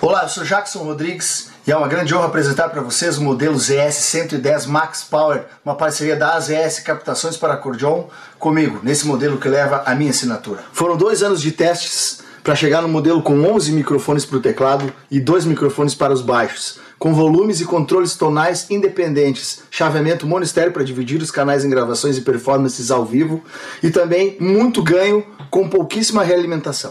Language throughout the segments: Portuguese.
Olá, eu sou Jackson Rodrigues e é uma grande honra apresentar para vocês o modelo ZS 110 Max Power, uma parceria da AZS Captações para Acordeon comigo, nesse modelo que leva a minha assinatura. Foram dois anos de testes para chegar no modelo com 11 microfones para o teclado e dois microfones para os baixos, com volumes e controles tonais independentes, chaveamento monistério para dividir os canais em gravações e performances ao vivo e também muito ganho com pouquíssima realimentação.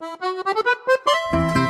どこだ?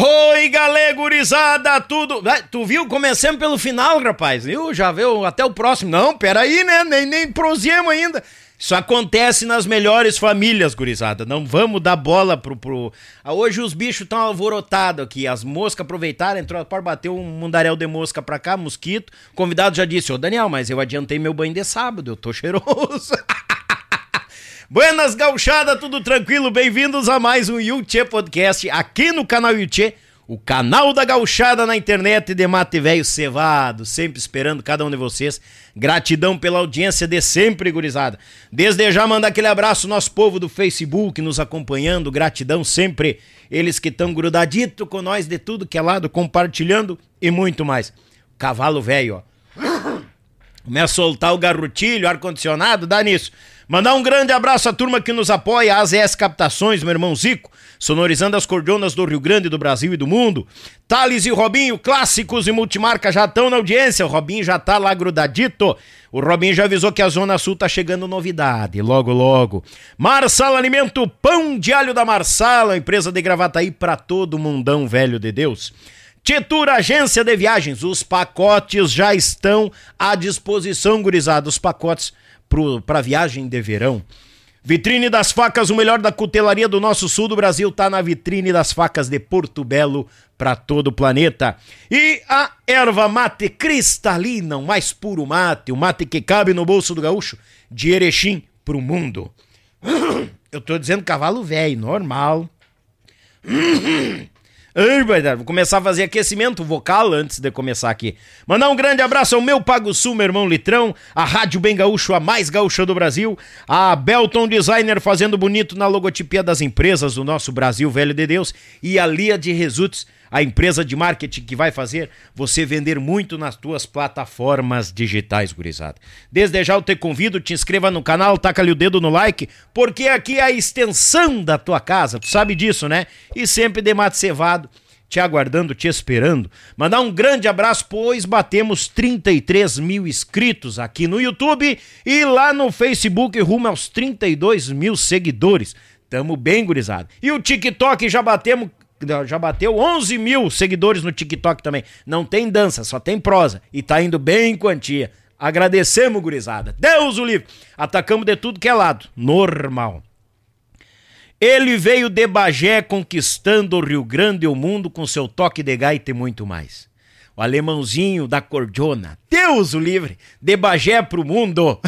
Oi, galera gurizada, tudo. Tu viu? Começamos pelo final, rapaz. Viu? Já viu até o próximo. Não, peraí, né? Nem, nem prosemos ainda. Isso acontece nas melhores famílias, gurizada. Não vamos dar bola pro. pro... Ah, hoje os bichos estão alvorotados aqui. As moscas aproveitaram, entrou para bater um mundaréu de mosca pra cá, mosquito. O convidado já disse: Ô Daniel, mas eu adiantei meu banho de sábado, eu tô cheiroso. Buenas gauchada, tudo tranquilo? Bem-vindos a mais um Yuchê Podcast aqui no canal Yuchê, o canal da gauchada na internet de Mate Velho Cevado, sempre esperando cada um de vocês. Gratidão pela audiência de sempre, gurizada. Desde já mandar aquele abraço nosso povo do Facebook nos acompanhando, gratidão sempre. Eles que estão grudadito com nós de tudo que é lado, compartilhando e muito mais. Cavalo velho, ó. Começa a soltar o garrotilho, ar-condicionado, dá nisso. Mandar um grande abraço à turma que nos apoia, AZS Captações, meu irmão Zico, sonorizando as cordionas do Rio Grande, do Brasil e do mundo. Thales e Robinho, clássicos e multimarca já estão na audiência, o Robinho já tá lá grudadito. O Robinho já avisou que a Zona Sul tá chegando novidade, logo logo. Marsala Alimento, pão de alho da Marsala, empresa de gravata aí pra todo mundão velho de Deus. Titura Agência de Viagens, os pacotes já estão à disposição, gurizada, os pacotes para viagem de verão. Vitrine das Facas, o melhor da cutelaria do nosso sul do Brasil, tá na Vitrine das Facas de Porto Belo para todo o planeta. E a erva mate cristalina, o mais puro mate, o mate que cabe no bolso do gaúcho, de Erechim pro mundo. Eu tô dizendo cavalo velho, normal. Vou começar a fazer aquecimento vocal antes de começar aqui. Mandar um grande abraço ao meu Pago Sul, meu irmão Litrão, a Rádio Bem Gaúcho, a mais gaúcha do Brasil, a Belton Designer fazendo bonito na logotipia das empresas do nosso Brasil Velho de Deus e a Lia de Results a empresa de marketing que vai fazer você vender muito nas tuas plataformas digitais, gurizada. Desde já eu te convido, te inscreva no canal, taca ali o dedo no like, porque aqui é a extensão da tua casa, tu sabe disso, né? E sempre de mate cevado, te aguardando, te esperando. Mandar um grande abraço, pois batemos 33 mil inscritos aqui no YouTube e lá no Facebook rumo aos 32 mil seguidores. Tamo bem, gurizada. E o TikTok já batemos já bateu 11 mil seguidores no TikTok também. Não tem dança, só tem prosa. E tá indo bem em quantia. Agradecemos, gurizada. Deus o livre. Atacamos de tudo que é lado. Normal. Ele veio de Bagé conquistando o Rio Grande e o mundo com seu toque de gaita e muito mais. O alemãozinho da cordiona. Deus o livre. De Bagé pro mundo.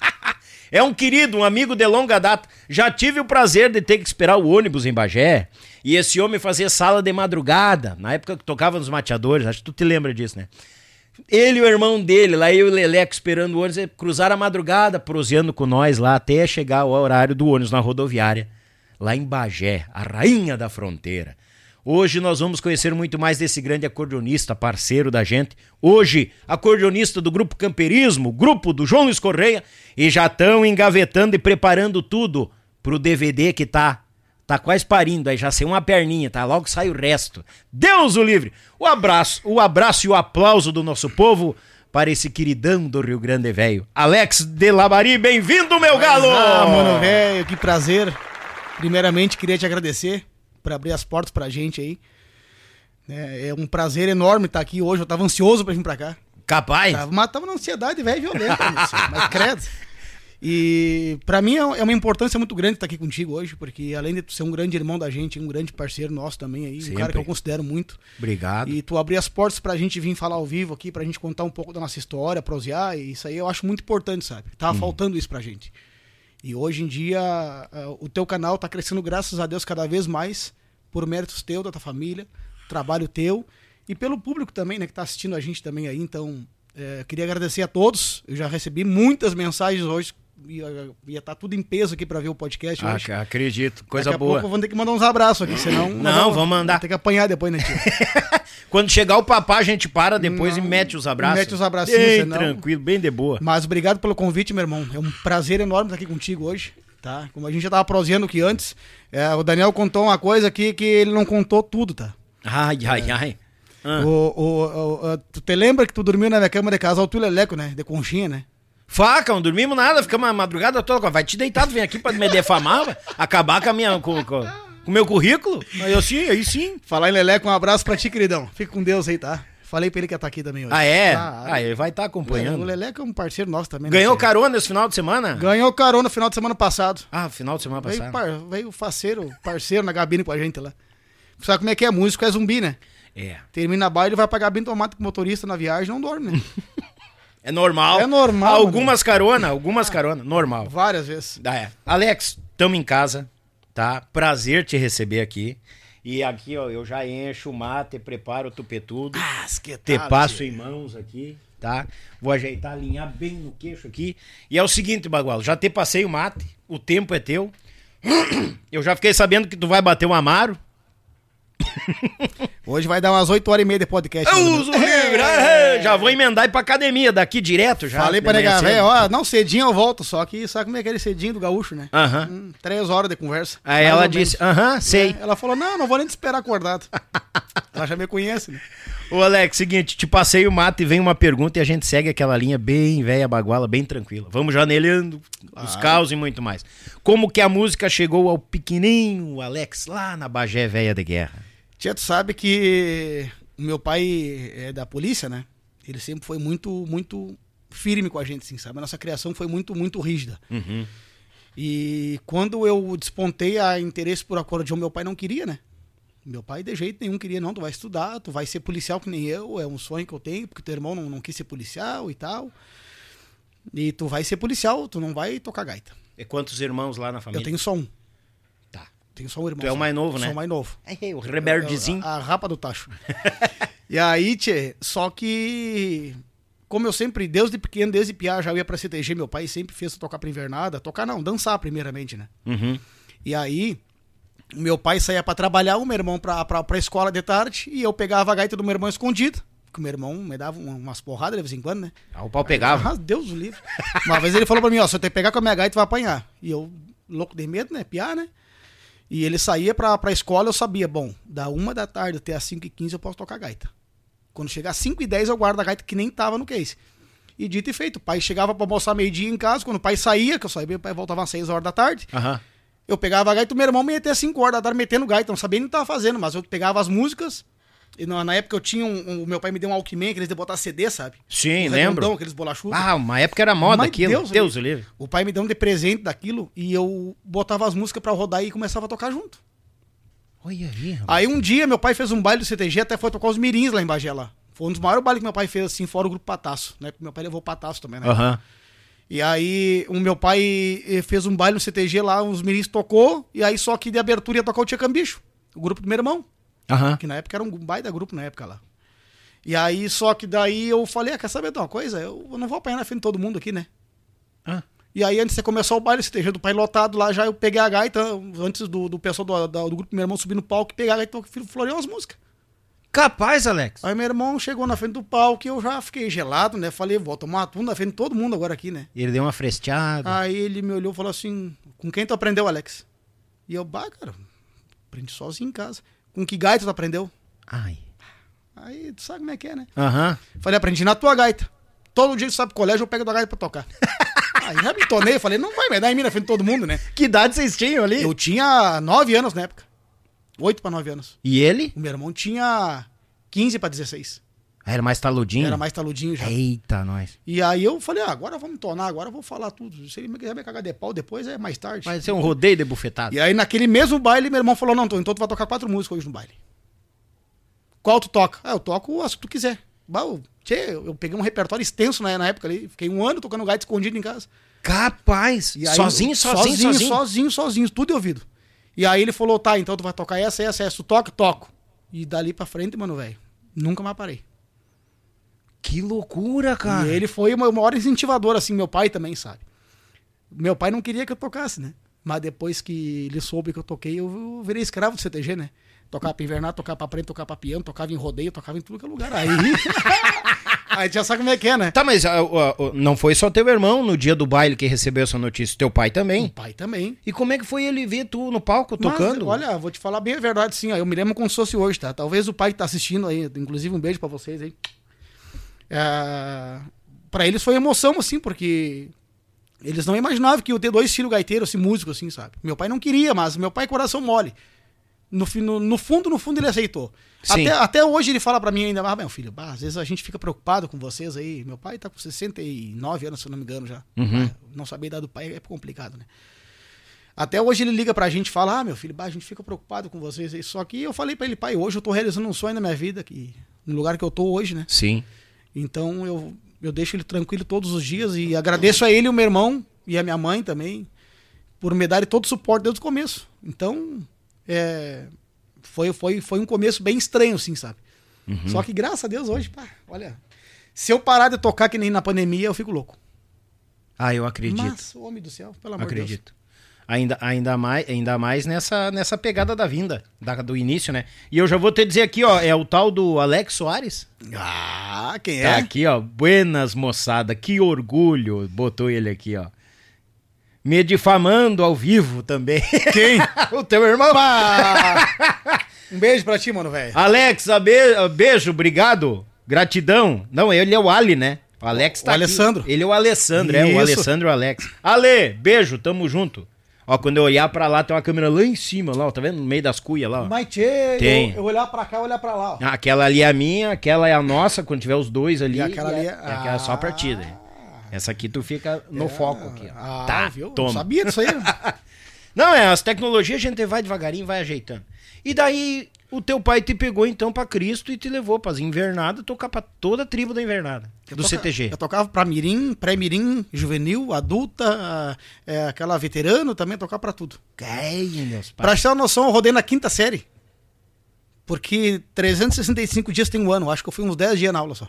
é um querido, um amigo de longa data. Já tive o prazer de ter que esperar o ônibus em Bagé. E esse homem fazia sala de madrugada, na época que tocava nos mateadores, acho que tu te lembra disso, né? Ele e o irmão dele, lá eu e o Leleco esperando o ônibus, cruzaram a madrugada, proseando com nós lá até chegar o horário do ônibus na rodoviária, lá em Bagé, a rainha da fronteira. Hoje nós vamos conhecer muito mais desse grande acordeonista, parceiro da gente. Hoje, acordeonista do Grupo Camperismo, grupo do João Luiz Correia, e já estão engavetando e preparando tudo pro DVD que tá Tá quase parindo, aí já saiu uma perninha, tá? Logo sai o resto. Deus o livre! O abraço, o abraço e o aplauso do nosso povo para esse queridão do Rio Grande Velho. Alex de Labari, bem-vindo, meu galo! Ah, mano, velho, que prazer. Primeiramente, queria te agradecer por abrir as portas pra gente aí. É, é um prazer enorme estar aqui hoje. Eu tava ansioso pra vir pra cá. Capaz? Tava, mas tava na ansiedade velho violenta, mas credo. E para mim é, é uma importância muito grande estar aqui contigo hoje, porque além de tu ser um grande irmão da gente, um grande parceiro nosso também aí, Sempre. um cara que eu considero muito. Obrigado. E tu abrir as portas pra gente vir falar ao vivo aqui, pra gente contar um pouco da nossa história, prosear, e isso aí eu acho muito importante, sabe? Tava hum. faltando isso pra gente. E hoje em dia o teu canal tá crescendo, graças a Deus, cada vez mais, por méritos teu, da tua família, trabalho teu, e pelo público também, né, que tá assistindo a gente também aí, então... É, queria agradecer a todos. Eu já recebi muitas mensagens hoje ia estar tá tudo em peso aqui para ver o podcast ah, hoje. Acredito, coisa Daqui boa. Daqui a pouco vou ter que mandar uns abraços aqui, senão... Não, vamos mandar. Ter que apanhar depois, né, tio? Quando chegar o papá, a gente para depois não, e mete os abraços. Mete os abracinhos, bem senão... tranquilo, bem de boa. Mas obrigado pelo convite, meu irmão. É um prazer enorme estar aqui contigo hoje, tá? Como a gente já tava proseando aqui antes, é, o Daniel contou uma coisa aqui que ele não contou tudo, tá? Ai, ai, é. ai. Ah. O, o, o, tu te lembra que tu dormiu na minha cama de casal, tu leleco, né? De conchinha, né? Faca, não dormimos nada, ficamos a madrugada toda. Vai te deitado, vem aqui pra me defamar, acabar com a minha. Com, com, com o meu currículo. Aí eu sim, aí sim. Falar em Leleco, um abraço pra ti, queridão. Fica com Deus aí, tá? Falei pra ele que ia estar tá aqui também hoje. Ah, é? Ah, ah ele vai estar tá acompanhando. O Leleco é um parceiro nosso também. Né, Ganhou carona esse final de semana? Ganhou carona no final de semana passado. Ah, final de semana passado. Veio, par, veio faceiro, parceiro na gabine com a gente lá. Sabe como é que é? Músico é zumbi, né? É. Termina a baile, vai pagar bem tomate com motorista na viagem, não dorme, né? É normal. É normal. Algumas carona, algumas carona, normal. Várias vezes. Ah, é. Alex, tamo em casa, tá? Prazer te receber aqui. E aqui, ó, eu já encho o mate, preparo o tupetudo. Ah, que te passo em mãos aqui, tá? Vou ajeitar, alinhar bem no queixo aqui. E é o seguinte, Bagual, já te passei o mate, o tempo é teu. Eu já fiquei sabendo que tu vai bater um amaro. Hoje vai dar umas 8 horas e meia de podcast. ou menos. Uso livre! é, Já vou emendar e ir pra academia daqui direto já. Falei pra negar, cedo. velho, ó, não, cedinho eu volto, só que sabe como é aquele cedinho do gaúcho, né? Aham. Hum, três horas de conversa. Aí ela disse, aham, sei. É, ela falou, não, não vou nem te esperar acordado. ela já me conhece, né? Ô Alex, seguinte, te passei o mato e vem uma pergunta e a gente segue aquela linha bem velha baguala, bem tranquila. Vamos janelhando os caos e muito mais. Como que a música chegou ao pequenininho Alex lá na Bagé Velha de Guerra? Tia, tu sabe que o meu pai é da polícia, né? Ele sempre foi muito, muito firme com a gente, assim, sabe? A nossa criação foi muito, muito rígida. E quando eu despontei a interesse por acordeão, meu pai não queria, né? Meu pai de jeito nenhum queria, não, tu vai estudar, tu vai ser policial que nem eu, é um sonho que eu tenho, porque teu irmão não, não quis ser policial e tal. E tu vai ser policial, tu não vai tocar gaita. E quantos irmãos lá na família? Eu tenho só um. Tenho só um irmão. Tu é o mais novo, né? Sou o mais novo. É, o rebeldezinho. A, a rapa do tacho. e aí, tchê, só que. Como eu sempre, desde pequeno, desde piá, já ia pra CTG, meu pai sempre fez tocar pra invernada. Tocar não, dançar primeiramente, né? Uhum. E aí, meu pai saía pra trabalhar, o meu irmão pra, pra, pra escola de tarde, e eu pegava a gaita do meu irmão escondido. Porque o meu irmão me dava um- umas porradas de vez em quando, né? Ah, o pau pegava. Ah, Deus o livre. Uma vez ele falou pra mim, ó, se eu te pegar com a minha gaita, tu vai apanhar. E eu, louco de medo, né? Piar, né? E ele saía pra, pra escola, eu sabia, bom, da uma da tarde até as 5 e 15 eu posso tocar gaita. Quando chegar às 5 e 10 eu guardo a gaita que nem tava no case. E dito e feito, o pai chegava pra almoçar meio-dia em casa, quando o pai saía, que eu sabia, o pai voltava às 6 horas da tarde, Aham. eu pegava a gaita, o meu irmão me ia até 5 horas da tarde metendo gaita, não sabia nem o que tava fazendo, mas eu pegava as músicas, e na, na época eu tinha um, um- o meu pai me deu um Alckmin, aqueles de botar CD, sabe? Sim, Um lembro. aqueles bolachudos. Ah, uma época era moda Mas aquilo. Deus Deus, livre. O pai me deu um de presente daquilo e eu botava as músicas pra rodar e começava a tocar junto. Olha aí, rapaz. Aí um dia meu pai fez um baile do CTG, até foi tocar os mirins lá em Bagé lá. Foi um dos maiores bailes que meu pai fez, assim, fora o grupo Pataço, né? Porque meu pai levou o Pataço também, né? Aham. E aí o meu pai eh, fez um baile no CTG lá, os mirins tocou, e aí só que de abertura ia tocar o Tia Cambicho, o grupo do meu irmão. Aham. Que na época era um baita grupo na época lá. E aí, só que daí eu falei, ah, quer saber de uma coisa? Eu não vou apanhar na frente de todo mundo aqui, né? Ah. E aí, antes de começar o baile, esse TG do pai lotado lá, já eu peguei a gaita, antes do, do pessoal do, da- do grupo do meu irmão subir no palco, pegar a gaita e floreou as músicas. Capaz, Alex. Aí meu irmão chegou na frente do palco e eu já fiquei gelado, né? Falei, vou tomar tunda na frente de todo mundo agora aqui, né? Ele deu uma fresteada. Aí ele me olhou e falou assim, com quem tu aprendeu, Alex? E eu, bah, cara, aprendi sozinho em casa. Com que gaita tu aprendeu? Ai. Aí tu sabe como é que é, né? Aham. Falei, aprendi na tua gaita. Todo dia tu sabe pro colégio, eu pego a tua gaita pra tocar. Aí já me tornei, falei, não vai me dar em mim na frente de todo mundo, né? Que idade vocês tinham ali? Eu tinha nove anos na época. Oito pra nove anos. E ele? O meu irmão tinha 15 pra 16. Era mais taludinho? Era mais taludinho já. Eita, nós. E aí eu falei, ah, agora vamos tornar, agora eu vou falar tudo. Se ele quiser me cagar de pau depois, é mais tarde. Vai ser um rodeio de bufetada. E aí naquele mesmo baile, meu irmão falou, não, então tu vai tocar quatro músicas hoje no baile. Qual tu toca? Ah, eu toco as que tu quiser. Bah, eu, eu peguei um repertório extenso na, na época ali. Fiquei um ano tocando gaita escondido em casa. Capaz. Aí, sozinho, sozinho, sozinho, sozinho, sozinho, tudo de ouvido. E aí ele falou, tá, então tu vai tocar essa, essa, essa, tu toca, toco. E dali pra frente, mano, velho, nunca mais parei. Que loucura, cara. E ele foi o meu maior incentivador, assim, meu pai também, sabe? Meu pai não queria que eu tocasse, né? Mas depois que ele soube que eu toquei, eu virei escravo do CTG, né? Tocava pra invernar, tocava pra frente, tocava pra piano, tocava em rodeio, tocava em tudo que é lugar. Aí. aí já sabe como é que é, né? Tá, mas ah, ah, ah, não foi só teu irmão no dia do baile que recebeu essa notícia, teu pai também. pai também. E como é que foi ele ver tu no palco Mas, tocando? olha, vou te falar bem a verdade, sim. ó, Eu me lembro como se fosse hoje, tá? Talvez o pai que tá assistindo aí, inclusive um beijo pra vocês aí. É, pra eles foi emoção, assim, porque eles não imaginavam que eu ter dois filhos gaiteiros, assim, músicos, assim, sabe? Meu pai não queria, mas meu pai é coração mole. No, no, no fundo, no fundo, ele aceitou. Até, até hoje ele fala pra mim ainda, ah, meu filho, bah, às vezes a gente fica preocupado com vocês aí. Meu pai tá com 69 anos, se eu não me engano, já. Uhum. Não saber a idade do pai é complicado, né? Até hoje ele liga pra gente e fala: Ah, meu filho, bah, a gente fica preocupado com vocês aí. Só que eu falei pra ele, pai, hoje eu tô realizando um sonho na minha vida, que, no lugar que eu tô hoje, né? Sim. Então eu, eu deixo ele tranquilo todos os dias e agradeço a ele, o meu irmão e a minha mãe também, por me darem todo o suporte desde o começo. Então, é, foi, foi, foi um começo bem estranho, assim, sabe? Uhum. Só que graças a Deus hoje, pá, olha. Se eu parar de tocar que nem na pandemia, eu fico louco. Ah, eu acredito. Mas, homem do céu, pelo amor de Deus. Acredito. Ainda, ainda, mais, ainda mais nessa, nessa pegada da vinda, da, do início, né? E eu já vou te dizer aqui, ó, é o tal do Alex Soares. Ah, quem Tá é? aqui, ó. Buenas, moçada. Que orgulho. Botou ele aqui, ó. Me difamando ao vivo também. Quem? o teu irmão. um beijo pra ti, mano, velho. Alex, be- beijo, obrigado. Gratidão. Não, ele é o Ali, né? O Alex tá O aqui. Alessandro. Ele é o Alessandro, é o Isso. Alessandro o Alex. Ale, beijo, tamo junto. Ó, quando eu olhar pra lá, tem uma câmera lá em cima, lá, ó, tá vendo? No meio das cuias lá, ó. Mas tchê, Tem. eu, eu olhar pra cá, olhar pra lá, ó. Ah, Aquela ali é a minha, aquela é a nossa, quando tiver os dois ali. E aquela ali é, é- é aquela é só a partida. Essa aqui tu fica no foco aqui, ó. Ah, tá, viu? toma. Sabia disso aí. Não, é, as tecnologias a gente vai devagarinho, vai ajeitando. E daí o teu pai te pegou então pra Cristo e te levou pras invernadas, tocar pra toda a tribo da invernada, Eu do toca- CTG. Eu tocava pra mirim, pré-mirim, juvenil, adulta, ah, é, aquela veterano, também tocava pra tudo. Ai, meus Pra pais. ter uma noção, eu rodei na quinta série. Porque 365 dias tem um ano. Acho que eu fui uns 10 dias na aula só.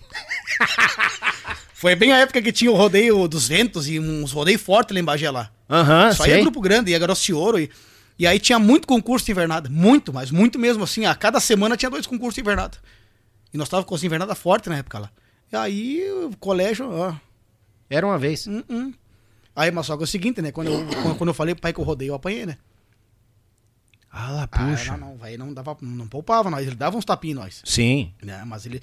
Foi bem a época que tinha o rodeio dos ventos e uns rodeios fortes lá em Bagé lá. Aham, Só ia sei. grupo grande, ia Grosso de Ouro. E, e aí tinha muito concurso de invernada. Muito, mas muito mesmo assim. A cada semana tinha dois concursos de invernada. E nós tava com as invernada forte na época lá. E aí o colégio, ó. Era uma vez. hum, hum. Aí, mas só que é o seguinte, né? Quando eu, quando- eu falei pro pai que eu rodei, eu apanhei, né? Ah, lá, Ah, puxa. não, não, vai, não dava, não poupava nós, ele dava uns tapinhos nós. Sim. Né? Mas ele.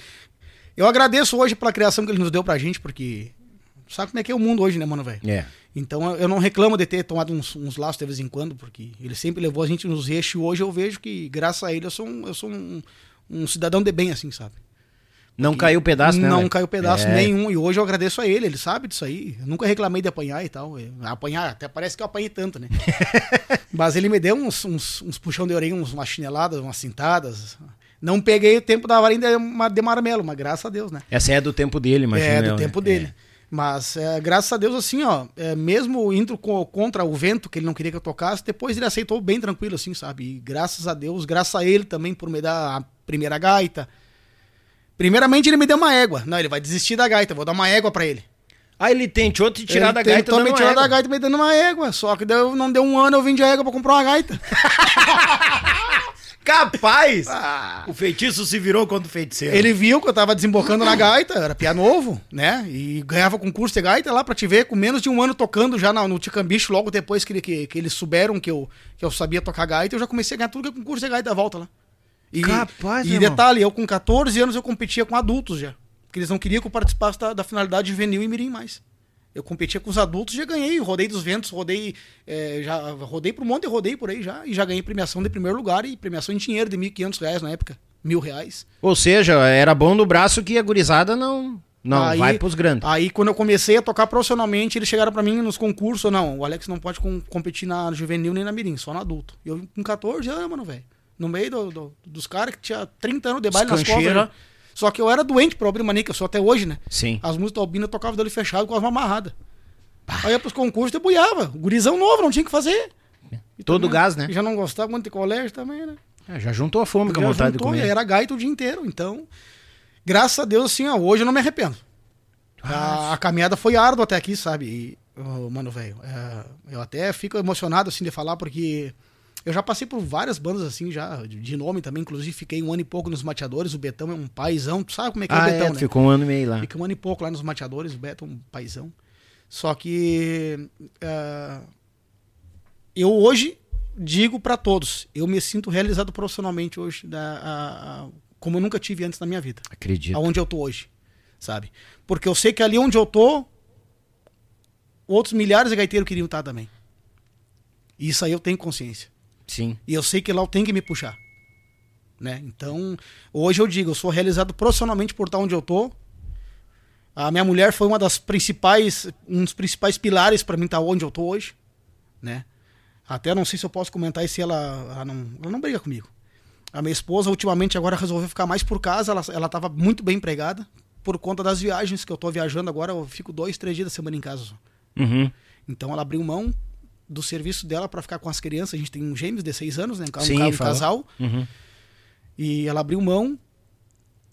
Eu agradeço hoje pela criação que ele nos deu pra gente, porque. Sabe como é que é o mundo hoje, né, mano, velho? É. Então eu- não reclamo de ter tomado uns, uns laços de vez em quando, porque ele sempre levou a gente nos eixos e hoje eu vejo que, graças a ele, eu sou um, eu sou um, um cidadão de bem, assim, sabe? Não caiu pedaço, né? Não velho? caiu pedaço É. nenhum. E hoje eu agradeço a ele, ele sabe disso aí. Eu nunca reclamei de apanhar e tal. Apanhar, até parece que eu apanhei tanto, né? Mas ele me deu uns, uns, uns puxão de orelha, uns, umas chineladas, umas cintadas. Não peguei o tempo da varinha de, de marmelo, mas graças a Deus, né? Essa é do tempo dele, imagina. é, do eu, né? tempo dele. Mas é, graças a Deus, assim, ó, é, mesmo indo co- contra o vento, que ele não queria que eu tocasse, depois ele aceitou bem tranquilo, assim, sabe? E graças a Deus, graças a ele também por me dar a primeira gaita. Primeiramente, ele me deu uma égua. Não, ele vai desistir da gaita, vou dar uma égua pra ele. Ah, ele tentou te tirar ele da gaita tentou me tirar da gaita me dando uma égua. Só que deu, não deu um ano, eu vim de égua pra comprar uma gaita. Capaz! O feitiço se virou contra o feiticeiro. Ele viu que eu tava desembocando na gaita, era pia novo, né? E ganhava concurso de gaita lá pra te ver, com menos de um ano tocando já na- no Ticambicho, logo depois que, ele- que, que eles souberam que eu, que eu sabia tocar gaita, eu já comecei a ganhar tudo que é concurso de gaita da volta lá. E, Capaz, E irmão. detalhe, eu com 14 anos eu competia com adultos já. Porque eles não queriam que eu participasse da, da finalidade juvenil e mirim mais. Eu competia com os adultos e já ganhei, rodei dos ventos, rodei, eh, já rodei pro monte e rodei por aí já, e já ganhei premiação de primeiro lugar e premiação em dinheiro de 1.500 reais na época, mil reais. Ou seja, era bom no braço que a gurizada não, não Aí- vai pros grandes. Aí, quando eu comecei a tocar profissionalmente, eles chegaram pra mim nos concursos. Não, o Alex não pode com- competir na juvenil nem na mirim, só no adulto. E eu com 14 anos, mano, velho. No meio do- do- dos caras que tinha 30 anos de baile nas costas Escancheiro. já. Só que eu era doente pra abrir manica, eu sou até hoje, né? Sim. As músicas da Albina eu tocava de olho fechado com as mãos amarradas. Aí ia pros concursos e buiava. Gurizão novo, não tinha o que fazer. E Todo também- gás, né? Já não gostava muito de colégio também, né? É, já juntou a fome com a vontade juntou, de comer. Era gaita o dia inteiro. Então, graças a Deus, assim, ó, hoje eu não me arrependo. A, a caminhada foi árdua até aqui, sabe? E, ô, mano, velho, é, eu até fico emocionado, assim, de falar, porque eu já passei por várias bandas, assim, já, de, nome também. Inclusive, fiquei um ano e pouco nos Mateadores. O Betão é um paizão. Tu sabe como é que é Ah, o Betão, é, né? ficou um ano e meio lá. Fica um ano e pouco lá nos Mateadores. O Betão é um paizão. Só que é, eu hoje digo pra todos, eu me sinto realizado profissionalmente hoje, da, a- a- como eu nunca tive antes na minha vida Acredito. aonde eu tô hoje, sabe? Porque eu sei que ali onde eu tô, outros milhares de gaiteiros queriam estar também. Isso aí eu tenho consciência. Sim. E eu sei que lá eu tenho que me puxar. Né? Então, hoje eu digo, eu sou realizado profissionalmente por estar onde eu tô. A minha mulher foi uma das principais, um dos principais pilares para mim estar onde eu tô hoje, né? Até não sei se eu posso comentar se ela, ela não, ela não briga comigo. A minha esposa ultimamente agora resolveu ficar mais por casa, ela, ela tava muito bem empregada por conta das viagens que eu tô viajando agora, eu fico dois, três dias da semana em casa. Uhum. Então ela abriu mão do serviço dela para ficar com as crianças. A gente tem um gêmeos de seis anos, né? Um, Sim, um casal. Uhum. E ela abriu mão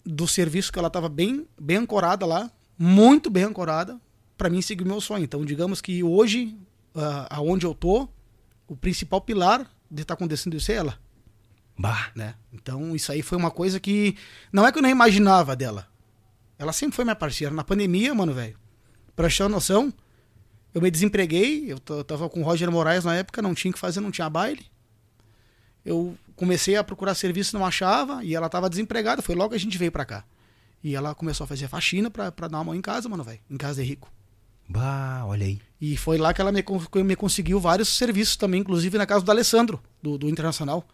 do serviço que ela estava bem, bem ancorada lá, muito bem ancorada, para mim seguir o meu sonho. Então, digamos que hoje, ah, aonde eu tô, o principal pilar de estar acontecendo isso é ela, Bah. né? Então, isso aí foi uma coisa que não é que eu não imaginava dela. Ela sempre foi minha parceira. Na pandemia, mano, velho, pra achar noção, eu me desempreguei, eu, eu tava com o Roger Moraes na época, não tinha o que fazer, não tinha baile. Eu comecei a procurar serviço, não achava, e ela tava desempregada, foi logo que a gente veio pra cá. E ela começou a fazer faxina pra, pra dar uma mão em casa, mano, velho, em casa de rico. Bah, olha aí. E foi lá que ela me, me conseguiu vários serviços também, inclusive na casa do Alessandro, do, do Internacional.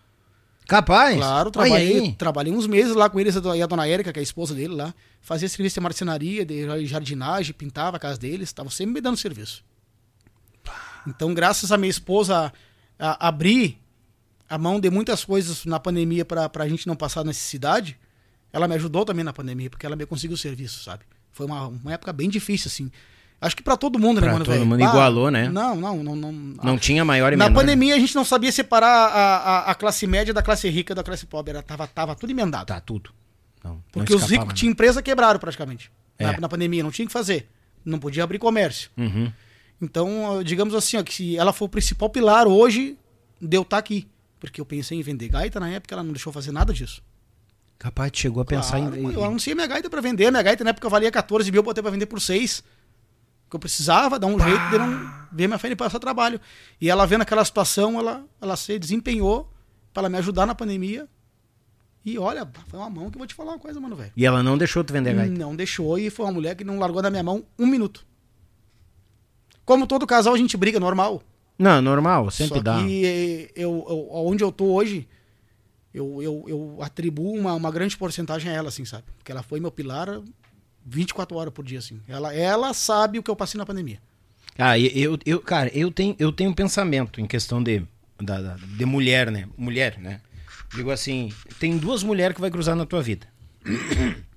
Capaz? Claro, trabalhei, trabalhei uns meses lá com eles e a dona Érica, que é a esposa dele lá. Fazia serviço de marcenaria, de jardinagem, pintava a casa deles, estavam sempre me dando serviço. Então, graças a minha esposa a, abrir a mão de muitas coisas na pandemia para a gente não passar necessidade, ela me ajudou também na pandemia, porque ela me conseguiu serviço, sabe? Foi uma, uma época bem difícil, assim. Acho que para todo mundo, né, Pra mano? todo velho? mundo igualou, né? Não, não, não. não, Não tinha maior e na menor. pandemia a gente não sabia separar a, a, a classe média da classe rica da classe pobre. Era, tava, tava tudo emendado. Tá, tudo. Não, não Porque os escapava, ricos tinham empresa quebraram praticamente. Na, É. na pandemia, não tinha o que fazer. Não podia abrir comércio. né? Uhum. Então, digamos assim, ó, que se ela foi o principal pilar hoje de eu estar aqui. Porque eu pensei em vender gaita na época, ela não deixou fazer nada disso. Capaz, chegou a pensar Claro, em. Eu anunciei minha gaita pra vender. Minha gaita na época valia 14 mil, eu botei pra vender por 6. Porque eu precisava dar um jeito de não ver minha filha passar trabalho. E ela vendo aquela situação, ela, ela se desempenhou pra ela me ajudar na pandemia. E olha, foi uma mão que eu vou te falar uma coisa, mano, velho. E ela não deixou tu vender gaita. Não deixou e foi uma mulher que não largou da minha mão um minuto. Como todo casal, a gente briga, normal. Não, normal, sempre Só dá. que eh, eu, eu, onde eu tô hoje, eu, eu, eu atribuo uma, uma grande porcentagem a ela, assim, sabe? Porque ela foi meu pilar 24 horas por dia, assim. Ela, ela sabe o que eu passei na pandemia. Ah, e- eu, eu, cara, eu tenho, eu tenho um pensamento em questão de, da, da- de mulher, né? Mulher, né? Digo assim, tem duas mulheres que vai cruzar na tua vida.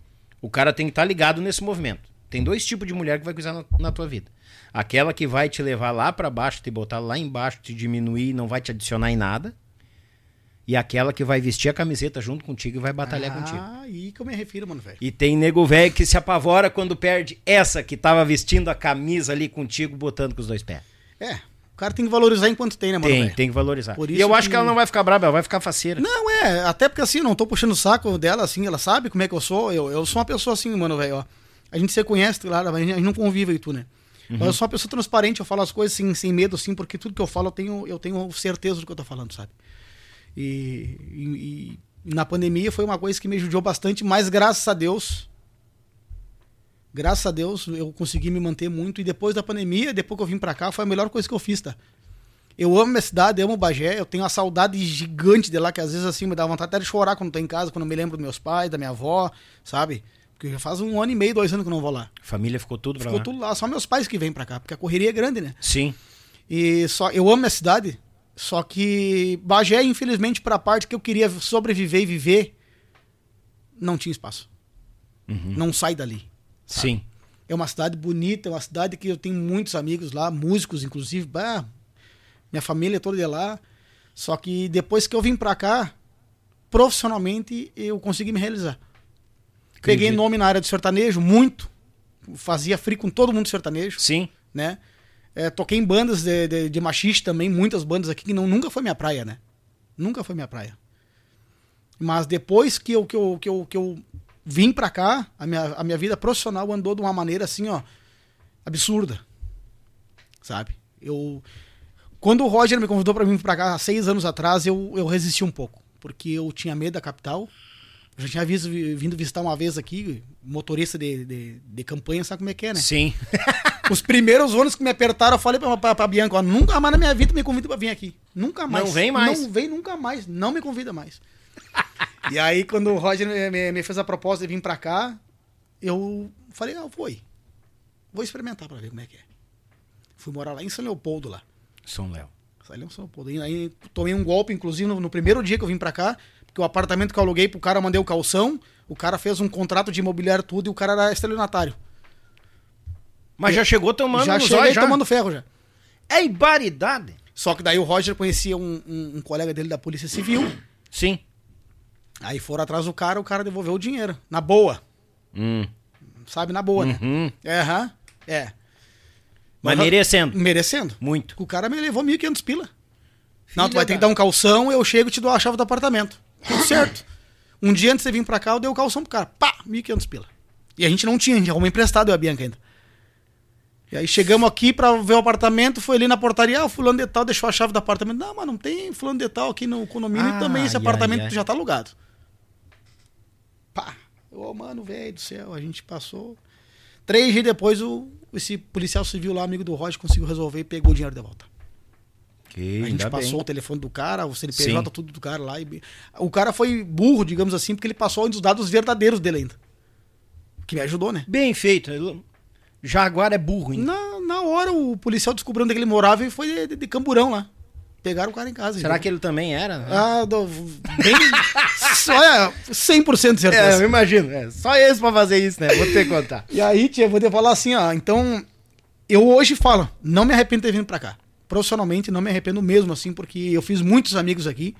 O cara tem que estar ligado nesse movimento. Tem dois tipos de mulher que vai cruzar na, na tua vida. Aquela que vai te levar lá pra baixo, te botar lá embaixo, te diminuir, não vai te adicionar em nada. E aquela que vai vestir a camiseta junto contigo e vai batalhar contigo. Ah, aí que eu me refiro, mano, velho. E tem nego velho que se apavora quando perde essa que tava vestindo a camisa ali contigo, botando com os dois pés. É, o cara tem que valorizar enquanto tem, né, mano, Tem, velho? tem que valorizar. Por e eu acho que- que ela não vai ficar brava, ela vai ficar faceira. Não, é, até porque assim, eu não tô puxando o saco dela, assim, ela sabe como é que eu sou. Eu, eu sou uma pessoa assim, mano, velho, ó. A gente se conhece, claro, a gente não convive e tu, né? Uhum. Eu sou uma pessoa transparente, eu falo as coisas sem, sem medo, assim, porque tudo que eu falo eu tenho, eu tenho certeza do que eu tô falando, sabe? E, e- e na pandemia foi uma coisa que me ajudou bastante, mas graças a Deus, graças a Deus, eu consegui me manter muito. E depois da pandemia, depois que eu vim pra cá, foi a melhor coisa que eu fiz, tá? Eu amo minha cidade, amo o Bagé, eu tenho uma saudade gigante de lá, que às vezes assim me dá vontade até de chorar quando tô em casa, quando eu me lembro dos meus pais, da minha avó, sabe? Porque já faz um ano e meio, dois anos que eu não vou lá. Família ficou tudo pra Ficou lá. tudo lá, só meus pais que vêm pra cá, porque a correria é grande, né? Sim. E só eu amo minha cidade, só que Bagé, infelizmente, pra parte que eu queria sobreviver e viver, não tinha espaço. Não sai dali. Sim. É uma cidade bonita, é uma cidade que eu tenho muitos amigos lá, músicos inclusive, bah, minha família é toda de lá. Só que depois que eu vim pra cá, profissionalmente eu consegui me realizar. Peguei nome na área do sertanejo, muito. Fazia free com todo mundo do sertanejo, Sim. né? É, toquei em bandas de, de, de machiste também, muitas bandas aqui que não, nunca foi minha praia, né? Nunca foi minha praia. Mas depois que eu, que eu, que eu, que eu vim pra cá, a minha, a minha vida profissional andou de uma maneira assim, ó, absurda. Sabe? Eu. Quando o Roger me convidou pra vir pra cá há seis anos atrás, eu, eu resisti um pouco. Porque eu tinha medo da capital. Já tinha visto, vindo visitar uma vez aqui, motorista de, de, de campanha, sabe como é que é, né? Sim. Os primeiros ônibus que me apertaram, eu falei pra, pra, pra Bianca, ó, nunca mais na minha vida me convida pra vir aqui. Nunca mais. Não vem mais. Não vem nunca mais. Não me convida mais. e aí, quando o Roger me, me- fez a proposta de vir pra cá, eu falei, não, foi. Vou experimentar pra ver como é que é. Fui morar lá em São Leopoldo, lá. São Léo. São Leopoldo. E aí tomei um golpe, inclusive, no, no primeiro dia que eu vim pra cá, porque o apartamento que eu aluguei pro cara, eu mandei o calção, o cara fez um contrato de imobiliário tudo e o cara era estelionatário. Mas já chegou tomando já cheguei já. tomando ferro já. É ibaridade. Só que daí o Roger conhecia um, um- um colega dele da Polícia Civil. Sim. Aí foram atrás do cara, o cara devolveu o dinheiro. Na boa. Hum. Sabe, na boa, né? Uhum. É, aham. É. Mas merecendo. Merecendo. Muito. O cara me levou 1.500 pila. não, tu Filha vai ter da- que dar um calção, eu chego e te dou a chave do apartamento. Tudo certo. Um dia antes de vir pra cá, eu dei o calção pro cara. Pá, 1.500 pila. E a gente não tinha, a gente arrumou emprestado, eu e a Bianca ainda. E aí chegamos aqui pra ver o apartamento, foi ali na portaria, ah, o fulano de tal deixou a chave do apartamento. Não, mas não tem fulano de tal aqui no condomínio e também esse Ai, apartamento ai, já tá alugado. Pá, ô mano, velho do céu, a gente passou. Três dias depois, o, esse policial civil lá, amigo do Roger, conseguiu resolver e pegou o dinheiro de volta. Que A gente passou bem. o telefone do cara, o CNPJ, Sim. tudo do cara lá. E... O cara foi burro, digamos assim, porque ele passou os dados verdadeiros dele ainda. Que me ajudou, né? Bem feito. Jaguar é burro, hein? Na, na hora o policial descobriu onde é que ele morava e foi de, de- de camburão lá. Pegaram o cara em casa. Será que ele também era? Ah, do, bem. só é 100% de certeza. É, eu imagino. É, só esse pra fazer isso, né? Vou ter que contar. E aí, tia, vou te falar assim, ó. Então, eu hoje falo, não me arrependo de ter vindo pra cá. Profissionalmente, não me arrependo mesmo, assim, porque eu fiz muitos amigos aqui,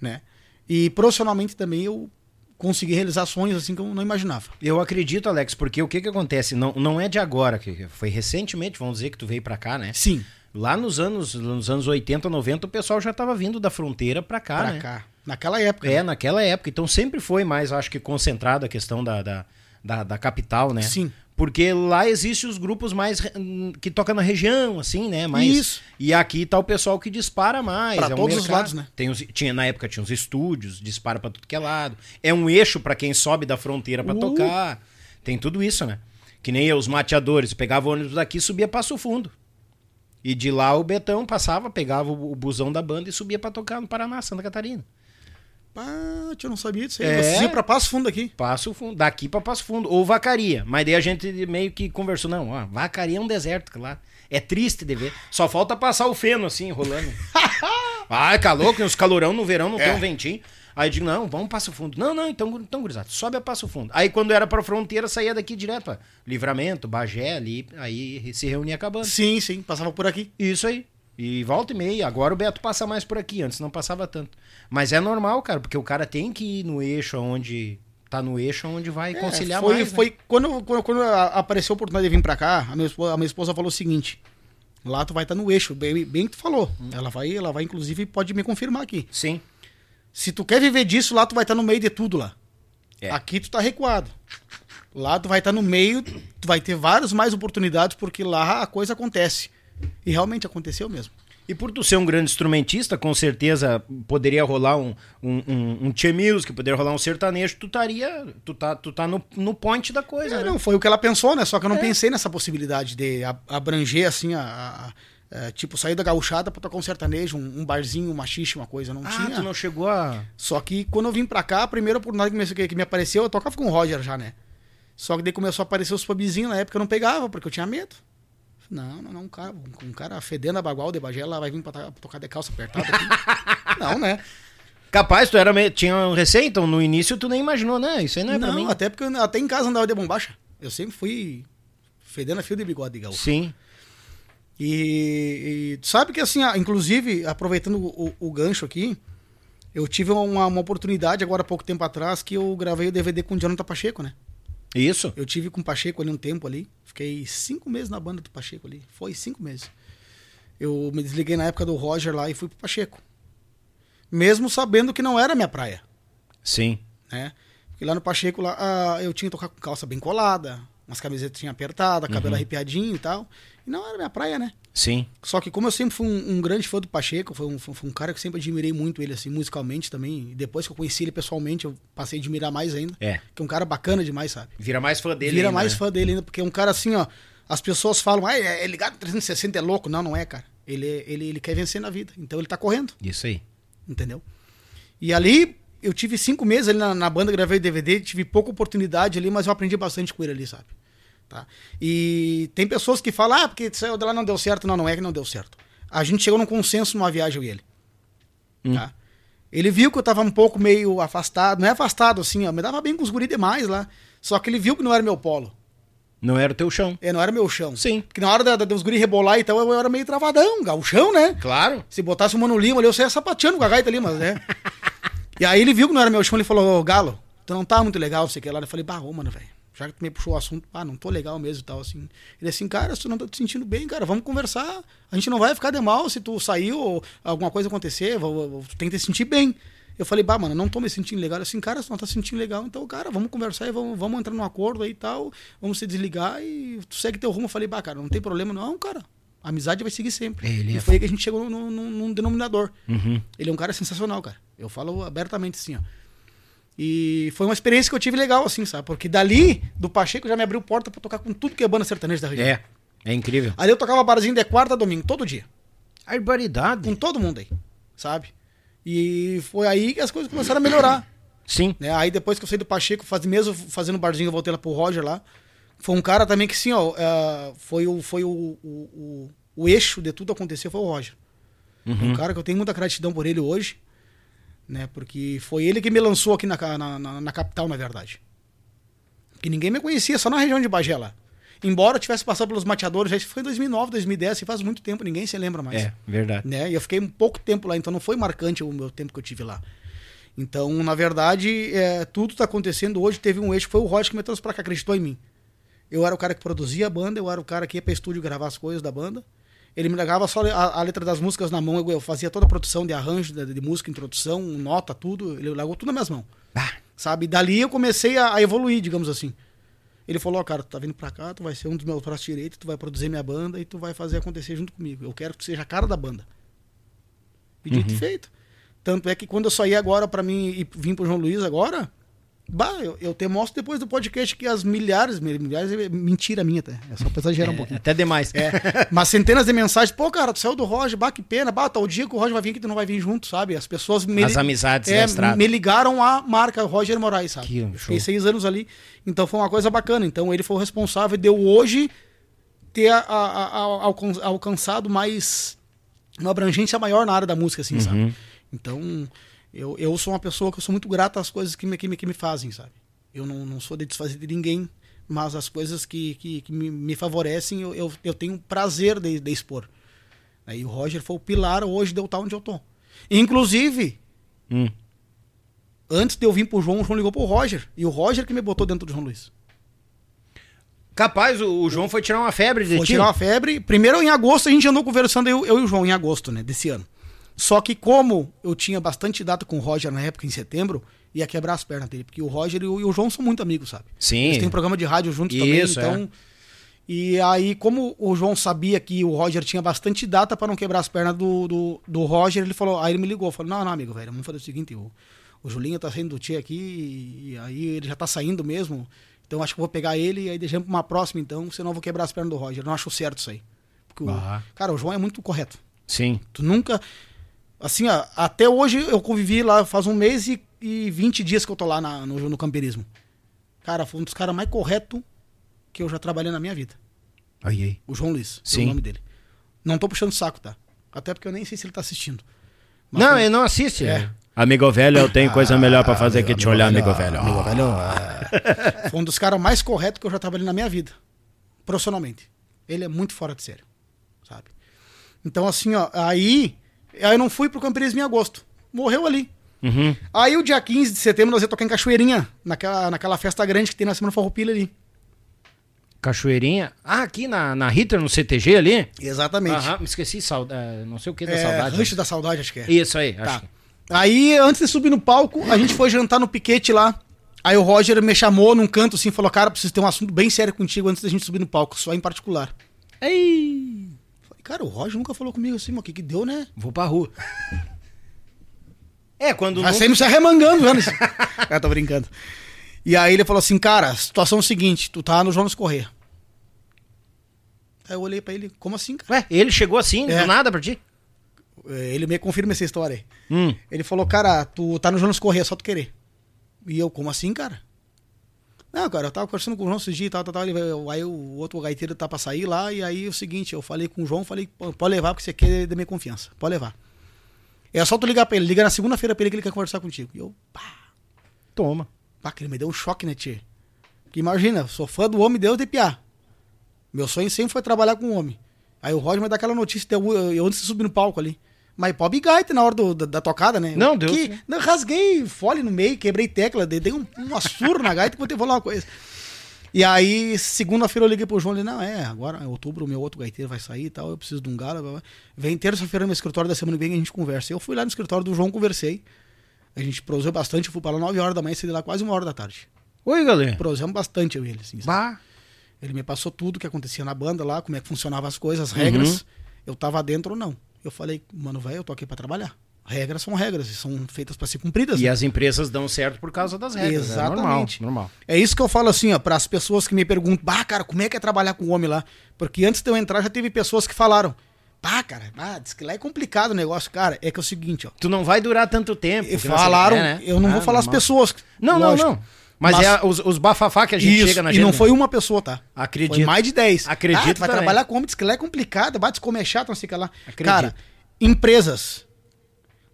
né? E profissionalmente também eu consegui realizar sonhos assim que eu não imaginava. Eu acredito, Alex, porque o que que acontece? Não, não é de agora, que foi recentemente, vamos dizer que tu veio pra cá, né? Sim, Lá nos anos, nos anos 80, 90, o pessoal já tava vindo da fronteira pra cá, pra né? cá. Naquela época. É, naquela época. Então sempre foi mais, acho que, concentrado a questão da, da, da, da capital, né? Sim. Porque lá existem os grupos mais que tocam na região, assim, né? Mais, Isso. E aqui tá o pessoal que dispara mais. Pra é um todos os lados, né? Tem os, tinha, na época tinha uns estúdios, dispara pra tudo que é lado. É um eixo pra quem sobe da fronteira pra Uh. tocar. Tem tudo isso, né? Que nem eu, os mateadores. Pegava o ônibus daqui e subia Passo Fundo. E de lá o Betão passava, pegava o, o busão da banda e subia pra tocar no Paraná, Santa Catarina. Pá, eu não sabia disso aí. É. Vocês iam pra Passo Fundo aqui. Passo Fundo, daqui pra Passo Fundo. Ou Vacaria. Mas daí a gente meio que conversou. Não, ó, Vacaria é um deserto lá. É triste de ver. Só falta passar o feno assim, rolando. Ai, calor, que os calorão no verão não tem É. um ventinho. Aí eu digo, não, vamos Passo Fundo. Não, não, então, então gurizada, sobe a Passo Fundo. Aí quando era pra fronteira, saía daqui direto pra Livramento, Bagé ali, aí se reunia acabando. Sim, sim, passava por aqui. Isso aí. E volta e meia. Agora o Beto passa mais por aqui, antes não passava tanto. Mas é normal, cara, porque o cara tem que ir no eixo onde. Tá no eixo onde vai É, conciliar foi, mais. né? foi quando, quando, quando a- apareceu a oportunidade de vir pra cá, a minha esposa, a minha esposa falou o seguinte: lá tu vai estar no eixo, bem, bem que tu falou. Hum. Ela vai, ela vai, inclusive, pode me confirmar aqui. Sim. Se tu quer viver disso, lá tu vai estar no meio de tudo lá. É. Aqui tu tá recuado. Lá tu vai estar no meio, tu vai ter várias mais oportunidades, porque lá a coisa acontece. E realmente aconteceu mesmo. E por tu ser um grande instrumentista, com certeza poderia rolar um, um, um, um Tchê Music, poderia rolar um sertanejo, tu estaria. Tu tá, tu tá no, no point da coisa, É, né? não, foi o que ela pensou, né? Só que eu não pensei nessa possibilidade de abranger, assim, a, a- a- é, tipo, sair da gauchada pra tocar um sertanejo, um, um barzinho, uma xixi, uma coisa. Não Ah, tinha. tu não chegou a. Só que quando eu vim pra cá, a primeira oportunidade que me, que me apareceu, eu tocava com o Roger já, né? Só que daí começou a aparecer os pubzinhos, na época eu não pegava, porque eu tinha medo. Não, não, não, um cara, um, cara fedendo a bagual de bagela vai vir pra, tocar de calça apertada aqui. não, né? Capaz, tu era meio... tinha um recém, então no início tu nem imaginou, né? Isso aí não é pra mim. até porque eu- até em casa andava de bombacha. Eu sempre fui fedendo a fio de bigode de gaúcho. Sim. E, e tu sabe que assim, inclusive, aproveitando o, o- o gancho aqui, eu tive uma, uma oportunidade agora há pouco tempo atrás que eu gravei o DVD com o Jonathan Pacheco, né? Isso. Eu tive com o Pacheco ali um tempo ali. Fiquei cinco meses na banda do Pacheco ali. Foi cinco meses. Eu me desliguei na época do Roger lá e fui pro Pacheco. Mesmo sabendo que não era minha praia, Sim. né? Porque lá no Pacheco lá, ah, eu tinha que tocar com calça bem colada, umas camisetas apertadas, cabelo arrepiadinho e tal. Não era minha praia, né? Sim. Só que como eu sempre fui um, um grande fã do Pacheco, foi um, foi um cara que eu sempre admirei muito ele, assim, musicalmente também. E depois que eu conheci ele pessoalmente, eu passei a admirar mais ainda. É. Que é um cara bacana demais, sabe? Vira mais fã dele. Vira ainda, mais né? fã dele ainda, porque é um cara assim, ó. As pessoas falam, ah, é é ligado 360 é louco. Não, não é, cara. Ele, é- ele, ele quer vencer na vida. Então ele tá correndo, Isso aí. entendeu? E ali, eu tive cinco meses ali na, na banda, gravei DVD, tive pouca oportunidade ali, mas eu aprendi bastante com ele ali, sabe? Tá? E tem pessoas que falam, ah, porque saiu de lá não deu certo. Não, não é que não deu certo. A gente chegou num consenso numa viagem, eu e ele. Hum. Tá? Ele viu que eu tava um pouco meio afastado, não é afastado assim, ó, me dava bem com os guri demais lá. Só que ele viu que não era meu polo. Não era o teu chão. É, não era meu chão. Sim. Porque na hora da, da, dos guri rebolar e tal, eu era meio travadão, gauchão, né? Claro. Se botasse o Mano Lima ali, eu saia sapateando com a gaita ali, mas né? e aí ele viu que não era meu chão, ele falou, ô Galo, tu não tá muito legal, sei o que lá. Eu falei, bah, ô, mano, velho, já que tu me puxou o assunto, ah, não tô legal mesmo e tal, assim. Ele assim, cara, se tu não tá te sentindo bem, cara, vamos conversar. A gente não vai ficar de mal se tu sair ou alguma coisa acontecer, tu tem que te sentir bem. Eu falei, bah, mano, não tô me sentindo legal. Assim, cara, se não tá se sentindo legal, então, cara, vamos conversar e vamos, vamos entrar num acordo aí e tal, vamos se desligar e tu segue teu rumo. Eu falei, bah, cara, não tem problema não, cara. A amizade vai seguir sempre. Ele e é foi aí que a gente chegou num, num, num denominador. Uhum. Ele é um cara sensacional, cara. Eu falo abertamente assim, ó. E foi uma experiência que eu tive legal, assim, sabe? Porque dali, do Pacheco, já me abriu porta pra tocar com tudo que é banda sertaneja da região. É. É incrível. Ali eu tocava barzinho de quarta a domingo, todo dia. Barbaridade. Com todo mundo aí, sabe? E foi aí que as coisas começaram a melhorar. Sim. Né? Aí depois que eu saí do Pacheco, faz, mesmo fazendo barzinho, eu voltei lá pro Roger lá. Foi um cara também que, sim, ó, uh, foi, o, foi o, o, o, o, eixo de tudo acontecer, foi o Roger. Uhum. Um cara que eu tenho muita gratidão por ele hoje, né? Porque foi ele que me lançou aqui na, na, na, na capital, na verdade. Que ninguém me conhecia, só na região de Bagé lá. Embora eu tivesse passado pelos mateadores, já foi em 2009, 2010, e faz muito tempo, ninguém se lembra mais. É, verdade. Né? E eu fiquei um pouco tempo lá, então não foi marcante o meu tempo que eu tive lá. Então, na verdade, é, tudo está acontecendo hoje. Teve um eixo que foi o Roger que me trouxe pra cá, acreditou em mim. Eu era o cara que produzia a banda, eu era o cara que ia pra estúdio gravar as coisas da banda. Ele me largava só a, a, letra das músicas na mão, eu, eu, fazia toda a produção de arranjo, de, de, música, introdução, nota, tudo. Ele largou tudo nas minhas mãos. Ah. Sabe? Dali eu comecei a, a evoluir, digamos assim. Ele falou, ó, cara, tu tá vindo pra cá, tu vai ser um dos meus braços direitos, tu vai produzir minha banda e tu vai fazer acontecer junto comigo. Eu quero que tu seja a cara da banda. E dito Uhum. feito. Tanto é que quando eu saí agora pra mim e vim pro João Luiz agora, bah, eu, eu te mostro depois do podcast que as milhares, milhares é mentira minha até. É só pra exagerar um É, pouquinho. até demais. É, mas centenas de mensagens, pô, cara, tu saiu do Roger, bah, que pena, bah, tal dia que o Roger vai vir que tu não vai vir junto, sabe? As pessoas me, As amizades é, me ligaram à marca Roger Moraes, sabe? Que. Fiquei seis anos ali, então foi uma coisa bacana. Então ele foi o responsável de eu hoje ter a- a- a- alcan- alcançado mais uma abrangência maior na área da música, assim, Uhum. sabe? Então, eu, eu sou uma pessoa que eu sou muito grata às coisas que me, que me, que me fazem, sabe? Eu não, não sou de desfazer de ninguém, mas as coisas que, que, que me, me favorecem, eu, eu, eu tenho prazer de, de expor. Aí o Roger foi o pilar hoje de eu estar onde eu tô. Inclusive, Hum. antes de eu vir pro João, o João ligou pro Roger. E o Roger que me botou dentro do João Luiz. Capaz, o, o João foi tirar uma febre de Foi ti. tirar uma febre. Primeiro, em agosto, a gente andou conversando, eu, eu e o João, em agosto, né, desse ano. Só que como eu tinha bastante data com o Roger na época, em setembro, ia quebrar as pernas dele. Porque o Roger e o, João são muito amigos, sabe? Sim. Eles têm um programa de rádio juntos Isso, também, então... é. E aí, como o João sabia que o Roger tinha bastante data para não quebrar as pernas do, do, do Roger, ele falou, aí ele me ligou, falou, não, não, amigo, velho, vamos fazer o seguinte, o, o Julinho tá saindo do Tia aqui, e, aí ele já tá saindo mesmo, então acho que vou pegar ele e aí deixamos pra uma próxima, então, senão eu vou quebrar as pernas do Roger. Não acho certo isso aí. Porque o- cara, o João é muito correto. Sim. Tu nunca. Assim, ó, até hoje eu convivi lá faz um mês e, e 20 dias que eu tô lá na- no, no campeirismo. Cara, foi um dos caras mais corretos que eu já trabalhei na minha vida. Aí, aí. O João Luiz, é Sim. o nome dele. Não tô puxando saco, tá? Até porque eu nem sei se ele tá assistindo. Mas Não, foi- ele não assiste. É. Amigo velho, eu tenho coisa melhor pra fazer que te olhar, amigo velho. Amigo velho, é. Foi um dos caras mais corretos que eu já trabalhei na minha vida. Profissionalmente. Ele é muito fora de sério. Sabe? Então, assim, ó, aí. Aí eu não fui pro campeirismo em agosto. Morreu ali. Uhum. Aí o dia 15 de setembro nós ia tocar em Cachoeirinha, naquela, naquela festa grande que tem na Semana Farroupilha ali. Cachoeirinha. Ah, aqui na, na Ritter, no CTG ali? Exatamente. Aham, me esqueci, sauda- eh, não sei o que da É, saudade. Rancho da Saudade, acho que é. Isso aí, Tá. acho que... Aí, antes de subir no palco, a gente foi jantar no piquete lá. Aí o Roger me chamou num canto assim, falou: Cara, preciso ter um assunto bem sério contigo antes da gente subir no palco, só em particular. Ei, cara, o Roger nunca falou comigo assim, mas o que que deu, né? vou pra rua. É, quando não... sempre se arremangando, já nesse... ah, tô brincando. E aí ele falou assim, cara, situação é o seguinte, tu tá no Jonas Corrêa. Aí eu olhei pra ele, como assim, cara? Ué, ele chegou assim, É. do nada pra ti? É, Ele me confirma essa história aí. Hum. Ele falou, cara, tu tá no Jonas Corrêa, só tu querer. E eu, como assim, cara? Não, cara, eu tava conversando com o João esses dias e tal, tal, tal. Ele, aí o outro gaiteiro tá pra sair lá, e aí é o seguinte, eu falei com o João, falei, "Pô, pode levar, porque você quer da minha confiança. Pode levar. É só tu ligar pra ele, liga na segunda-feira pra ele que ele quer conversar contigo. E eu, pá, Toma. pá, que ele me deu um choque, né, tio? Que imagina, eu sou fã do homem Deus de piá. Meu sonho sempre foi trabalhar com homem. Aí o Roger me dá aquela notícia, eu, eu antes de subir no palco ali. Mas pobre gaita na hora do, da, da, tocada, né? Não, deu. Que, não, rasguei fole no meio, quebrei tecla, dei um, um surra na gaita e vou ter que falar uma coisa. E aí, segunda-feira eu liguei pro João e não, é, agora em outubro o meu outro gaiteiro vai sair e tal, eu preciso de um galo. Vem terça-feira no meu escritório da semana que vem a gente conversa. Eu fui lá no escritório do João, conversei. A gente prosou bastante, eu fui para lá 9 horas da manhã e saí lá quase uma hora da tarde. Oi, galera. Prosamos bastante eu e ele, assim. Bah. Ele me passou tudo que acontecia na banda lá, como é que funcionavam as coisas, as regras. Uhum. Eu tava dentro ou não. Eu falei, mano, velho, eu tô aqui para trabalhar. Regras são regras e são feitas para ser cumpridas. E né? as empresas dão certo por causa das regras. Exatamente. É normal, normal. É isso que eu falo assim, ó, para as pessoas que me perguntam, bah, cara, como é que é trabalhar com homem lá? Porque antes de eu entrar já teve pessoas que falaram, Pá, cara, ah, diz que lá é complicado o negócio, cara. É que é o seguinte, ó. Tu não vai durar tanto tempo. E falaram, quer, né? eu não ah, vou falar normal. as pessoas. Não, lógico. não, não. Mas, Mas, é os, os bafafá que a gente isso, chega na E não foi uma pessoa, tá? Acredito. Foi mais de 10. Acredito. Ah, vai também. trabalhar com homem, diz que lá é complicado, bate como é chato, não sei o que lá. Acredito. Cara, empresas.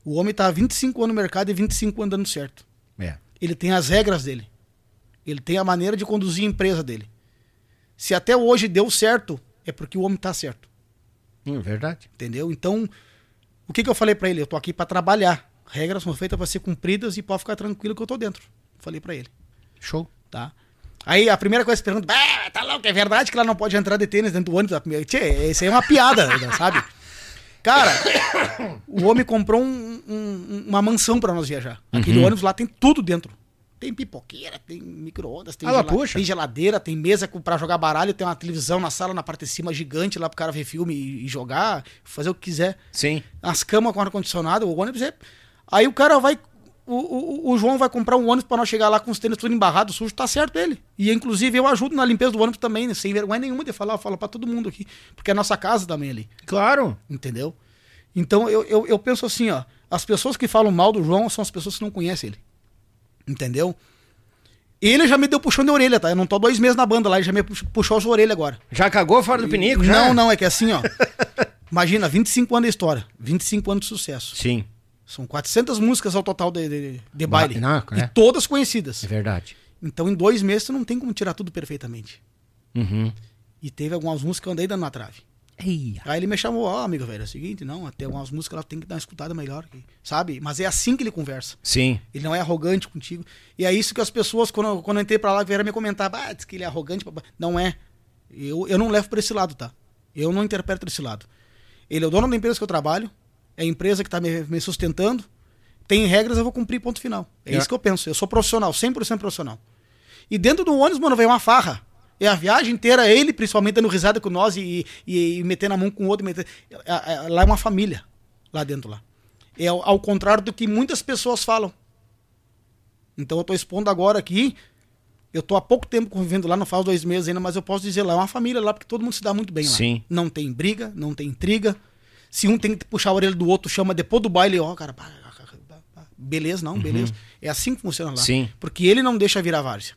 O homem tá há 25 anos no mercado e 25 anos dando certo. É. Ele tem as regras dele. Ele tem a maneira de conduzir a empresa dele. Se até hoje deu certo, é porque o homem tá certo. Hum, verdade. Entendeu? Então, o que, que eu falei para ele? Eu tô aqui para trabalhar. Regras são feitas para ser cumpridas e pode ficar tranquilo que eu tô dentro. Falei para ele. Show. Tá? Aí a primeira coisa que pergunta, ah, tá louco, é verdade que ela não pode entrar de tênis dentro do ônibus? Tchê, isso aí é uma piada, sabe? Cara, o homem comprou um, um, uma mansão para nós viajar. Aquele uhum. ônibus lá tem tudo dentro. Tem pipoqueira, tem micro-ondas, tem, ah, gela tem, geladeira, tem mesa para jogar baralho, tem uma televisão na sala, na parte de cima gigante lá pro cara ver filme e, e jogar, fazer o que quiser. Sim. As camas com ar-condicionado, o ônibus é. Aí o cara vai. O, o, o João vai comprar um ônibus para nós chegar lá com os tênis tudo embarrado, sujo, tá certo ele. E inclusive eu ajudo na limpeza do ônibus também, sem vergonha nenhuma de falar, eu falo pra todo mundo aqui. Porque é a nossa casa também ali. Claro. Entendeu? Então eu, eu, eu penso assim, ó. As pessoas que falam mal do João são as pessoas que não conhecem ele. Entendeu? Ele já me deu puxão de orelha, tá? Eu não tô dois meses na banda lá, ele já me puxou as orelhas agora. Já cagou fora do pinico? Já? Não, não, é que assim, ó. imagina, 25 anos de história, 25 anos de sucesso. Sim. São 400 músicas ao total de, de, de baile. Não, é. E todas conhecidas. É verdade. Então, em dois meses, tu não tem como tirar tudo perfeitamente. Uhum. E teve algumas músicas que eu andei dando na trave. Eia. Aí ele me chamou, ó, oh, amigo velho, é o seguinte, não, até algumas músicas ela tem que dar uma escutada melhor, sabe? Mas é assim que ele conversa. Sim. Ele não é arrogante contigo. E é isso que as pessoas, quando, quando eu entrei pra lá, vieram me comentar, ah, diz que ele é arrogante. Não é. Eu, eu não levo pra esse lado, tá? Eu não interpreto desse lado. Ele é o dono da empresa que eu trabalho, é a empresa que tá me, me sustentando, tem regras, eu vou cumprir, ponto final. É, é. isso que eu penso. Eu sou profissional, 100% profissional. E dentro do ônibus, mano, veio uma farra. É a viagem inteira, ele principalmente dando risada com nós e, e, e metendo a mão com o outro. Metendo... Lá é uma família, lá dentro lá. É ao, ao contrário do que muitas pessoas falam. Então eu estou expondo agora aqui. Eu estou há pouco tempo convivendo lá, não faz dois meses ainda, mas eu posso dizer lá, é uma família lá, porque todo mundo se dá muito bem lá. Sim. Não tem briga, não tem intriga. Se um tem que puxar a orelha do outro, chama depois do baile, ó, cara, beleza, não, beleza. Uhum. É assim que funciona lá. Sim. Porque ele não deixa virar várzea.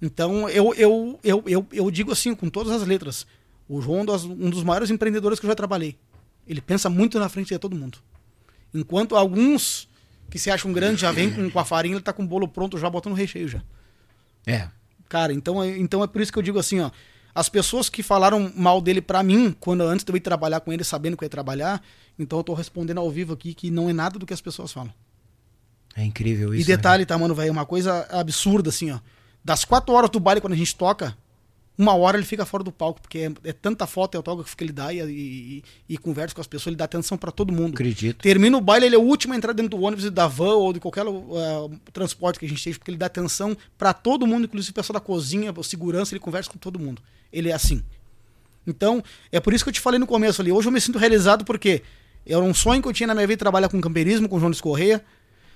Então, eu, eu, eu, eu, eu digo assim, com todas as letras, o João é um dos maiores empreendedores que eu já trabalhei. Ele pensa muito na frente de todo mundo. Enquanto alguns que se acham grandes já vêm com, com a farinha, ele tá com o bolo pronto já botando recheio já. É. Cara, então, é, então é por isso que eu digo assim, ó. As pessoas que falaram mal dele para mim, quando antes de eu ir trabalhar com ele, sabendo que eu ia trabalhar, então eu tô respondendo ao vivo aqui que não é nada do que as pessoas falam. É incrível isso. E detalhe, né? tá, mano, velho, uma coisa absurda assim, ó. Das quatro horas do baile, quando a gente toca, uma hora ele fica fora do palco, porque é, é tanta foto e autógrafo que ele dá e, e, e, conversa com as pessoas, ele dá atenção para todo mundo. Acredito. Termina o baile, ele é o último a entrar dentro do ônibus da van ou de qualquer uh, transporte que a gente tem, porque ele dá atenção para todo mundo, inclusive o pessoal da cozinha, segurança, ele conversa com todo mundo. Ele é assim. Então, é por isso que eu te falei no começo ali. Hoje eu me sinto realizado porque era um sonho que eu tinha na minha vida trabalhar com camperismo, com o Jones Correia.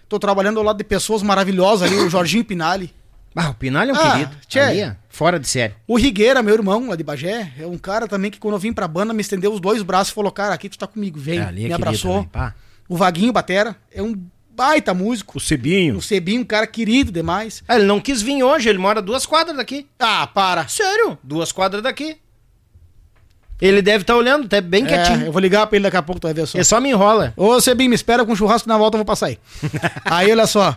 Tô trabalhando ao lado de pessoas maravilhosas ali, o Jorginho Pinali. Ah, o Pinalho é um ah, querido. Tchê, Ali, é fora de série. O Rigueira, meu irmão, lá de Bagé, é um cara também que quando eu vim pra banda me estendeu os dois braços e falou: Cara, aqui tu tá comigo, vem. É, me abraçou. Também, o Vaguinho Batera é um baita músico. O Cebinho. O Cebinho, um cara querido demais. Ah, ele não quis vir hoje, ele mora duas quadras daqui. Ah, para. Sério? Duas quadras daqui. Ele deve estar tá olhando, tá bem é, quietinho. Eu vou ligar pra ele daqui a pouco, tu vai ver só. Ele só me enrola. Ô, Cebinho, me espera com churrasco na volta, eu vou passar aí. aí, olha só.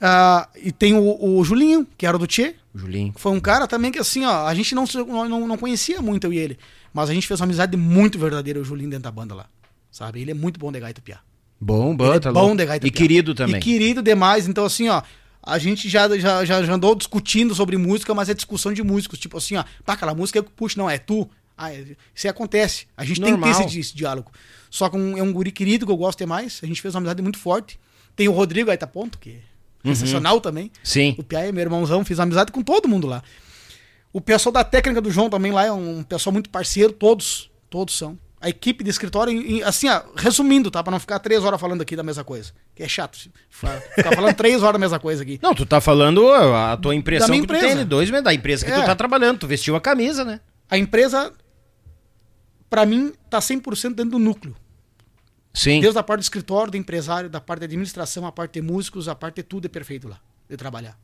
Ah, e tem o, o Julinho, que era do Tchê. Julinho. Foi um cara também que, assim, ó, a gente não, não, não, conhecia muito eu e ele. Mas a gente fez uma amizade muito verdadeira, o Julinho, dentro da banda lá. Sabe? Ele é muito bom de gaita piá. Bom, bom, é tá bom louco. de gaita E piá. querido também. E querido demais. Então, assim, ó, a gente já, já, já, andou discutindo sobre música, mas é discussão de músicos. Tipo assim, ó, pá, aquela música eu que puxo, não, é tu. Ah, é- isso aí acontece. A gente tem Normal. que ter esse, esse diálogo. Só que um- é um guri querido que eu gosto demais. A gente fez uma amizade muito forte. Tem o Rodrigo Gaita Ponto, que é sensacional também. Sim. O Pia é meu irmãozão, fiz amizade com todo mundo lá. O pessoal da técnica do João também lá é um pessoal muito parceiro, todos, todos são. A equipe de escritório, assim, ó, resumindo, tá? Pra não ficar três horas falando aqui da mesma coisa. Que é chato ficar falando três horas da mesma coisa aqui. Não, tu tá falando a tua impressão Da minha que tu empresa. tem de dois meses, da empresa que É. tu tá trabalhando. Tu vestiu a camisa, né? A empresa, pra mim, tá 100% dentro do núcleo. Sim. Desde a parte do escritório, do empresário, da parte da administração, a parte de músicos, a parte de tudo é perfeito lá, de trabalhar.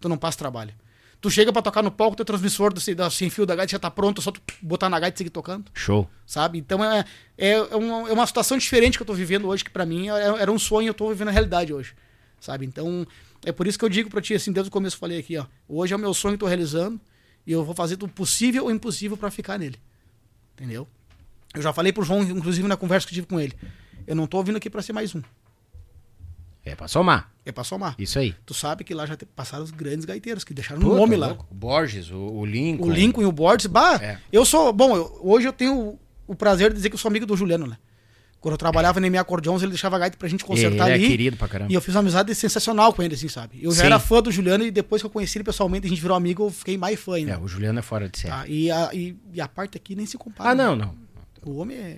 Tu não passa trabalho. Tu chega pra tocar no palco, teu transmissor do, da sem fio da gaita já tá pronto, é só tu botar na gaita e seguir tocando. Show. sabe? Então é, é, é, uma, é uma situação diferente que eu tô vivendo hoje, que pra mim era, era um sonho, eu tô vivendo a realidade hoje, sabe? Então é por isso que eu digo pra ti, assim, desde o começo eu falei aqui, ó, hoje é o meu sonho que eu tô realizando e eu vou fazer o possível ou impossível pra ficar nele, entendeu? Eu já falei pro João, inclusive na conversa que eu tive com ele, eu não tô vindo aqui pra ser mais um, É pra somar. é pra somar. Isso aí. Tu sabe que lá já passaram os grandes gaiteiros, que deixaram um Puta, nome lá. O Borges, o, o Lincoln. O Lincoln e o Borges, bah, É. eu sou, bom, eu- hoje eu tenho o, prazer de dizer que eu sou amigo do Juliano, né? Quando eu trabalhava na minha acordeões, ele deixava gaita pra gente consertar Ele é ali. querido pra caramba. E eu fiz uma amizade sensacional com ele, assim, sabe? Eu já Sim. era fã do Juliano e depois que eu conheci ele pessoalmente, a gente virou amigo, eu fiquei mais fã ainda. É, o Juliano é fora de série. Tá? E, a, e, e a parte aqui nem se compara. Ah, né? não, não. O homem é,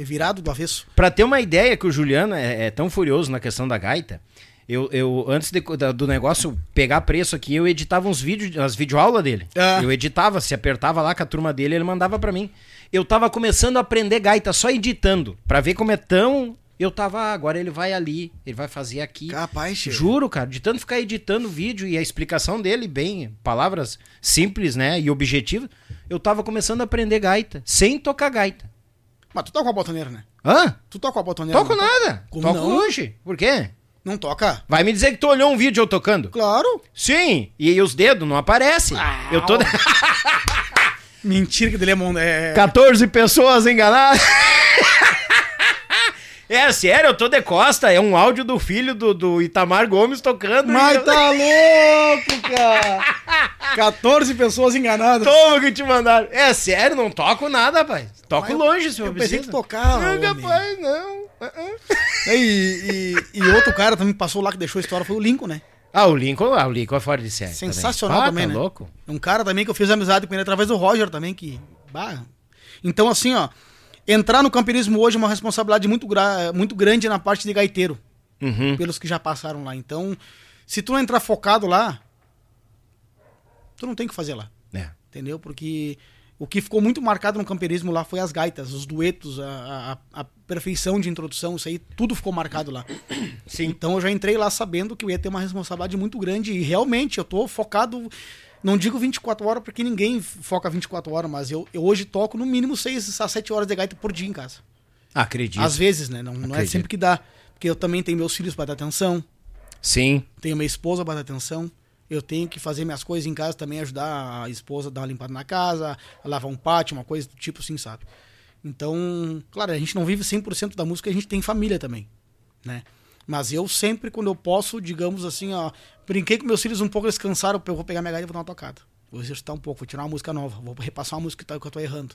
é virado do avesso. Pra ter uma ideia que o Juliano é, é tão furioso na questão da gaita, eu, eu antes de- da- do negócio pegar preço aqui, eu editava uns vídeos, as videoaulas dele. Ah. Eu editava, se apertava lá com a turma dele, ele mandava pra mim. Eu tava começando a aprender gaita só editando, pra ver como é tão eu tava, ah, agora ele vai ali, ele vai fazer aqui. Capaz, che. Juro, cara, de tanto ficar editando o vídeo e a explicação dele, bem, palavras simples, né, e objetivas, eu tava começando a aprender gaita, sem tocar gaita. Mas tu toca a botoneira, né? Hã? Tu toca a botoneira. Toco não nada. Como Toco não? hoje. Por quê? Não toca? Vai me dizer que tu olhou um vídeo eu tocando? Claro. Sim, e aí os dedos não aparecem. eu tô. Mentira que dele é... mon- é... 14 pessoas enganadas. É sério, eu tô de costa. É um áudio do filho do, do Itamar Gomes tocando. Mas tá louco, cara. 14 pessoas enganadas. Toma que te mandaram. É sério, não toco nada, rapaz. Toco Mas longe, se eu eu pensei que tocava, Não, rapaz, não. Uh-uh. E, e, e outro cara também passou lá que deixou a história foi o Lincoln, né? Ah, o Lincoln, ah, o Lincoln é fora de série. Sensacional Ah, também, tá né? louco? Um cara também que eu fiz amizade com ele através do Roger também, que. Bah. Então, assim, ó. Entrar no campeonismo hoje é uma responsabilidade muito, muito grande na parte de gaiteiro, Uhum. pelos que já passaram lá. Então, se tu não entrar focado lá, tu não tem o que fazer lá. É. Entendeu? Porque o que ficou muito marcado no camperismo lá foi as gaitas, os duetos, a, a, a perfeição de introdução, isso aí, tudo ficou marcado lá. Sim. Então eu já entrei lá sabendo que eu ia ter uma responsabilidade muito grande e realmente eu tô focado, não digo 24 horas porque ninguém foca 24 horas, mas eu, eu hoje toco no mínimo 6 a 7 horas de gaita por dia em casa. Acredito. Às vezes, né? Não, não é sempre que dá. Porque eu também tenho meus filhos para dar atenção, Sim. tenho minha esposa para dar atenção. Eu tenho que fazer minhas coisas em casa também, ajudar a esposa a dar uma limpada na casa, a lavar um pátio, uma coisa do tipo assim, sabe? Então, claro, a gente não vive 100% da música, a gente tem família também, né? Mas eu sempre, quando eu posso, digamos assim, ó, brinquei com meus filhos um pouco, eles cansaram, eu vou pegar minha gaita e vou dar uma tocada. Vou exercitar um pouco, vou tirar uma música nova, vou repassar uma música que tá- que eu tô errando.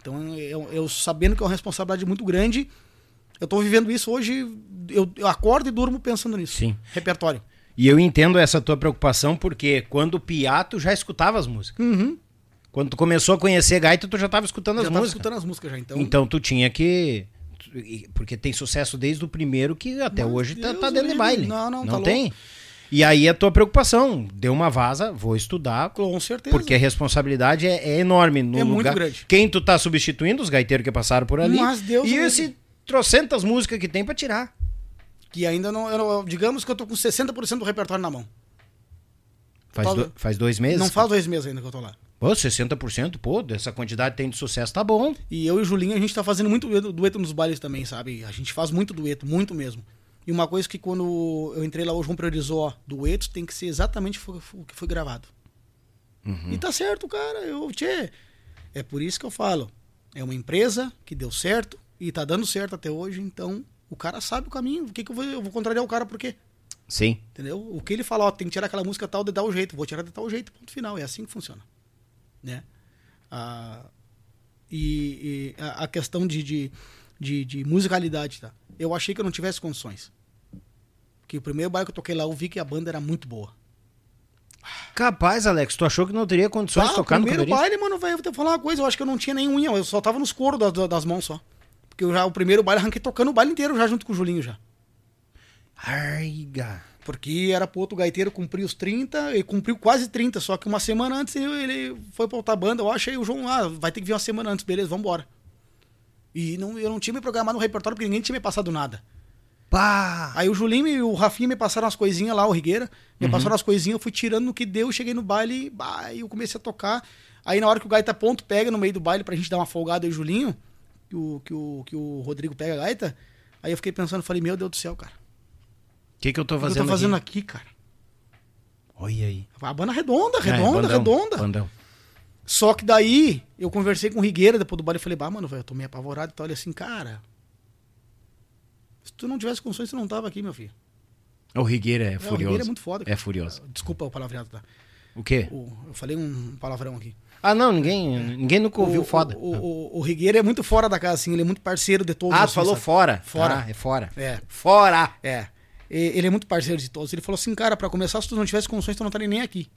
Então, eu, eu sabendo que é uma responsabilidade muito grande, eu tô vivendo isso hoje, eu, eu acordo e durmo pensando nisso. Sim. Repertório. E eu entendo essa tua preocupação porque quando piá, tu já escutava as músicas. Uhum. Quando tu começou a conhecer gaita, tu já tava escutando já as músicas. escutando as músicas já, então. Então tu tinha que. Porque tem sucesso desde o primeiro que até Mas hoje tá, Deus tá dentro de baile. Não, não, tá Não tem? louco. E aí a tua preocupação, deu uma vaza, vou estudar, Com certeza. porque a responsabilidade é, é enorme no É muito lugar. grande. Quem tu tá substituindo, os gaiteiros que passaram por ali. Mas Deus e esse trocentas músicas que tem pra tirar. Que ainda não, Digamos que eu tô com 60% do repertório na mão. Faz, do- faz dois meses? Não faz dois meses ainda que eu tô lá. Pô, 60%, pô, dessa quantidade tem de sucesso, tá bom. E eu e o Julinho, a gente tá fazendo muito dueto nos bailes também, sabe? A gente faz muito dueto, muito mesmo. E uma coisa que quando eu entrei lá, o João priorizou, ó, duetos tem que ser exatamente o que foi gravado. Uhum. E tá certo, cara. Eu, tchê, é por isso que eu falo. É uma empresa que deu certo e tá dando certo até hoje, então o cara sabe o caminho. O que, que eu, vou, eu vou contrariar o cara por quê? Sim. Entendeu? O que ele fala, ó, tem que tirar aquela música tal de tal jeito, vou tirar de tal jeito, ponto final. É assim que funciona. Né? Ah, e, e a, a, questão de, de, de, de, musicalidade, tá? Eu achei que eu não tivesse condições. Porque o primeiro baile que eu toquei lá, eu vi que a banda era muito boa. Capaz, Alex, tu achou que não teria condições ah, de tocar no primeiro baile, mano, velho, vou te falar uma coisa, eu acho que eu não tinha nem unha, eu só tava nos coros das, das mãos só. Porque eu já, o primeiro baile, arranquei tocando o baile inteiro já junto com o Julinho já. Arga. Porque era pro outro gaiteiro cumprir os 30, ele cumpriu quase 30, só que uma semana antes ele foi pra outra banda. Eu achei o João, ah, vai ter que vir uma semana antes, beleza, vambora. E não, eu não tinha me programado no repertório porque ninguém tinha me passado nada. Pá! Aí o Julinho e o Rafinha me passaram as coisinhas lá, o Rigueira, me uhum. passaram as coisinhas, eu fui tirando no que deu, cheguei no baile, bah, eu comecei a tocar. Aí na hora que o gaita ponto pega no meio do baile pra gente dar uma folgada aí, o Julinho, que o, que o, que o Rodrigo pega a gaita, aí eu fiquei pensando, falei, meu Deus do céu, cara. O que, que eu tô fazendo aqui? eu tô fazendo aqui, aqui cara? Olha aí. A banda redonda, redonda, é, bandão, redonda. Bandão. Só que daí eu conversei com o Rigueira depois do baile e falei, bah, mano, velho, eu tô meio apavorado. Então, olha assim, cara. Se tu não tivesse condições, você não tava aqui, meu filho. O Rigueira é, é furioso. O Rigueira é muito foda. Cara. É furioso. Desculpa o palavreado, tá? O quê? O, eu falei um palavrão aqui. Ah, não, ninguém, é. ninguém nunca ouviu o, foda. O, o, o, Rigueira é muito fora da casa, assim, ele é muito parceiro de todos. Ah, tu falou sabe? fora. Fora. Ah, é fora. É. Fora! É ele é muito parceiro de todos. Ele falou assim, cara, para começar, se tu não tivesse condições, tu não estaria nem aqui.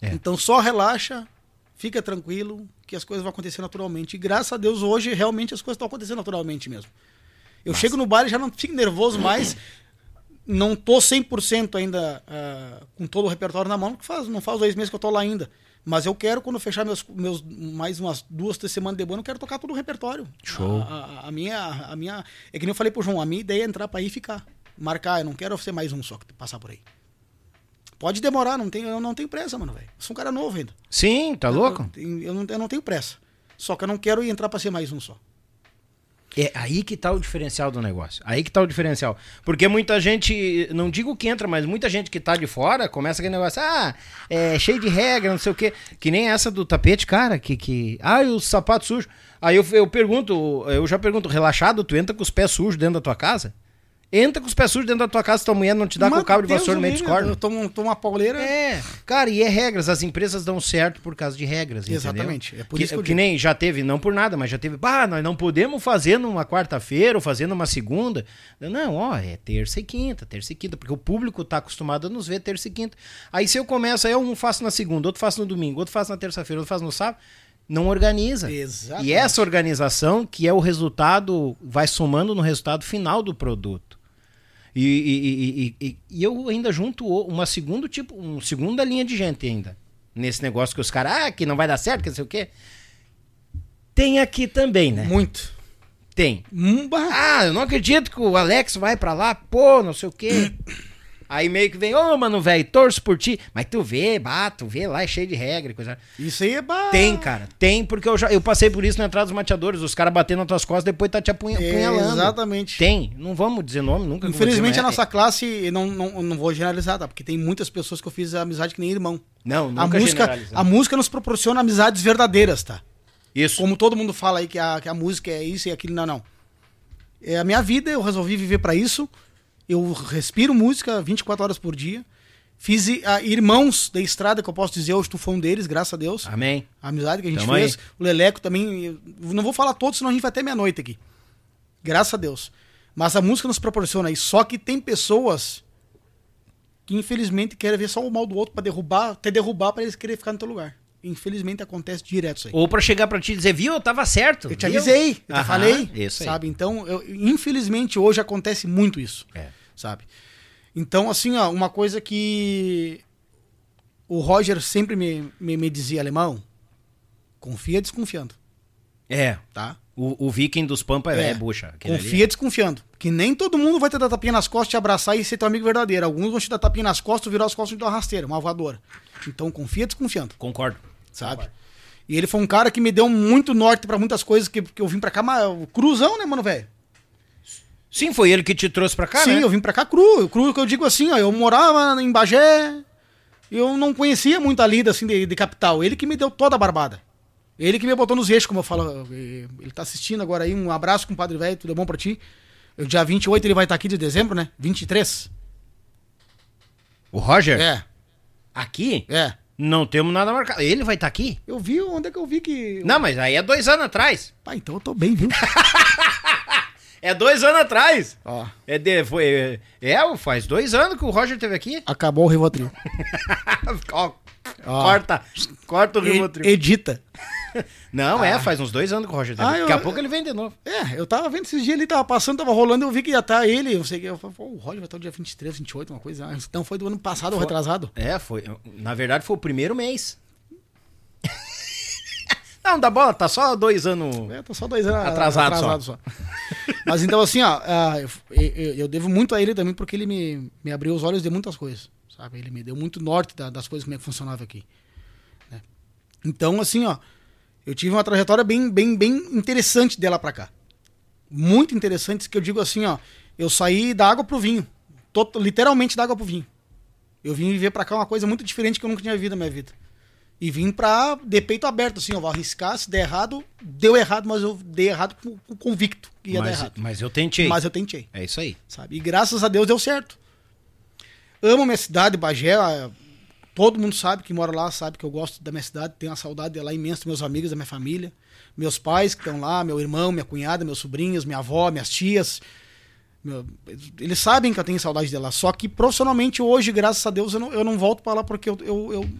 É. Então só relaxa, fica tranquilo, que as coisas vão acontecer naturalmente. E graças a Deus, hoje, realmente as coisas estão acontecendo naturalmente mesmo. Eu Nossa. chego no bar e já não fico nervoso mais. Não tô 100% ainda uh, com todo o repertório na mão, porque faz, não faz dois meses que eu tô lá ainda. Mas eu quero, quando fechar meus, meus mais umas duas, três semanas de banda, eu quero tocar todo o repertório. Show. A, a, a, minha, a minha. É que nem eu falei pro João, a minha ideia é entrar pra ir e ficar marcar, eu não quero ser mais um só que passar por aí. Pode demorar, não tem, eu não tenho pressa, mano, velho. Sou um cara novo ainda. Sim, tá eu, louco? Eu, eu, não, eu não tenho pressa. Só que eu não quero entrar pra ser mais um só. É aí que tá o diferencial do negócio. Aí que tá o diferencial. Porque muita gente, não digo que entra, mas muita gente que tá de fora começa aquele negócio, ah, é cheio de regra, não sei o quê. Que nem essa do tapete, cara, que. que ah, e os sapatos sujos. Aí eu, eu pergunto, eu já pergunto, relaxado, tu entra com os pés sujos dentro da tua casa? Entra com os pés sujos dentro da tua casa, tua mulher não te dá Mas com o cabo de vassoura no meio dos cornos. Toma, toma uma pauleira. É, cara, e é regras. As empresas dão certo por causa de regras, Exatamente. Entendeu? É por que, isso que, que nem já teve, não por nada, mas já teve. Bah, nós não podemos fazer numa quarta-feira ou fazer numa segunda. Não, ó, é terça e quinta, terça e quinta, porque o público tá acostumado a nos ver terça e quinta. Aí se eu começo, aí eu um faço na segunda, outro faço no domingo, outro faço na terça-feira, outro faço no sábado não organiza. Exatamente. E essa organização que é o resultado, vai somando no resultado final do produto. E, e, e, e, eu ainda junto uma segundo tipo, uma segunda linha de gente ainda. Nesse negócio que os caras, ah, que não vai dar certo, que não sei o quê. Tem aqui também, né? Muito. Tem. Ah, eu não acredito que o Alex vai para lá, pô, não sei o quê. Aí meio que vem, ô, oh, mano, velho, torço por ti. Mas tu vê, bato, vê lá, é cheio de regra e coisa. Isso aí é bah. Tem, cara. Tem, porque eu já eu passei por isso na entrada dos mateadores. Os caras batendo nas tuas costas, depois tá te apunha, é, apunhalando. Exatamente. Tem. Não vamos dizer nome, nunca. Infelizmente, a nossa classe, não, não, não vou generalizar, tá? Porque tem muitas pessoas que eu fiz amizade que nem irmão. Não, nunca a música, a música nos proporciona amizades verdadeiras, tá? Isso. Como todo mundo fala aí que a, que a música é isso e aquilo, não, não. É a minha vida, eu resolvi viver para isso. Eu respiro música 24 horas por dia. Fiz uh, irmãos da estrada, que eu posso dizer, hoje tu foi um deles, graças a Deus. Amém. A amizade que a gente Tamo fez. Aí. O Leleco também. Não vou falar todos, senão a gente vai até meia-noite aqui. Graças a Deus. Mas a música nos proporciona isso. Só que tem pessoas que infelizmente querem ver só o mal do outro para derrubar, até derrubar para eles querer ficar no teu lugar. Infelizmente acontece direto isso aí. Ou para chegar para ti e dizer, viu, eu tava certo. Eu te avisei, eu te falei. Isso sabe? Aí. Então, eu, infelizmente hoje acontece muito isso. É sabe? Então, assim, ó, uma coisa que o Roger sempre me, me, me dizia, alemão, confia desconfiando. É. Tá? O, o viking dos Pampa é, é bucha. Confia ali. desconfiando. Que nem todo mundo vai te dar tapinha nas costas, te abraçar e ser teu amigo verdadeiro. Alguns vão te dar tapinha nas costas, virar as costas e te dar uma rasteira, uma voadora. Então confia desconfiando. Concordo. Sabe? Concordo. E ele foi um cara que me deu muito norte para muitas coisas que, que eu vim pra cá, mas cruzão, né, mano, velho? Sim, foi ele que te trouxe pra cá, Sim, né? eu vim pra cá cru. Cru que eu digo assim, ó, eu morava em Bagé, eu não conhecia muito a lida assim de, de capital. Ele que me deu toda a barbada. Ele que me botou nos eixos, como eu falo. Ele tá assistindo agora aí. Um abraço, compadre velho, tudo é bom pra ti. Eu, dia 28 ele vai estar aqui de dezembro, né? 23. O Roger? É, Aqui? é. Não temos nada marcado. Ele vai estar aqui? Eu vi, onde é que eu vi que. Não, mas aí é dois anos atrás. Pá, então eu tô bem, viu? É dois anos atrás. Ó, É, de, foi, é, faz dois anos que o Roger esteve aqui. acabou o Rivotril. Ó, Ó. Corta, corta o Rivotril. Edita. Não, é, faz uns dois anos que o Roger teve. Ah, Daqui a eu- pouco ele vem de novo. É, eu tava vendo esses dias ele tava passando, tava rolando, eu vi que ia estar ele, eu sei que eu falei, o Roger vai estar o dia 23, 28, uma coisa. Ah, Então foi do ano passado ou Foi. retrasado? É, foi. Na verdade, foi o primeiro mês. Não, dá bola, tá só dois anos. É, tô só dois anos Atrasado só. Mas então, assim, ó, ah, eu, eu- eu devo muito a ele também porque ele me, me abriu os olhos de muitas coisas, sabe? Ele me deu muito norte da- das coisas como é que funcionava aqui. né? Então, assim, ó, eu tive uma trajetória bem, bem, bem interessante dela pra cá. Muito interessante, que eu digo assim, ó, eu saí da água pro vinho. Tot- literalmente da água pro vinho. Eu vim viver pra cá uma coisa muito diferente que eu nunca tinha vivido na minha vida. E vim pra de peito aberto, assim, eu vou arriscar, se der errado, deu errado, mas eu dei errado com, com convicto que ia dar Mas, errado. mas eu tentei. Mas eu tentei, É isso aí. sabe? E graças a Deus deu certo. Amo minha cidade, Bagé. Todo mundo sabe que mora lá, sabe que eu gosto da minha cidade, tenho uma saudade de lá imensa, meus amigos, da minha família, meus pais que estão lá, meu irmão, minha cunhada, meus sobrinhos, minha avó, minhas tias. Meu- eles sabem que eu tenho saudade de lá. Só que profissionalmente hoje, graças a Deus, eu não, eu não volto para lá porque eu, eu, eu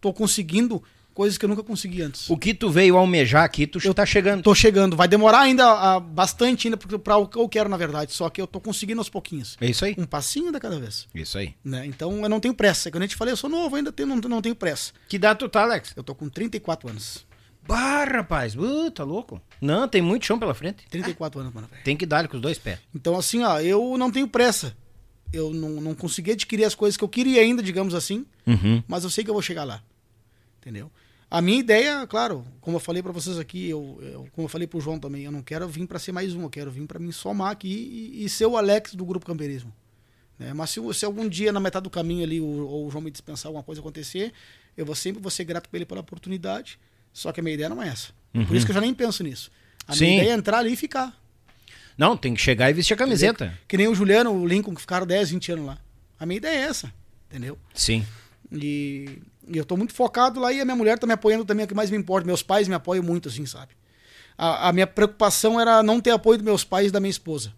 tô conseguindo coisas que eu nunca consegui antes. O que tu veio almejar aqui, tu tá chegando. Tô chegando. Vai demorar ainda ah, bastante ainda para o que eu quero, na verdade. Só que eu tô conseguindo aos pouquinhos. É isso aí. Um passinho da cada vez. Isso aí. Né? Então eu não tenho pressa. Quando a gente falei, eu sou novo, ainda tenho, não, não tenho pressa. Que data tu tá, Alex? Eu tô com 34 anos. Bah, rapaz. Uh, tá louco? Não, tem muito chão pela frente. 34 anos, mano, velho. Tem que dar com os dois pés. Então, assim, ó, eu não tenho pressa. Eu não, não consegui adquirir as coisas que eu queria ainda, digamos assim, Uhum. mas eu sei que eu vou chegar lá. Entendeu? A minha ideia, claro, como eu falei pra vocês aqui, eu, eu- como eu falei pro João também, eu não quero vir pra ser mais um, eu quero vir pra me somar aqui e, e ser o Alex do grupo Camperismo. né? Mas se, se algum dia na metade do caminho ali o, ou o João me dispensar alguma coisa acontecer, eu vou sempre vou ser grato pra ele pela oportunidade. Só que a minha ideia não é essa. Por isso que eu já nem penso nisso. A Sim. minha ideia é entrar ali e ficar. Não, tem que chegar e vestir a camiseta. Que nem o Juliano, o Lincoln, que ficaram 10, 20 anos lá. A minha ideia é essa, entendeu? Sim. E, e eu tô muito focado lá e a minha mulher tá me apoiando também, é o que mais me importa. Meus pais me apoiam muito, assim, sabe? A, a minha preocupação era não ter apoio dos meus pais e da minha esposa.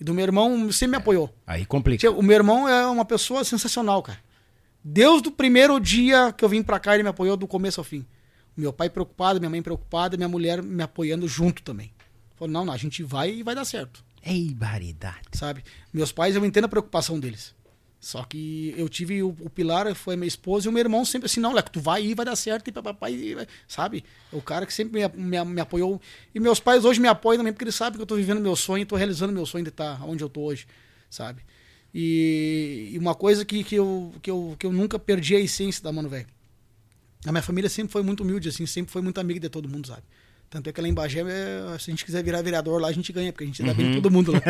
E do meu irmão sempre me apoiou. Aí complica. Tia, O meu irmão é uma pessoa sensacional, cara. Desde o primeiro dia que eu vim pra cá, ele me apoiou do começo ao fim. Meu pai preocupado, minha mãe preocupada, minha mulher me apoiando junto também. Falou, não, não, a gente vai e vai dar certo Ei, baridade. sabe? Meus pais, eu entendo a preocupação deles. Só que eu tive o, o pilar, foi minha esposa e o meu irmão sempre assim, não, Leco, tu vai ir, vai dar certo, e papai, e vai", sabe? O cara que sempre me, me, me apoiou. E meus pais hoje me apoiam também, porque eles sabem que eu tô vivendo meu sonho, tô realizando meu sonho de estar onde eu tô hoje, sabe? E, e uma coisa que, que, eu, que, eu, que eu nunca perdi a essência da Mano Velho. A minha família sempre foi muito humilde, assim, sempre foi muito amiga de todo mundo, sabe? Tanto é que lá em Bagé, é, se a gente quiser virar vereador lá, a gente ganha, porque a gente dá bem com todo mundo lá.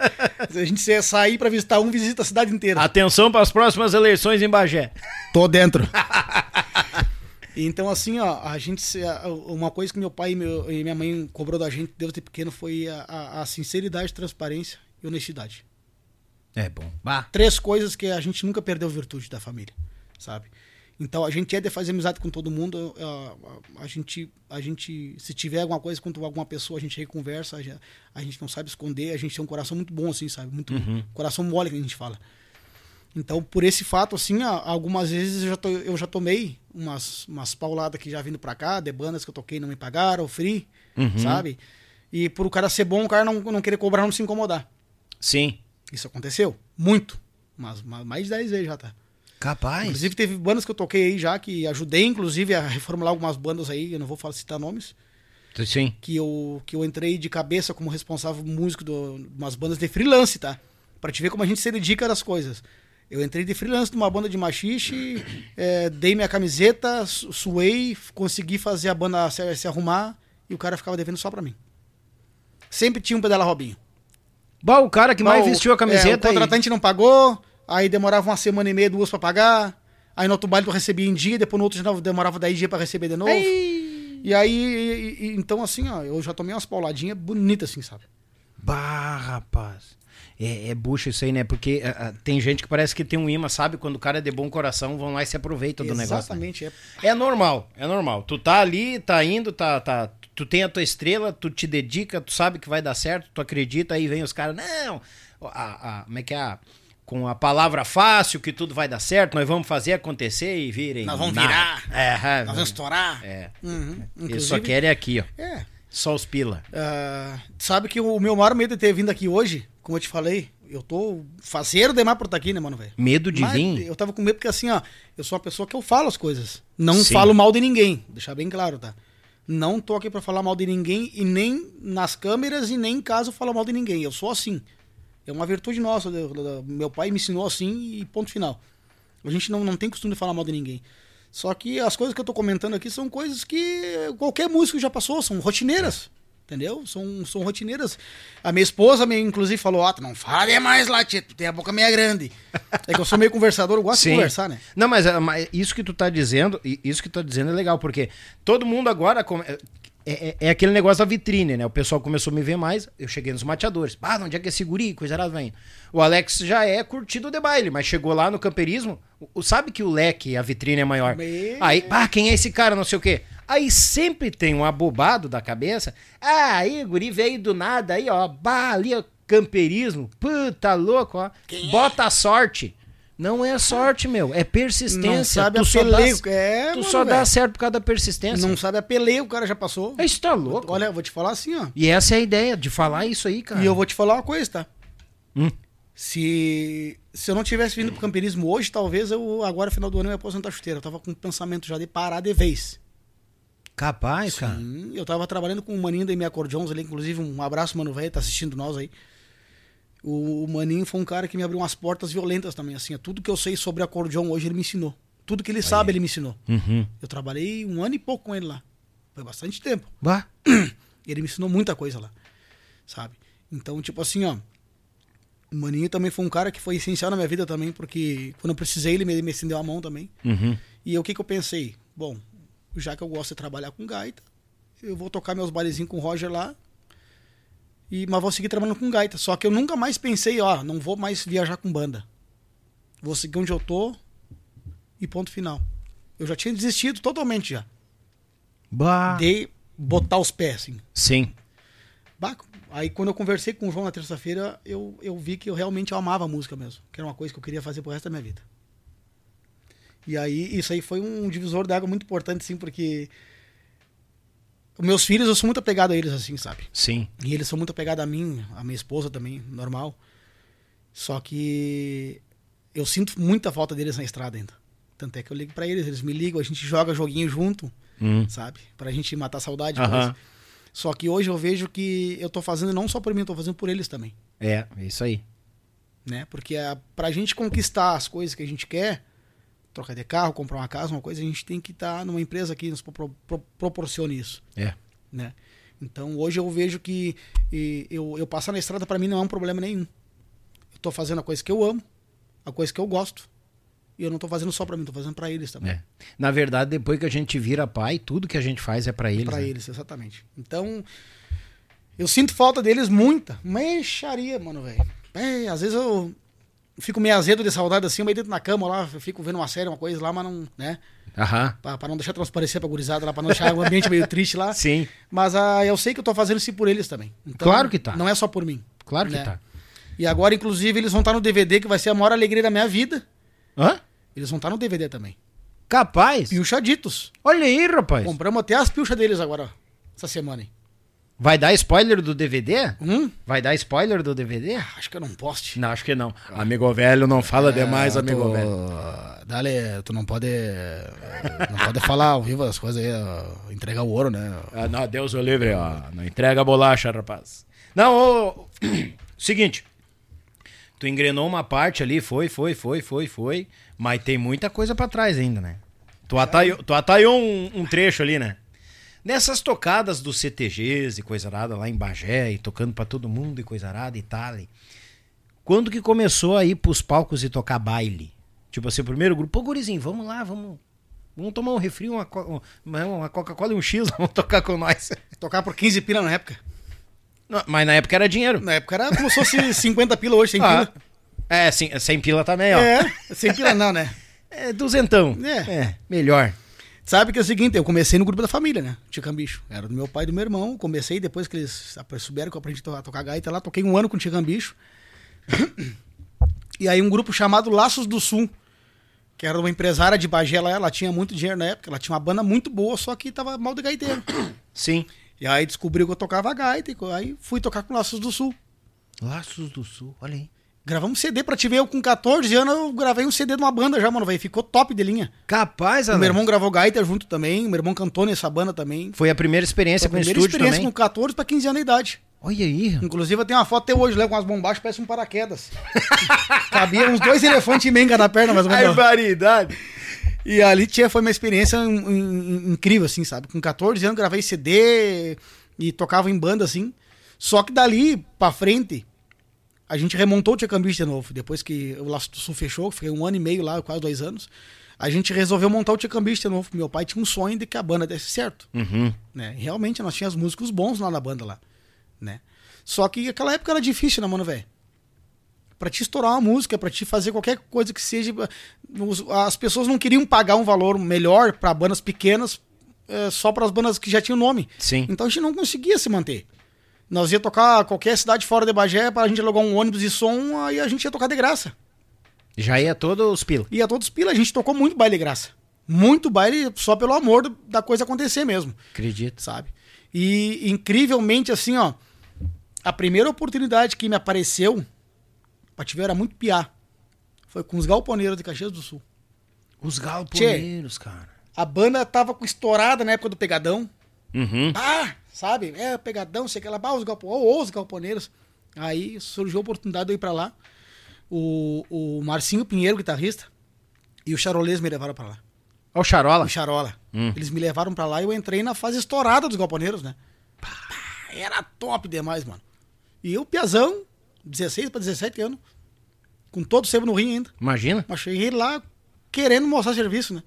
se a gente sair pra visitar um, visita a cidade inteira. Atenção para as próximas eleições em Bagé. Tô dentro. então, assim, ó, a gente. Uma coisa que meu pai e, meu- e minha mãe cobrou da gente desde pequeno foi a, a- a sinceridade, transparência e honestidade. É bom. Bah. Três coisas que a gente nunca perdeu virtude da família, sabe? Então a gente é de fazer amizade com todo mundo. A, a- a gente, a gente, se tiver alguma coisa com alguma pessoa, a gente aí conversa. A, gente- a gente não sabe esconder. A gente tem um coração muito bom, assim, sabe? Muito coração mole que a gente fala. Então, por esse fato, assim, algumas vezes eu já, to- eu já tomei umas, umas pauladas que já vindo pra cá, de bandas que eu toquei não me pagaram, free, sabe? E por o cara ser bom, o cara não, não querer cobrar, não se incomodar. Sim. Isso aconteceu. Muito. Mas, mas mais de 10 vezes já tá. Capaz. Inclusive, teve bandas que eu toquei aí já, que ajudei, inclusive, a reformular algumas bandas aí, eu não vou falar, citar nomes, Sim. que eu, que eu entrei de cabeça como responsável músico de umas bandas de freelance, tá? Pra te ver como a gente se dedica das coisas. Eu entrei de freelance numa banda de machixe, eh, dei minha camiseta, su- suei, consegui fazer a banda se, se arrumar e o cara ficava devendo só pra mim. Sempre tinha um pedala Robinho. Bah, o cara que mais Bah, o- vestiu a é, camiseta o aí. contratante não pagou, aí demorava uma semana e meia, duas pra pagar. Aí no outro baile tu recebia em dia, depois no outro já demorava 10 dias pra receber de novo. E aí, e- e- então assim, ó, eu já tomei umas pauladinhas bonitas assim, sabe? Bah, rapaz. É, é bucha isso aí, né? Porque ah, tem gente que parece que tem um imã, sabe? Quando o cara é de bom coração, vão lá e se aproveitam do negócio. né? Exatamente, é. É normal, é normal. Tu tá ali, tá indo, tá, tá. Tu tem a tua estrela, tu te dedica, tu sabe que vai dar certo, tu acredita, aí vem os caras, não, a, a- como é que é? a- Com a palavra fácil, que tudo vai dar certo, nós vamos fazer acontecer e virem. Nós vamos virar. É, Nós vamos estourar. É. Uhum. Eles só querem aqui, ó. É. Só os pila. Ah, sabe que o meu maior medo de ter vindo aqui hoje, como eu te falei, eu tô faceiro demais por estar aqui, né, mano, velho? Medo de Mas vir. Eu tava com medo porque assim, ó, eu sou uma pessoa que eu falo as coisas. Não Sim. falo mal de ninguém, deixar bem claro, tá? Não tô aqui pra falar mal de ninguém e nem nas câmeras e nem em casa eu falo mal de ninguém. Eu sou assim. É uma virtude nossa. Meu pai me ensinou assim e ponto final. A gente não, não tem costume de falar mal de ninguém. Só que as coisas que eu tô comentando aqui são coisas que qualquer músico já passou, são rotineiras. Entendeu? São, são rotineiras. A minha esposa, me, inclusive, falou: Ah, não fala demais lá, tu tem a boca meio grande. É que eu sou meio conversador, eu gosto de conversar, né? Não, mas, mas isso que tu tá dizendo, isso que tu tá dizendo é legal, porque todo mundo agora come- é, é- é aquele negócio da vitrine, né? O pessoal começou a me ver mais, eu cheguei nos mateadores. Ah, onde é que é esse guri? Coisa errada vem. O Alex já é curtido de baile, mas chegou lá no campeirismo, o- sabe que o leque, a vitrine é maior. Aí, ah, quem é esse cara, não sei o quê. Aí sempre tem um abobado da cabeça. Ah, aí guri veio do nada, aí ó, bah, ali ó, campeirismo. Puta louco, ó. Bota a sorte. Não é sorte, meu, é persistência. Não sabe tu a só dá. É, tu mano, só dá certo por causa da persistência. Não sabe a peleia, o cara já passou. Isso tá louco. Olha, eu vou te falar assim, ó. E essa é a ideia, de falar isso aí, cara. E eu vou te falar uma coisa, tá? Hum. Se, se eu não tivesse vindo pro campeonismo hoje, talvez eu, agora, final do ano, eu ia aposentar chuteira. Eu tava com o pensamento já de parar de vez. Capaz, cara. Sim, eu tava trabalhando com o Maninho da Minha Cordions ali, inclusive um abraço, mano velho, tá assistindo nós aí. O, o Maninho foi um cara que me abriu umas portas violentas também, assim. ó. Tudo que eu sei sobre acordeon hoje ele me ensinou. Tudo que ele sabe ele me ensinou. Uhum. Eu trabalhei um ano e pouco com ele lá. Foi bastante tempo. Bah. Ele me ensinou muita coisa lá, sabe? Então, tipo assim, ó. O Maninho também foi um cara que foi essencial na minha vida também, porque quando eu precisei, ele me, me estendeu a mão também. Uhum. E o que, que eu pensei? Bom, já que eu gosto de trabalhar com gaita, eu vou tocar meus bailezinhos com o Roger lá. E, mas vou seguir trabalhando com gaita. Só que eu nunca mais pensei, ó, não vou mais viajar com banda. Vou seguir onde eu tô e ponto final. Eu já tinha desistido totalmente já. Bah. De botar os pés, assim. Sim. Bah, Aí quando eu conversei com o João na terça-feira, eu, eu vi que eu realmente amava a música mesmo. Que era uma coisa que eu queria fazer pro resto da minha vida. E aí, isso aí foi um divisor d'água muito importante, sim, porque os meus filhos, eu sou muito apegado a eles, assim, sabe? Sim. E eles são muito apegados a mim, a minha esposa também, normal. Só que eu sinto muita falta deles na estrada ainda. Tanto é que eu ligo pra eles, eles me ligam, a gente joga joguinho junto, Hum. sabe? Pra gente matar a saudade. Aham. coisa. Só que hoje eu vejo que eu tô fazendo não só por mim, eu tô fazendo por eles também, É, é isso aí. né? Porque a, pra gente conquistar as coisas que a gente quer, trocar de carro, comprar uma casa, uma coisa, a gente tem que estar numa empresa que nos pro- pro- proporcione isso, É. né? Então hoje eu vejo que e, eu, eu passar na estrada pra mim não é um problema nenhum. Eu tô fazendo a coisa que eu amo, a coisa que eu gosto. E eu não tô fazendo só pra mim, tô fazendo pra eles também. É. Na verdade, depois que a gente vira pai, tudo que a gente faz é pra eles. Pra né? eles, exatamente. Então, eu sinto falta deles muita. Mexaria, mano, velho. É, às vezes eu fico meio azedo de saudade assim, meio dentro na cama lá, eu fico vendo uma série, uma coisa lá, mas não, né? Aham. Pra, pra não deixar transparecer pra gurizada lá, pra não deixar o ambiente meio triste lá. Sim. Mas ah, eu sei que eu tô fazendo isso por eles também. Então, Claro que tá. Não é só por mim. Claro que né? tá. E agora, inclusive, eles vão estar no DVD, que vai ser a maior alegria da minha vida. Hã? Eles vão estar no DVD também. Capaz. Pilchaditos. Olha aí, rapaz. Compramos até as pilchas deles agora, essa semana. hein. Vai dar spoiler do DVD? Hum? Vai dar spoiler do DVD? Acho que eu não posso. Não, acho que não. Amigo velho, não fala demais, É, amigo tu- velho. Dale, tu não pode. Não pode falar ao vivo as coisas aí, entregar o ouro, né? Ah, não, Deus o livre, ó. Não entrega a bolacha, rapaz. Não, ô, seguinte. Tu engrenou uma parte ali, foi, foi, foi, foi, foi. Mas tem muita coisa pra trás ainda, né? Tu ataiou, tu ataiou um, um trecho ali, né? Nessas tocadas dos CTGs e coisa arada lá em Bagé, e tocando pra todo mundo e coisa arada e tal. Quando que começou a ir pros palcos e tocar baile? Tipo assim, o primeiro grupo, pô, gurizinho, vamos lá, vamos. Vamos tomar um refri, uma, co- uma, Coca-Cola e um X, vamos tocar com nós. Tocar por 15 pila na época. Não, mas na época era dinheiro. Na época era como se fosse 50 pila hoje, 100 Ah, pila. é, sim, sem pila também, ó. É, 100 pila não, né? É, duzentão. É. melhor. Sabe que é o seguinte, eu comecei no grupo da família, né? Tia Bicho. Era do meu pai e do meu irmão. Comecei depois que eles souberam que eu aprendi a to- tocar gaita lá. Toquei um ano com o Tia Bicho. E aí um grupo chamado Laços do Sul, que era uma empresária de Bagé lá. Ela tinha muito dinheiro na época. Ela tinha uma banda muito boa, só que tava mal de gaiteiro. Sim. E aí descobriu que eu tocava gaita. E aí fui tocar com Laços do Sul. Laços do Sul, olha aí. Gravamos CD pra te ver. Eu com 14 anos eu gravei um CD de uma banda já, mano, velho. Ficou top de linha. Capaz, O Alex. meu irmão gravou gaita junto também. O meu irmão cantou nessa banda também. Foi a primeira experiência Foi a com primeira estúdio experiência também. com 14 pra 15 anos de idade. Olha aí. Inclusive eu tenho uma foto até hoje, levo com as bombachas, parece um paraquedas. Cabia uns dois elefantes em menga na perna, mais ou menos. Barbaridade. E ali tia, foi uma experiência in- in- incrível, assim, sabe? Com 14 anos gravei CD e tocava em banda, assim. Só que dali pra frente, a gente remontou o Tia Cambista de novo. Depois que o Laço do Sul fechou, fiquei um ano e meio lá, quase dois anos. A gente resolveu montar o Tia Cambista de novo. Meu pai tinha um sonho de que a banda desse certo. Uhum. né? E Realmente nós tínhamos músicos bons lá na banda lá, né? Só que aquela época era difícil, né, mano, velho? Pra te estourar uma música, pra te fazer qualquer coisa que seja, as pessoas não queriam pagar um valor melhor pra bandas pequenas, eh, só para as bandas que já tinham nome. Sim. Então a gente não conseguia se manter. Nós ia tocar qualquer cidade fora de Bagé para a gente alugar um ônibus e som, aí a gente ia tocar de graça. Já ia todos os pila. Ia todos pila, a gente tocou muito baile de graça. Muito baile só pelo amor do- da coisa acontecer mesmo Acredito. sabe? E incrivelmente, assim, ó, a primeira oportunidade que me apareceu, pra te ver, era muito piá. Foi com os galponeiros de Caxias do Sul. Os galponeiros, cara. A banda tava com estourada na época do Pegadão. Uhum. Ah, sabe? É, Pegadão, sei que lá, ah, os, galpo, ou os galponeiros. Aí surgiu a oportunidade de eu ir pra lá. O, o Marcinho Pinheiro, guitarrista, e o Charolês me levaram pra lá. Ó o Charola. O Charola. Hum. Eles me levaram pra lá e eu entrei na fase estourada dos galponeiros, né? Pá, era top demais, mano. E eu, piazão, 16 pra 17 anos, com todo o sebo no rim ainda. Imagina. Mas cheguei lá querendo mostrar serviço, né?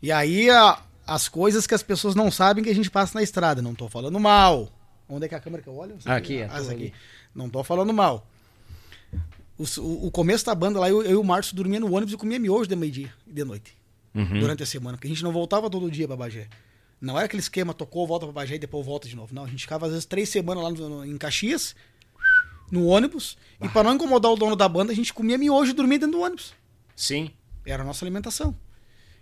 E aí a- as coisas que as pessoas não sabem que a gente passa na estrada. Não tô falando mal. Onde é que é a câmera que eu olho? Essa Aqui, é Ah, essa aqui. Não tô falando mal. O, o- começo da banda lá, eu, eu e o Márcio dormia no ônibus e comia miojo de meio-dia e de noite. Uhum. Durante a semana. Porque a gente não voltava todo dia pra Bagé. Não era aquele esquema, tocou, volta pra Bagé e depois volta de novo. Não, a gente ficava às vezes três semanas lá no- em Caxias, no ônibus. E pra não incomodar o dono da banda, a gente comia miojo e dormia dentro do ônibus. Sim. Era a nossa alimentação.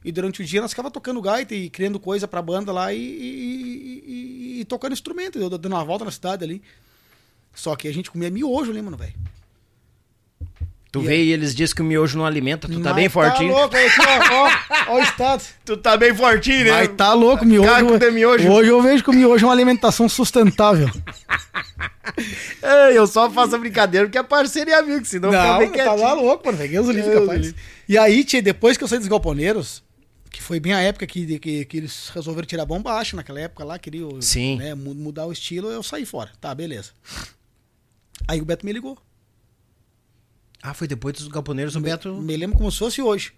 E durante o dia nós ficava tocando gaita e criando coisa pra banda lá e, e- e- e tocando instrumento, eu dando uma volta na cidade ali. Só que a gente comia miojo ali, mano, velho. Tu E vê e eles dizem que o miojo não alimenta, tu tá bem fortinho. Tá louco, aí, aqui, ó, ó, ó o estado. Tu tá bem fortinho, Mas tá louco, miojo. Caco de miojo. Hoje eu vejo que o miojo é uma alimentação sustentável. Eu só faço a brincadeira porque é parceiro e amigo, senão fica Não, bem tá lá louco, mano. Peguei os livros Deus capaz. E aí, tia, depois que eu saí dos galponeiros, que foi bem a época que, que, que eles resolveram tirar bomba baixa naquela época lá, queriam Sim. né, mu- mudar o estilo, eu saí fora. Tá, beleza. Aí o Beto me ligou. Ah, foi depois dos galponeiros, o Beto... Me lembro como se fosse hoje.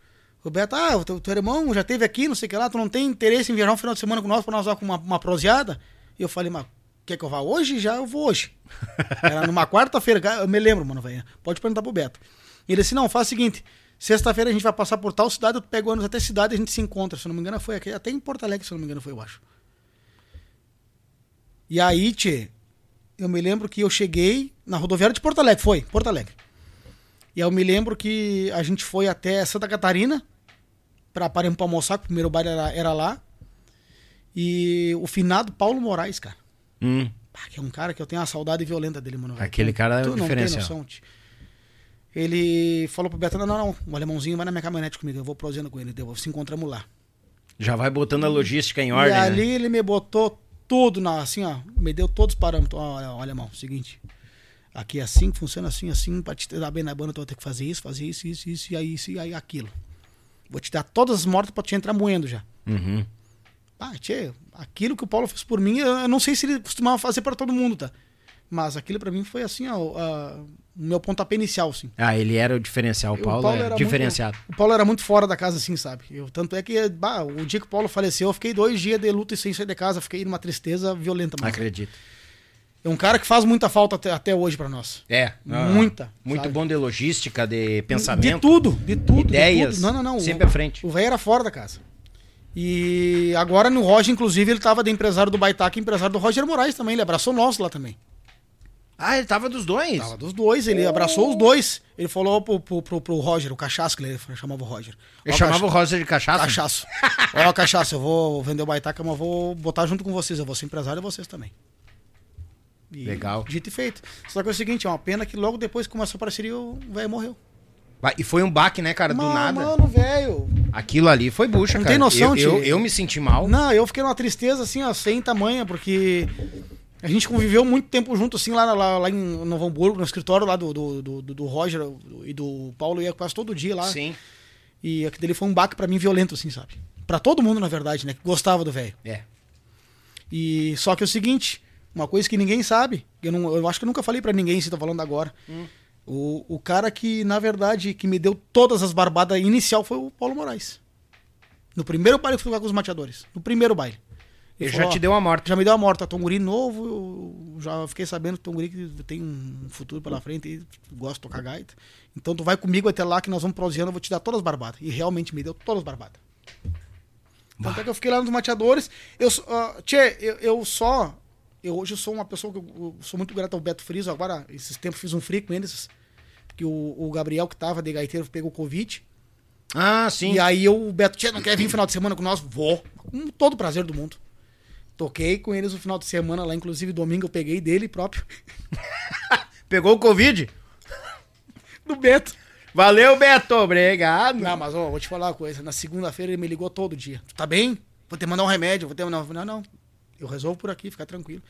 O Beto, ah, o teu, teu irmão já teve aqui, não sei o que lá, tu não tem interesse em viajar um final de semana com nós pra nós dar com uma, uma proseada? E eu falei, mas quer que eu vá hoje? Já eu vou hoje. Era numa quarta-feira, eu me lembro, mano, velho. Pode perguntar pro Beto. Ele disse, não, faz o seguinte, sexta-feira a gente vai passar por tal cidade, eu pego ônibus até cidade e a gente se encontra. Se eu não me engano, foi aqui, até em Porto Alegre, se eu não me engano, foi, eu acho. E aí, tchê, eu me lembro que eu cheguei na rodoviária de Porto Alegre, foi, Porto Alegre. E eu me lembro que a gente foi até Santa Catarina pra pararmos pra almoçar, que o primeiro baile era, era lá. E o finado Paulo Moraes, cara. Hum, Pá, que é um cara que eu tenho uma saudade violenta dele, mano. Aquele cara é Tu o não tem diferencial. noção, tio. Ele falou pro Beto, não, não, não, o alemãozinho vai na minha caminhonete comigo, eu vou prosendo com ele, se encontramos lá. já vai botando a logística em e ordem, ali né? ele me botou tudo, na, assim, ó, me deu todos os parâmetros. Ó, ó, alemão, seguinte, aqui é assim, funciona assim, assim, pra te dar bem na banda, tu vai ter que fazer isso, fazer isso, isso, isso, e aí, isso, e aí aquilo. Vou te dar todas as mortas pra te entrar moendo já. Uhum. Ah, tchê, aquilo que o Paulo fez por mim, eu não sei se ele costumava fazer para todo mundo, tá? Mas aquilo pra mim foi assim, ó, o meu pontapé inicial, assim. Ah, ele era o diferencial. O Paulo, era era diferenciado. Muito, o Paulo era muito fora da casa, assim, sabe? Eu, tanto é que, bah, o dia que o Paulo faleceu, eu fiquei dois dias de luto e sem sair de casa, fiquei numa tristeza violenta. Mas Acredito. é um cara que faz muita falta até, até hoje pra nós. É. Muita, Muito sabe? bom de logística, de pensamento. De tudo, de tudo. de Ideias, tudo. Não, não, não. sempre o, à frente. O velho era fora da casa. E agora no Roger, inclusive, ele tava de empresário do Baitaca, empresário do Roger Moraes também. Ele abraçou nós lá também. Ah, ele tava dos dois. Tava dos dois, ele abraçou os dois. Ele falou pro, pro, pro, pro Roger, o cachaço, que ele chamava o Roger. Ele Ó, chamava o Rosa de cachaça? Cachaço. Ó, cachaço, eu vou vender o Baitaca, mas eu vou botar junto com vocês. Eu vou ser empresário e vocês também. E Legal. Dito e feito. Só que é o seguinte, é uma pena que logo depois que começou a parceria, o velho morreu. E foi um baque, né, cara? Do Mano, nada. Mano, velho. Aquilo ali foi bucha, Não cara. tem noção, eu, eu, tio. eu me senti mal. Não, eu fiquei numa tristeza assim, ó, sem tamanha, porque a gente conviveu muito tempo junto, assim, lá, lá, lá em Novo Hamburgo, no escritório lá do, do, do, do Roger e do Paulo, eu ia quase todo dia lá. Sim. E aquele dele foi um baque pra mim violento, assim, sabe? Pra todo mundo, na verdade, né? Que gostava do velho. É. E só que é o seguinte, uma coisa que ninguém sabe, eu, não, eu acho que eu nunca falei pra ninguém, se tô falando agora. O, o cara que, na verdade, que me deu todas as barbadas inicial foi o Paulo Moraes. No primeiro baile que eu fui lá com os mateadores. No primeiro baile. Ele falou, já te deu a morte. Já me deu a morte. Tom Guri novo, eu já fiquei sabendo que Tom Guri que tem um futuro pela frente e gosta de tocar gaita. Então tu vai comigo até lá que nós vamos proseando, eu vou te dar todas as barbadas. E realmente me deu todas as barbadas. Tanto é que eu fiquei lá nos mateadores. Eu, ah, tchê, eu, eu só. Eu hoje sou uma pessoa que eu, eu sou muito grato ao Beto Friso. Agora, esses tempos fiz um free com eles. Porque o, o Gabriel, que tava de gaiteiro, pegou Covid. Ah, sim. E aí eu, o Beto, tchê, não quer vir final de semana com nós? Vou. Com todo o prazer do mundo. Toquei com eles no final de semana lá, inclusive domingo eu peguei dele próprio. Pegou o Covid? Do Beto. Valeu, Beto. Obrigado. Não, mas ó, vou te falar uma coisa. Na segunda-feira ele me ligou todo dia. Tu tá bem? Vou te mandar um remédio. Vou te mandar. Não, não. Eu resolvo por aqui, fica tranquilo.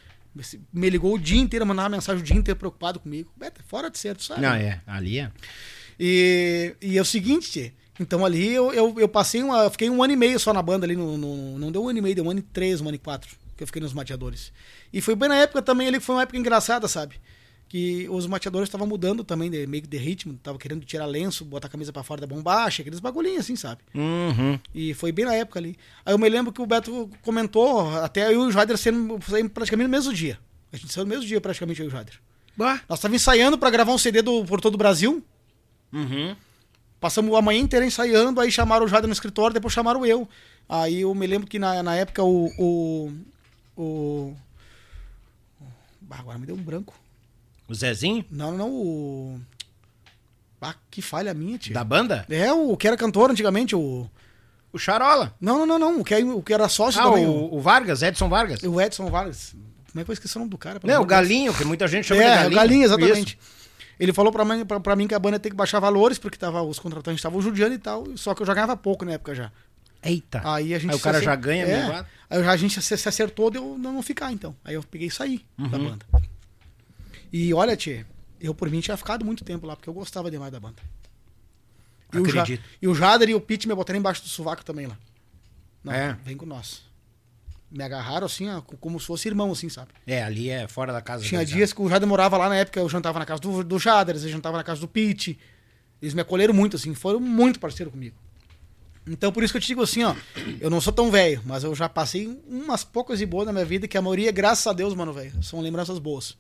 Me ligou o dia inteiro, mandava mensagem o dia inteiro preocupado comigo. Beto, é fora de ser, tu sabe? Não, é. Ali é. E, e é o seguinte, então ali eu, eu, eu passei uma. eu Fiquei um ano e meio só na banda ali. No, no- não deu um ano e meio, deu um ano e três, um ano e quatro. Que eu fiquei nos mateadores. E foi bem na época também ali que foi uma época engraçada, sabe? Que os mateadores estavam mudando também, de, meio que de ritmo, tava querendo tirar lenço, botar a camisa pra fora da bombacha, aqueles bagulhinhos assim, sabe? Uhum. E foi bem na época ali. Aí eu me lembro que o Beto comentou, até eu e o Jader sendo saímos praticamente no mesmo dia. A gente saiu no mesmo dia, praticamente, eu e o Jader. Bah. Nós estávamos ensaiando pra gravar um CD do, por todo o Brasil. Uhum. Passamos a manhã inteira ensaiando, aí chamaram o Jader no escritório, depois chamaram eu. Aí eu me lembro que na, na época o. o, o... Ah, agora me deu um branco. O Zezinho? Não, não, o. Ah, que falha minha, tio. Da banda? É, o que era cantor antigamente, o. O Charola. Não, não, não, não. O que, é- o que era sócio Ah, também. o, o Vargas, Edson Vargas. O, Edson Vargas. Como é que eu esqueci o nome do cara? Não, o Deus? Galinho, que muita gente chama É, de o Galinho. Galinho, exatamente. Isso. Ele falou pra mim, pra, pra mim que a banda ia ter que baixar valores, porque tava, os contratantes estavam judiando e tal. Só que eu já ganhava pouco na época já. Eita. Aí a gente Aí o se cara acer- já ganha é, mesmo. Aí já a gente se, se acertou de eu não não ficar, então. Aí eu peguei e saí da Uhum. banda. E olha, Tchê, eu por mim tinha ficado muito tempo lá, porque eu gostava demais da banda. E o, Ja- Acredito. e o Jader e o Pete me botaram embaixo do sovaco também lá. Não, É. vem com nós. Me agarraram assim, ó, como se fosse irmão, assim, sabe? É, ali é fora da casa. Tinha dias que o Jader morava lá na época, eu jantava na casa do, do Jader, eu jantava na casa do Pete. Eles me acolheram muito, assim, foram muito parceiros comigo. Então, por isso que eu te digo assim, ó, eu não sou tão velho, mas eu já passei umas poucas e boas na minha vida, que a maioria, graças a Deus, mano, velho, são lembranças boas.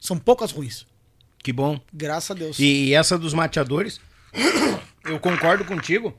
São poucas ruins. Que bom. Graças a Deus. E essa dos mateadores, eu concordo contigo,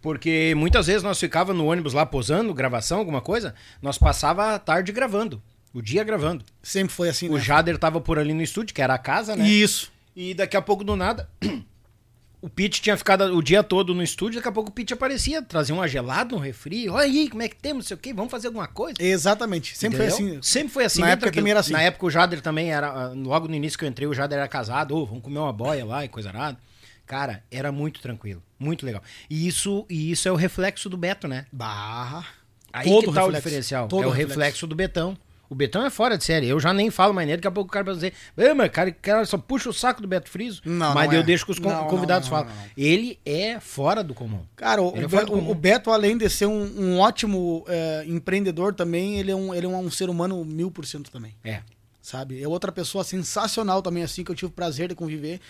porque muitas vezes nós ficava no ônibus lá posando, gravação, alguma coisa, nós passava a tarde gravando, o dia gravando. Sempre foi assim, O né? Jader tava por ali no estúdio, que era a casa, né? Isso. E daqui a pouco, do nada, o Pete tinha ficado o dia todo no estúdio, daqui a pouco o Pete aparecia, trazia uma gelada, um refri, olha aí, como é que temos, não sei o quê, vamos fazer alguma coisa. Exatamente. Sempre Entendeu? foi assim. Sempre foi assim. Na época também era assim. Na época o Jader também era. ah, Logo no início que eu entrei, o Jader era casado. Ô, vamos comer uma boia lá e coisa arada. Cara, era muito tranquilo. Muito legal. E isso, e isso é o reflexo do Beto, né? Barra. Aí Todo que tá o reflexo. diferencial. Todo é o reflexo. reflexo do Betão. O Betão é fora de série. Eu já nem falo mais nele, daqui a pouco o cara vai dizer, mas cara, cara só puxa o saco do Beto Friso. Não, mas não eu é. deixo que os Não, convidados não, não. Ele é fora do comum. Cara, o, é o fora Be- do comum. o Beto, além de ser um, um ótimo é, empreendedor também, ele é, um, ele é um ser humano mil por cento também. É. sabe? É outra pessoa sensacional também, assim, que eu tive o prazer de conviver.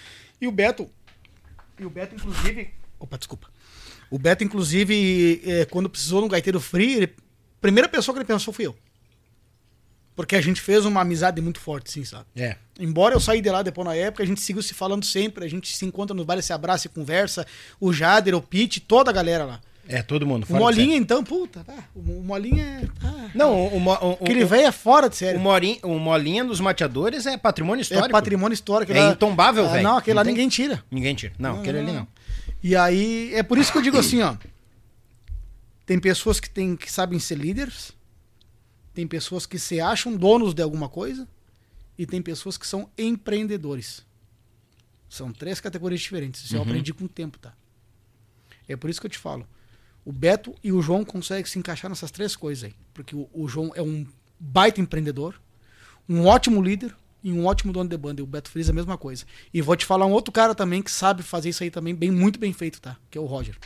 E o Beto, e o Beto, inclusive. Opa, desculpa. O Beto, inclusive, é, quando precisou no Gaiteiro Free, ele, a primeira pessoa que ele pensou fui eu. Porque a gente fez uma amizade muito forte, sim, sabe? É. Embora eu saí de lá depois na época, a gente seguiu se falando sempre, a gente se encontra nos bares, se abraça e conversa. O Jader, o Pete, toda a galera lá. É, todo mundo. O fora de Molinha, então, puta, tá, o o Molinha é. ah, Não, o, o, o, aquele o, velho é fora de o, série. Morinha, o Molinha dos mateadores é patrimônio histórico. É patrimônio histórico. É lá- intombável, Ah, velho. Não, aquele lá Não tem- ninguém tira. Ninguém tira. Não, aquele ali não. E aí, é por isso que eu digo assim, ó. Tem pessoas que, tem, que sabem ser líderes, tem pessoas que se acham donos de alguma coisa, e tem pessoas que são empreendedores. São três categorias diferentes. Isso eu aprendi com o tempo, tá? É por isso que eu te falo. O Beto e o João conseguem se encaixar nessas três coisas aí. Porque o, o João é um baita empreendedor, um ótimo líder e um ótimo dono de banda. E o Beto Frias é a mesma coisa. E vou te falar um outro cara também que sabe fazer isso aí também bem, muito bem feito, tá? Que é o Roger.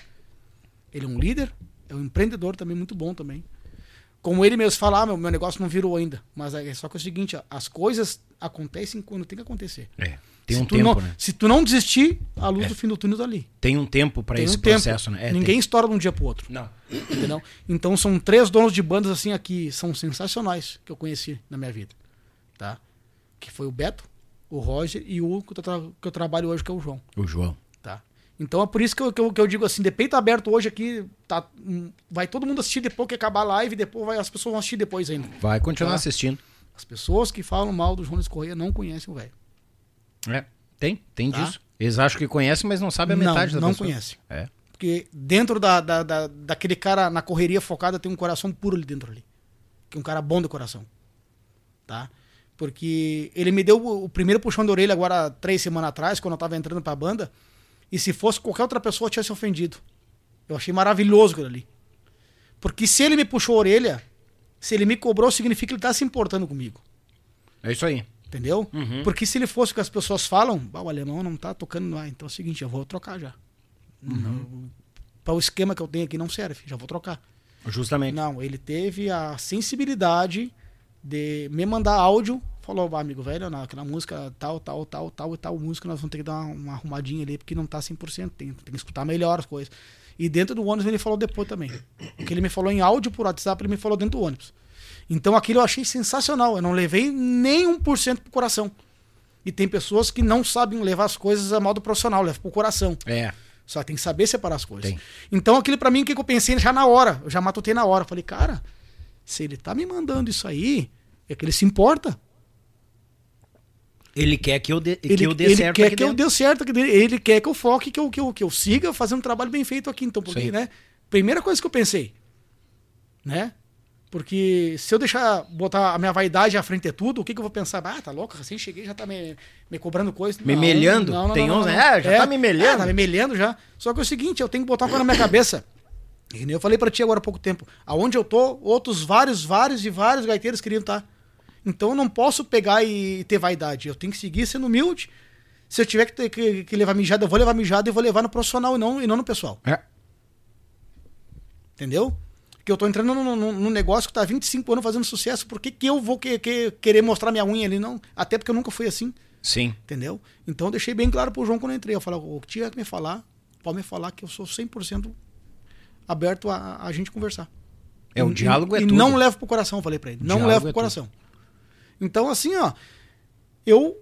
Ele é um líder, é um empreendedor também muito bom também. Como ele mesmo fala, ah, meu, meu negócio não virou ainda. Mas é só que é o seguinte, as coisas acontecem quando tem que acontecer. É. Tem se um tempo, não, né? Se tu não desistir, a luz do fim do túnel tá ali. Tem um tempo pra Tem esse um tempo. processo, né? É, Ninguém tem. estoura de um dia pro outro. Não. Entendeu? Então são três donos de bandas assim aqui, são sensacionais que eu conheci na minha vida. Tá? Que foi o Beto, o Roger e o que eu, tra- que eu trabalho hoje, que é o João. O João. Tá? Então é por isso que eu, que eu, que eu digo assim, de peito aberto hoje aqui, tá, hum, vai todo mundo assistir depois que acabar a live, depois vai, as pessoas vão assistir depois ainda. Vai continuar Tá. assistindo. As pessoas que falam mal do João Luiz Correia não conhecem o velho. É. Tem, tem Tá. disso. Eles acham que conhecem, mas não sabem a Não, metade da não pessoa. conhece. É. Porque dentro da, da, da- daquele cara na correria focada tem um coração puro ali dentro ali. Que é um cara bom de coração. Tá? Porque ele me deu o, primeiro puxão de orelha agora três semanas atrás, quando eu tava entrando pra banda. E se fosse qualquer outra pessoa, eu tinha se ofendido. Eu achei maravilhoso aquilo ali. Porque se ele me puxou a orelha, se ele me cobrou, significa que ele tá se importando comigo. É isso aí. Entendeu? Uhum. Porque se ele fosse o que as pessoas falam, "Bah, o alemão não tá tocando lá. Então é o seguinte, eu vou trocar já. Para o esquema que eu tenho aqui não serve, já vou trocar. Justamente. Não, ele teve a sensibilidade de me mandar áudio. Falou, "Bah, amigo velho, não, aquela música tal, tal, tal, tal e tal música, nós vamos ter que dar uma, uma arrumadinha ali, porque não tá 100%, tem, tem que escutar melhor as coisas. E dentro do ônibus ele falou depois também. O que ele me falou em áudio por WhatsApp, ele me falou dentro do ônibus. Então aquilo eu achei sensacional. Eu não levei nem 1% pro coração. E tem pessoas que não sabem levar as coisas a modo profissional, levam pro coração. É. Só tem que saber separar as coisas. Tem. Então aquilo pra mim, o que que eu pensei já na hora? Eu já matutei na hora. Falei, cara, se ele tá me mandando isso aí, é que ele se importa. Ele quer que eu dê, Ele, que eu dê ele certo quer aqui que eu dentro. dê certo aqui dentro. Ele quer que eu foque, que eu, que eu, que eu siga fazendo um trabalho bem feito aqui. Então, porque, Sim. né? Primeira coisa que eu pensei, né? Porque se eu deixar botar a minha vaidade à frente de tudo, o que, que eu vou pensar? Ah, tá louco, recém cheguei, já tá me, me cobrando coisa. Me melhando? Tem uns, né? Ah, já tá me melhando. É, tá me melhando já. Só que é o seguinte, eu tenho que botar uma coisa na minha cabeça. E eu falei pra ti agora há pouco tempo. Aonde eu tô, outros vários, vários e vários gaiteiros queriam estar. Então eu não posso pegar e ter vaidade. Eu tenho que seguir sendo humilde. Se eu tiver que, que, que levar mijada, eu vou levar mijada e vou levar no profissional e não, e não no pessoal. É. Entendeu? Que eu tô entrando num, num- num negócio que tá há 25 anos fazendo sucesso. Por que, que eu vou que- que- querer mostrar minha unha ali? Não. Até porque eu nunca fui assim. Sim. Entendeu? Então eu deixei bem claro pro João quando eu entrei. Eu falei, o que tiver que me falar, pode me falar que eu sou 100% aberto a, a gente conversar. É, o E- diálogo e, é e tudo. não levo pro coração, falei pra ele. Não diálogo levo pro é tudo. coração. Então, assim, ó, eu,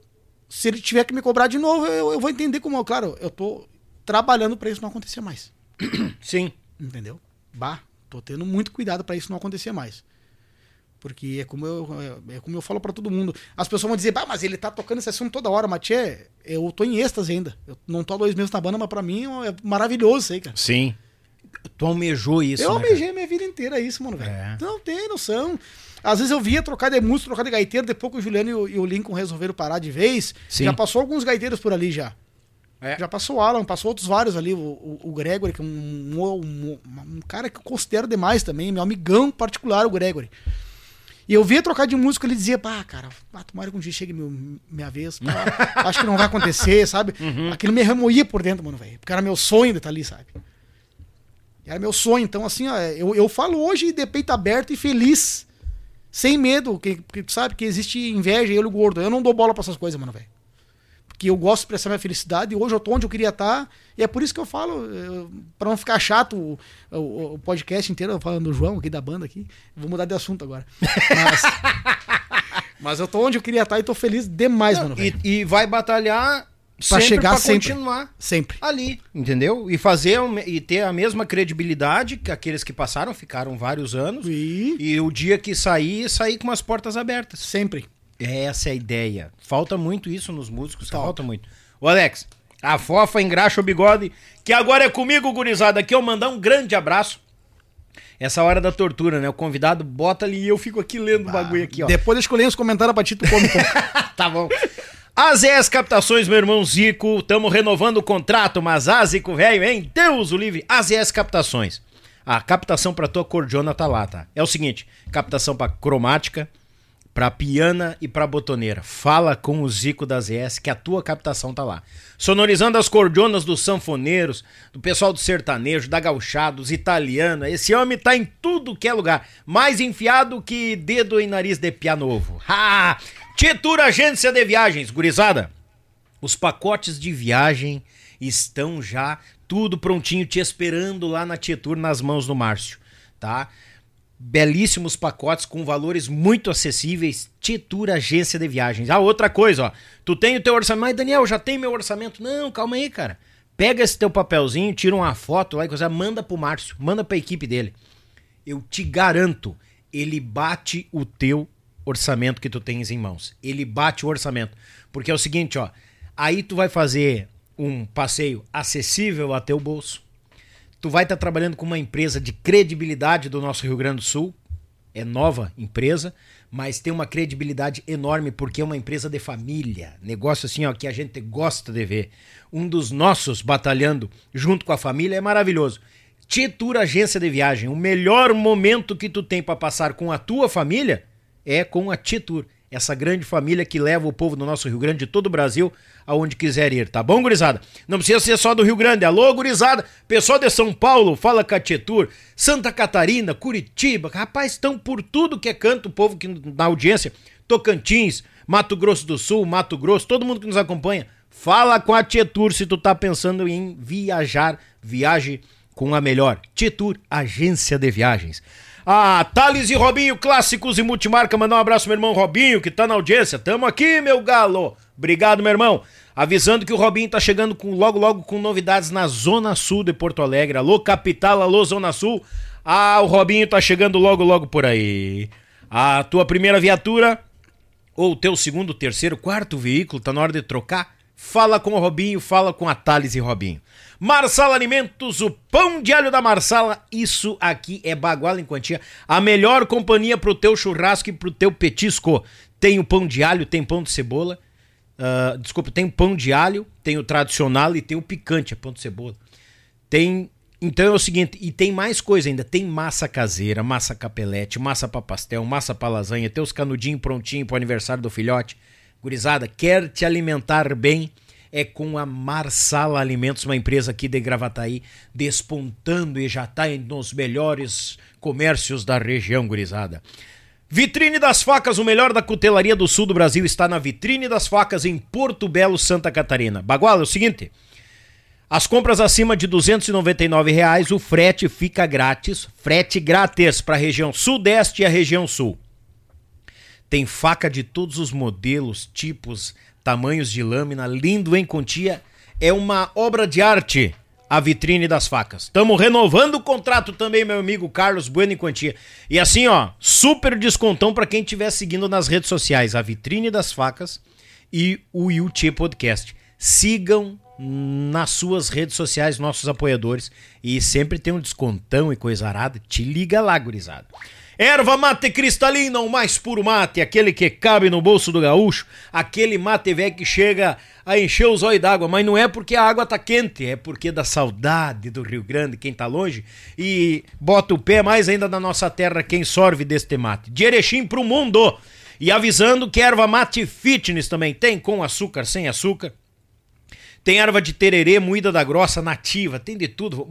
se ele tiver que me cobrar de novo, eu, eu vou entender como, claro, eu tô trabalhando pra isso não acontecer mais. Sim. Entendeu? Bah, tô tendo muito cuidado pra isso não acontecer mais. Porque é como eu, é, é como eu falo pra todo mundo. As pessoas vão dizer, bah, mas ele tá tocando esse assunto toda hora, mas tchê, eu tô em êxtase ainda. Eu não tô há dois meses na banda, mas pra mim é maravilhoso isso aí, cara. Sim. Tu almejou isso, eu né, cara? almejei minha vida inteira isso, mano, velho. É. Não tem noção. Às vezes eu via trocar de música, trocar de gaiteiro, depois que o Juliano e o, e o Lincoln resolveram parar de vez. Sim. Já passou alguns gaiteiros por ali já. É. Já passou o Alan, passou outros vários ali, o, o, o Gregory, que é um, um, um- um cara que eu considero demais também, meu amigão particular, o Gregory. E eu via trocar de música, ele dizia, pá, cara, ah, tomara que um dia chegue meu, minha vez. pá, acho que não vai acontecer, sabe? Aquilo me remoía por dentro, mano, velho. Porque era meu sonho de estar ali, sabe? Era meu sonho. Então, assim, ó, eu, eu falo hoje de peito aberto e feliz. Sem medo, que, que tu sabe que existe inveja e olho gordo. Eu não dou bola pra essas coisas, mano, velho. Porque eu gosto de expressar minha felicidade e hoje eu tô onde eu queria estar. E é por isso que eu falo, pra não ficar chato o, o- o podcast inteiro, falando do João aqui, da banda aqui. Vou mudar de assunto agora. Mas, mas eu tô onde eu queria estar e tô feliz demais, mano, E, e vai batalhar Pra sempre chegar pra sempre. continuar Sempre. ali, entendeu? E fazer o e ter a mesma credibilidade que aqueles que passaram, ficaram vários anos. E E o dia que sair, sair com as portas abertas. sempre. Essa é a ideia. Falta muito isso nos músicos, Falta. falta muito. Ô Alex, a fofa engraxa o bigode, que agora é comigo, gurizada. Aqui eu mandar um grande abraço. Essa hora da tortura, né? O convidado bota ali e eu fico aqui lendo o bagulho aqui, ó. Depois eu leio os comentários pra ti, tu come um pouco. tá bom. AZS Captações, meu irmão Zico, estamos renovando o contrato, mas ah, Zico velho, hein? Deus o livre. AZS Captações. A captação pra tua cordiona tá lá, tá? É o seguinte, captação pra cromática, pra piana e pra botoneira. Fala com o Zico da AZS que a tua captação tá lá. Sonorizando as cordionas dos sanfoneiros, do pessoal do sertanejo, da gauchada, dos italianos. Esse homem tá em tudo que é lugar. Mais enfiado que dedo em nariz de pia novo. Ha! Titura Agência de Viagens, gurizada. Os pacotes de viagem estão já tudo prontinho te esperando lá na Tietur nas mãos do Márcio, tá? Belíssimos pacotes com valores muito acessíveis. Tietur Agência de Viagens. Ah, outra coisa, ó. Tu tem o teu orçamento. Mas, Daniel, já tem meu orçamento. Não, calma aí, cara. Pega esse teu papelzinho, tira uma foto lá e coisa, manda pro Márcio, manda pra equipe dele. Eu te garanto, ele bate o teu orçamento que tu tens em mãos. Ele bate o orçamento. Porque é o seguinte, ó. Aí tu vai fazer um passeio acessível a teu bolso. Tu vai estar trabalhando com uma empresa de credibilidade do nosso Rio Grande do Sul. É nova empresa, mas tem uma credibilidade enorme porque é uma empresa de família. Negócio assim, ó, que a gente gosta de ver. Um dos nossos batalhando junto com a família é maravilhoso. Titur Agência de Viagem, o melhor momento que tu tem para passar com a tua família é com a Titur, essa grande família que leva o povo do nosso Rio Grande de todo o Brasil aonde quiser ir, tá bom, gurizada? Não precisa ser só do Rio Grande. Alô, gurizada, pessoal de São Paulo, fala com a Titur, Santa Catarina, Curitiba, rapaz, estão por tudo que é canto, o povo que na audiência, Tocantins, Mato Grosso do Sul, Mato Grosso, todo mundo que nos acompanha, fala com a Tietur se tu tá pensando em viajar, viaje com a melhor. Tietur, agência de viagens. Ah, Thales e Robinho, clássicos e multimarca, mandar um abraço meu irmão Robinho, que tá na audiência. Tamo aqui, meu galo. Obrigado, meu irmão. Avisando que o Robinho tá chegando com, logo, logo com novidades na Zona Sul de Porto Alegre. Alô, capital, alô, Zona Sul. Ah, o Robinho tá chegando logo, logo por aí. A tua primeira viatura ou o teu segundo, terceiro, quarto veículo, tá na hora de trocar? Fala com o Robinho, fala com a Thales e Robinho. Marsala Alimentos, o pão de alho da Marsala, isso aqui é baguala em quantia. A melhor companhia pro teu churrasco e pro teu petisco. Tem o pão de alho, tem pão de cebola. ah, desculpa, tem o pão de alho, tem o tradicional e tem o picante, é pão de cebola. Tem. Então é o seguinte, e tem mais coisa ainda. Tem massa caseira, massa capelete, massa pra pastel, massa pra lasanha, tem os canudinhos prontinho pro aniversário do filhote. Gurizada, quer te alimentar bem? É com a Marsala Alimentos, uma empresa aqui de Gravataí, despontando e já tá nos melhores comércios da região, gurizada. Vitrine das Facas, o melhor da cutelaria do sul do Brasil, está na Vitrine das Facas, em Porto Belo, Santa Catarina. Baguala, é o seguinte, as compras acima de 299 reais, o frete fica grátis. Frete grátis para a região sudeste e a região sul. Tem faca de todos os modelos, tipos, tamanhos de lâmina, lindo em quantia. É uma obra de arte a vitrine das facas. Estamos renovando o contrato também, meu amigo Carlos Bueno em quantia. E assim, ó, super descontão para quem estiver seguindo nas redes sociais, a vitrine das facas e o Yuchê Podcast. Sigam nas suas redes sociais nossos apoiadores e sempre tem um descontão e coisa arada. Te liga lá, gurizada. Erva mate cristalina, o mais puro mate, aquele que cabe no bolso do gaúcho, aquele mate velho que chega a encher os olhos d'água, mas não é porque a água tá quente, é porque da saudade do Rio Grande, quem tá longe, e bota o pé mais ainda na nossa terra quem sorve deste mate. De Erechim pro mundo! E avisando que erva mate fitness também tem, com açúcar, sem açúcar. Tem erva de tererê, moída da grossa, nativa, tem de tudo,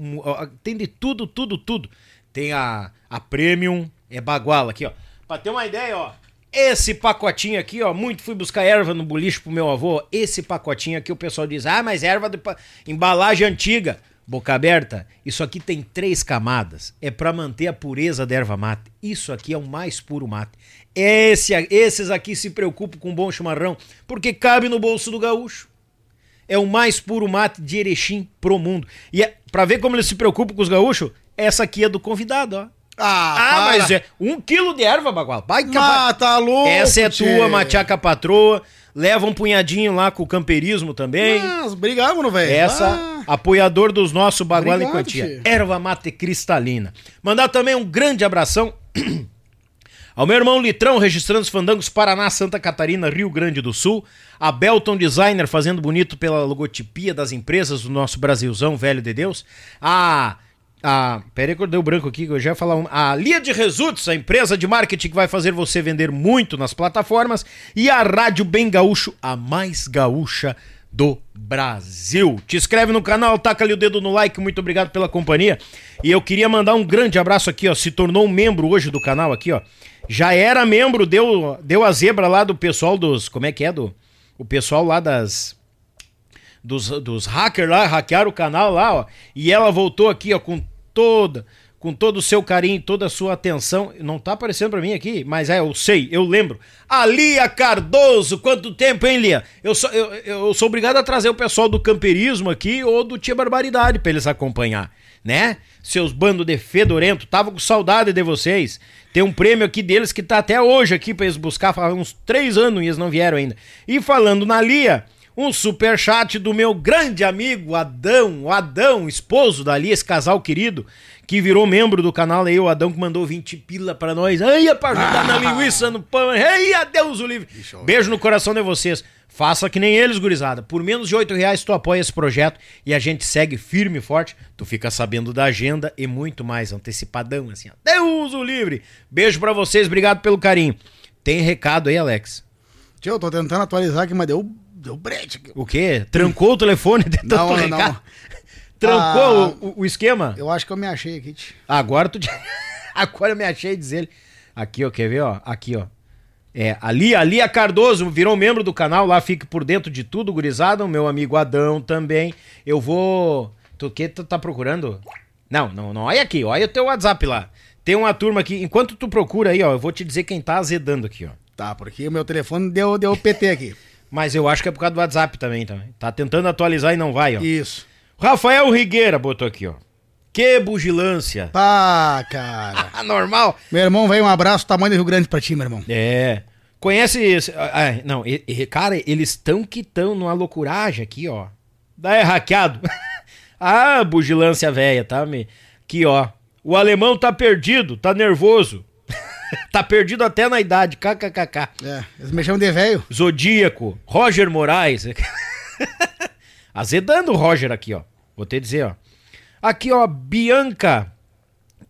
tem de tudo, tudo, tudo. Tem a, a premium, é baguala aqui, ó. Pra ter uma ideia, ó. Esse pacotinho aqui, ó, muito fui buscar erva no boliche pro meu avô. Esse pacotinho aqui o pessoal diz: "Ah, mas erva de pa... embalagem antiga". Boca aberta, isso aqui tem três camadas. É para manter a pureza da erva mate. Isso aqui é o mais puro mate. Esse, esses aqui se preocupam com bom chimarrão, porque cabe no bolso do gaúcho. É o mais puro mate de Erechim pro mundo. E é, pra ver como eles se preocupam com os gaúchos, essa aqui é do convidado, ó. Ah, Ah, mas é um quilo de erva, Bagual. Vai Ah, tá louco, Essa é tchê. tua, machaca patroa. Leva um punhadinho lá com o camperismo também. Mas brigamos, velho. Essa, Ah, apoiador dos nossos Bagual em Obrigado, Quantia. tchê. Erva mate cristalina. Mandar também um grande abração ao meu irmão Litrão, registrando os fandangos Paraná, Santa Catarina, Rio Grande do Sul. A Belton Designer, fazendo bonito pela logotipia das empresas do nosso Brasilzão, velho de Deus. A. A, pera aí que eu dei o branco aqui, que eu já ia falar um. A Lia de Results, a empresa de marketing que vai fazer você vender muito nas plataformas. E a Rádio Bem Gaúcho, a mais gaúcha do Brasil. Te inscreve no canal, taca ali o dedo no like, muito obrigado pela companhia. E eu queria mandar um grande abraço aqui, ó. Se tornou um membro hoje do canal aqui, ó. Já era membro, deu, deu a zebra lá do pessoal dos. Como é que é? Do, o pessoal lá das. Dos, dos hackers lá, hackearam o canal lá, ó. E ela voltou aqui, ó, com toda. Com todo o seu carinho, toda a sua atenção. Não tá aparecendo pra mim aqui, mas é, eu sei, eu lembro. A Lia Cardoso, quanto tempo, hein, Lia? Eu sou, eu, eu sou obrigado a trazer o pessoal do camperismo aqui ou do Tia Barbaridade pra eles acompanhar, né? Seus bandos de fedorento, tava com saudade de vocês. Tem um prêmio aqui deles que tá até hoje aqui pra eles buscar, faz uns três anos e eles não vieram ainda. E falando na Lia, um super chat do meu grande amigo Adão, o Adão, esposo da Lia, esse casal querido, que virou membro do canal aí, o Adão que mandou 20 pila pra nós. Ai, é pra ajudar na linguiça, no pão. Ai, adeus o livre. Beijo no coração de vocês. Faça que nem eles, gurizada. Por menos de 8 reais tu apoia esse projeto e a gente segue firme e forte. Tu fica sabendo da agenda e muito mais antecipadão, assim. ó. Deus o livre. Beijo pra vocês, obrigado pelo carinho. Tem recado aí, Alex? Tio, eu tô tentando atualizar aqui, mas deu, deu brete. O quê? Trancou o telefone Não, não, não. Trancou Ah, o, o esquema? Eu acho que eu me achei aqui. Agora tu. Agora eu me achei diz ele. Aqui, ó, quer ver, ó? Aqui, ó. É, ali, ali a Cardoso virou membro do canal, lá fica por dentro de tudo, gurizada. O meu amigo Adão também. Eu vou. Tu que tu tá procurando? Não, não, não. Olha aqui, olha o teu WhatsApp lá. Tem uma turma aqui. Enquanto tu procura aí, ó, eu vou te dizer quem tá azedando aqui, ó. Tá, porque o meu telefone deu, deu PT aqui. Mas eu acho que é por causa do WhatsApp também, também. Tá tentando atualizar e não vai, ó. Isso. Rafael Rigueira botou aqui, ó. Que bugilância. Pá, cara. Normal. meu irmão, veio um abraço, tamanho do Rio Grande pra ti, meu irmão. É. Conhece esse. ah, ah, não, e- e- cara, eles estão que estão numa loucuragem aqui, ó. Daí é hackeado. ah, bugilância velha, tá? Me... Aqui, ó. O alemão tá perdido, tá nervoso. tá perdido até na idade. KKKK. É, eles me chamam de velho. Zodíaco, Roger Moraes. Azedando o Roger aqui, ó. Vou te dizer, ó. Aqui, ó, Bianca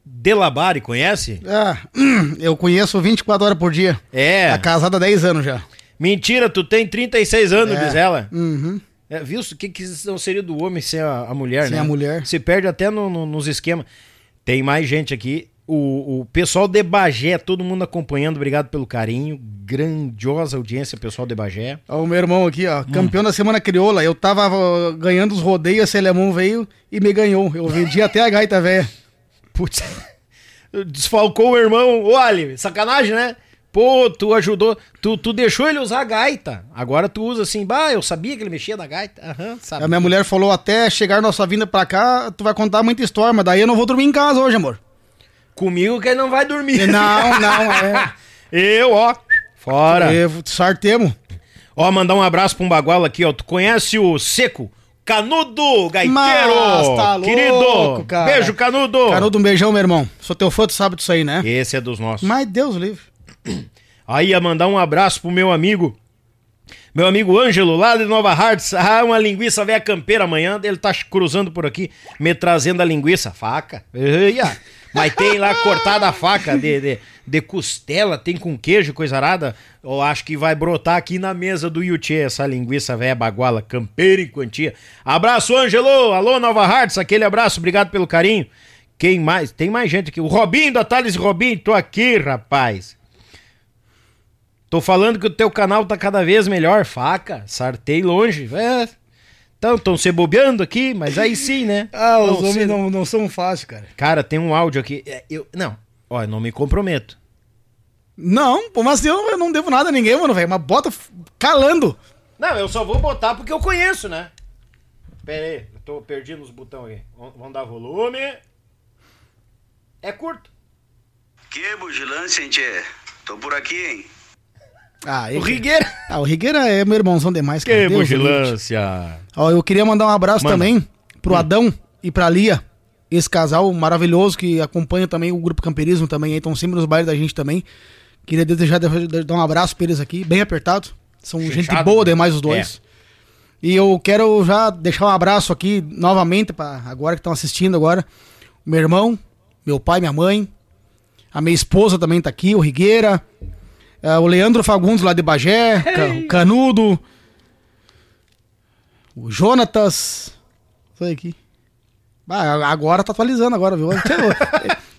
Delabari, conhece? Ah, eu conheço 24 horas por dia. É. Tá casada há 10 anos já. Mentira, tu tem 36 anos, É. diz ela. Uhum. É, viu? O que, que não seria do homem sem a, a mulher, Sem né? a mulher. Se perde até no- no- nos esquemas. Tem mais gente aqui. O, o pessoal de Bagé, todo mundo acompanhando. Obrigado pelo carinho. Grandiosa audiência, pessoal de Bagé. Ó, o meu irmão aqui, ó, campeão da semana crioula. Eu tava ó, ganhando os rodeios, esse alemão veio e me ganhou. Eu vendi até a gaita velha. Putz. Desfalcou o irmão. Olha, sacanagem, né? Pô, tu ajudou. Tu, tu deixou ele usar a gaita. Agora tu usa assim. Bah, eu sabia que ele mexia na gaita. Aham, sabe. A minha mulher falou, até chegar nossa vinda pra cá, tu vai contar muita história, mas daí eu não vou dormir em casa hoje, amor. Comigo que ele não vai dormir. Não, não, é. Eu, ó. Fora. Eu. Ó, mandar um abraço pra um bagual aqui, ó. Tu conhece o Seco? Canudo, gaiteiro! Mas tá louco, querido! cara. Beijo, Canudo! Canudo, um beijão, meu irmão. Sou teu fã, tu sabe disso aí, né? Esse é dos nossos. Mas Deus livre. Aí ia mandar um abraço pro meu amigo. Meu amigo Ângelo, lá de Nova Hartz. Ah, uma linguiça velha campeira amanhã. Ele tá cruzando por aqui, me trazendo a linguiça. Faca. Eia. Mas tem lá cortada a faca de, de, de costela, tem com queijo, coisa arada. Eu acho que vai brotar aqui na mesa do Yuchê essa linguiça velha baguala, campeira em quantia. Abraço, Ângelo. Alô, Nova Hartz. Aquele abraço, obrigado pelo carinho. Quem mais? Tem mais gente aqui. O Robinho da Thales Robinho, tô aqui, rapaz. Tô falando que o teu canal tá cada vez melhor. Faca, sartei longe. É. Então, estão se bobeando aqui, mas aí sim, né? Ah, os Não, homens se- não, não são fáceis, cara. Cara, tem um áudio aqui. É, Eu, não, ó, eu não me comprometo. Não, pô, mas eu, eu não devo nada a ninguém, mano, velho. Mas bota f- calando. Não, eu só vou botar porque eu conheço, né? Pera aí, eu tô perdido nos botões aqui. Vamos dar volume. É curto. Que bugilância, hein, tchê? Tô por aqui, hein? Ah, O Rigueira. Ah, o Rigueira é meu irmãozão demais, cara. Que Deus bugilância. Ó, eu queria mandar um abraço Manda. também pro Adão e pra Lia. Esse casal maravilhoso que acompanha também o Grupo Camperismo também, aí estão sempre nos bailes da gente também. Queria desejar de- de- dar um abraço pra eles aqui, bem apertado. São gente Fechado, boa né? demais os dois. E eu quero já deixar um abraço aqui novamente para agora que estão assistindo agora. Meu irmão, meu pai, minha mãe, a minha esposa também tá aqui, o Rigueira, eh, o Leandro Fagundes lá de Bagé, o Canudo, o Jonatas, isso aí aqui. Ah, agora tá atualizando agora, viu?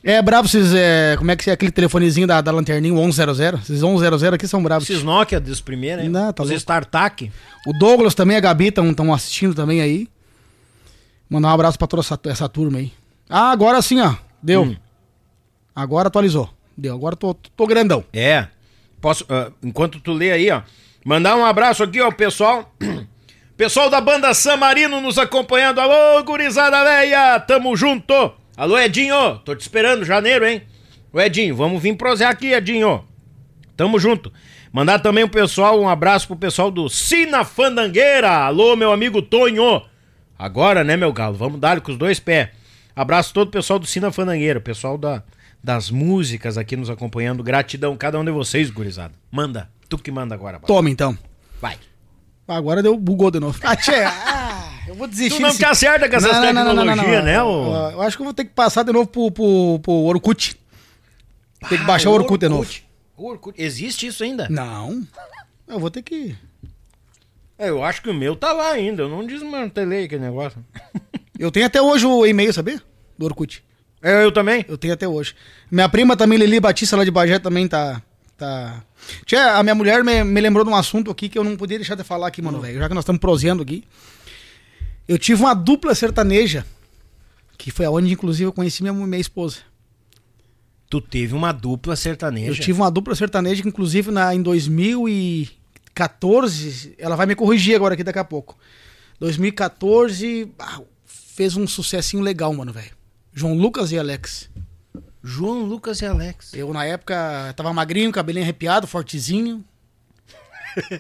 É, é brabo esses, é, como é que é aquele telefonezinho da, da lanterninha, o 1100? Esses 1100 aqui são bravos. Esses Nokia dos primeiros, hein? Não, tá Os. StarTAC. O Douglas também, a Gabi estão assistindo também aí. Mandar um abraço pra toda essa, essa turma aí. Ah, agora sim, ó. Deu. Hum. Agora atualizou. Deu. Agora tô, tô grandão. É. Posso, ah, enquanto tu lê aí, ó, mandar um abraço aqui, ó, pessoal. Pessoal da banda San Marino nos acompanhando. Alô, gurizada véia, tamo junto. Alô, Edinho, tô te esperando, janeiro, hein? Ô, Edinho, vamos vir prosear aqui, Edinho. Tamo junto. Mandar também o pessoal, um abraço pro pessoal do Sina Fandangueira. Alô, meu amigo Tonho. Agora, né, meu galo? Vamos dar com os dois pés. Abraço todo o pessoal do Sina Fandangueira, pessoal da, das músicas aqui nos acompanhando. Gratidão, cada um de vocês, gurizada. Manda. Tu que manda agora. Toma então. Vai. Agora deu, bugou de novo. Ah, tchê, ah, eu vou desistir. Tu não te acerta com essas tecnologias, né, ô? Eu, eu acho que eu vou ter que passar de novo pro, pro, pro Orkut. Tem que baixar o Orkut de novo. Orkut. Existe isso ainda? Não. Eu vou ter que. É, Eu acho que o meu tá lá ainda. Eu não desmantelei aquele negócio. Eu tenho até hoje o e-mail, sabia? Do Orkut. É, eu também. Eu tenho até hoje. Minha prima também, Lili Batista, lá de Bagé, também tá. tá... Tia, a minha mulher me, me lembrou de um assunto aqui que eu não podia deixar de falar aqui, mano, velho. Já que nós estamos proseando aqui. Eu tive uma dupla sertaneja. Que foi aonde, inclusive, eu conheci minha, minha esposa. Tu teve uma dupla sertaneja. Eu tive uma dupla sertaneja que, inclusive, na, em 2014, ela vai me corrigir agora aqui daqui a pouco. 2014, ah, fez um sucessinho legal, mano, velho. João Lucas e Alex. João Lucas e Alex. Eu, na época, tava magrinho, cabelinho arrepiado, fortezinho.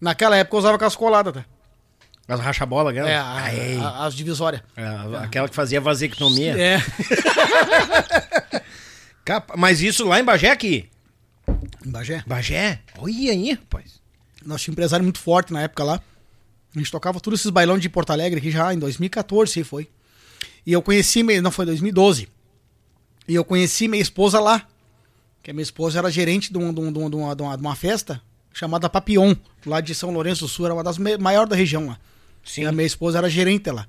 Naquela época eu usava cascolada, tá? As racha-bola, aquela? É, a- a- as divisórias. É, aquela que fazia vasectomia. É. Capa- Mas isso lá em Bagé aqui? Em Bagé. Bagé? Olha aí, rapaz. Nós tínhamos um empresário muito forte na época lá. A gente tocava todos esses bailão de Porto Alegre aqui já em 2014, sei foi. E eu conheci, não foi 2012. E eu conheci minha esposa lá. Que a minha esposa era gerente de, um- de um- de um- uma, de uma- de uma festa chamada Papillon, lá de São Lourenço do Sul, era uma das maiores da região lá. Sim. E a minha esposa era gerente lá.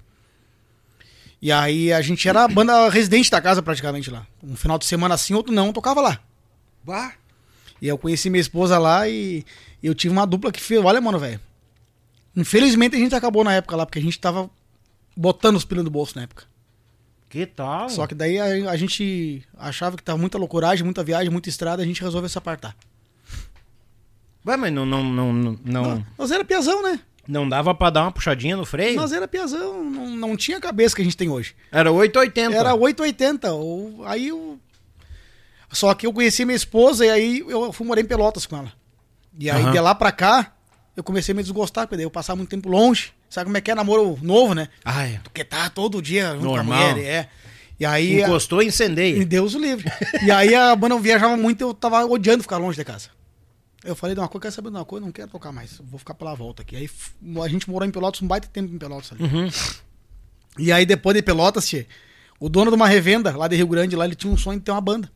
E aí a gente era a banda residente da casa praticamente lá. Um final de semana assim, outro não, tocava lá. Bah. E eu conheci minha esposa lá e eu tive uma dupla que fez. Olha, mano, velho. Infelizmente a gente acabou na época lá, porque a gente tava botando os pilos no bolso na época. Que tal? Só que daí a, a gente achava que tava muita loucuragem, muita viagem, muita estrada, a gente resolveu se apartar. Ué, mas não, não, não, não, não, Nós era piazão, né? não dava pra dar uma puxadinha no freio? Nós era piazão, não, não tinha a cabeça que a gente tem hoje. Era 880. Era 880. Ou, aí eu. Só que eu conheci minha esposa e aí eu fui morar em Pelotas com ela. E aí Aham. de lá pra cá, eu comecei a me desgostar, porque daí eu passava muito tempo longe. Sabe como é que é namoro novo, né? Ah, é. Porque tá todo dia junto Normal. com a mulher, é. E aí. Encostou e E incendeia. Deus o livre. e aí a banda viajava muito eu tava odiando ficar longe de casa. Eu falei de uma coisa, quer saber de uma coisa? Não quero tocar mais. Vou ficar pela volta aqui. Aí a gente morou em Pelotas um baita tempo em Pelotas ali. Uhum. E aí depois de Pelotas, tchê, o dono de uma revenda lá de Rio Grande, lá ele tinha um sonho de ter uma banda.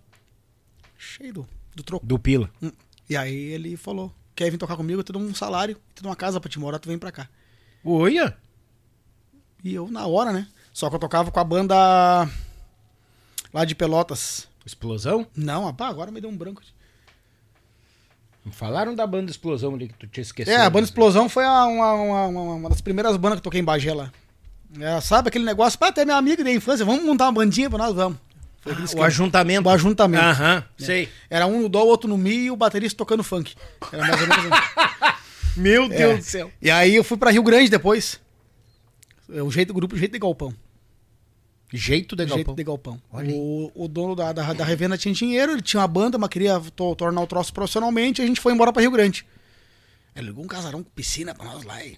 Cheio do, do troco. Do Pila. Hum. E aí ele falou: quer vir tocar comigo? Eu te dou um salário, te dou uma casa pra te morar, tu vem pra cá. Olha. E eu, na hora, né? Só que eu tocava com a banda lá de Pelotas. Explosão? Não, rapaz, agora me deu um branco. Falaram da banda Explosão ali que tu tinha esquecido. É, a banda Explosão foi a- uma, uma, uma, uma das primeiras bandas que eu toquei em Bagé lá. É, sabe aquele negócio? Pá, até minha amiga da infância, vamos montar uma bandinha pra nós, vamos. Foi aquele O ajuntamento. O ajuntamento. Aham, sei. Era um no dó, outro no mi e o baterista tocando funk. Era mais ou menos Meu É. Deus do céu. E aí eu fui pra Rio Grande depois. É O jeito do grupo, Jeito de Galpão. Jeito de Jeito galpão. de Galpão. O, o dono da, da, da revenda tinha dinheiro, ele tinha uma banda, mas queria to- tornar o troço profissionalmente e a gente foi embora pra Rio Grande. Ele ligou um casarão com piscina pra nós lá e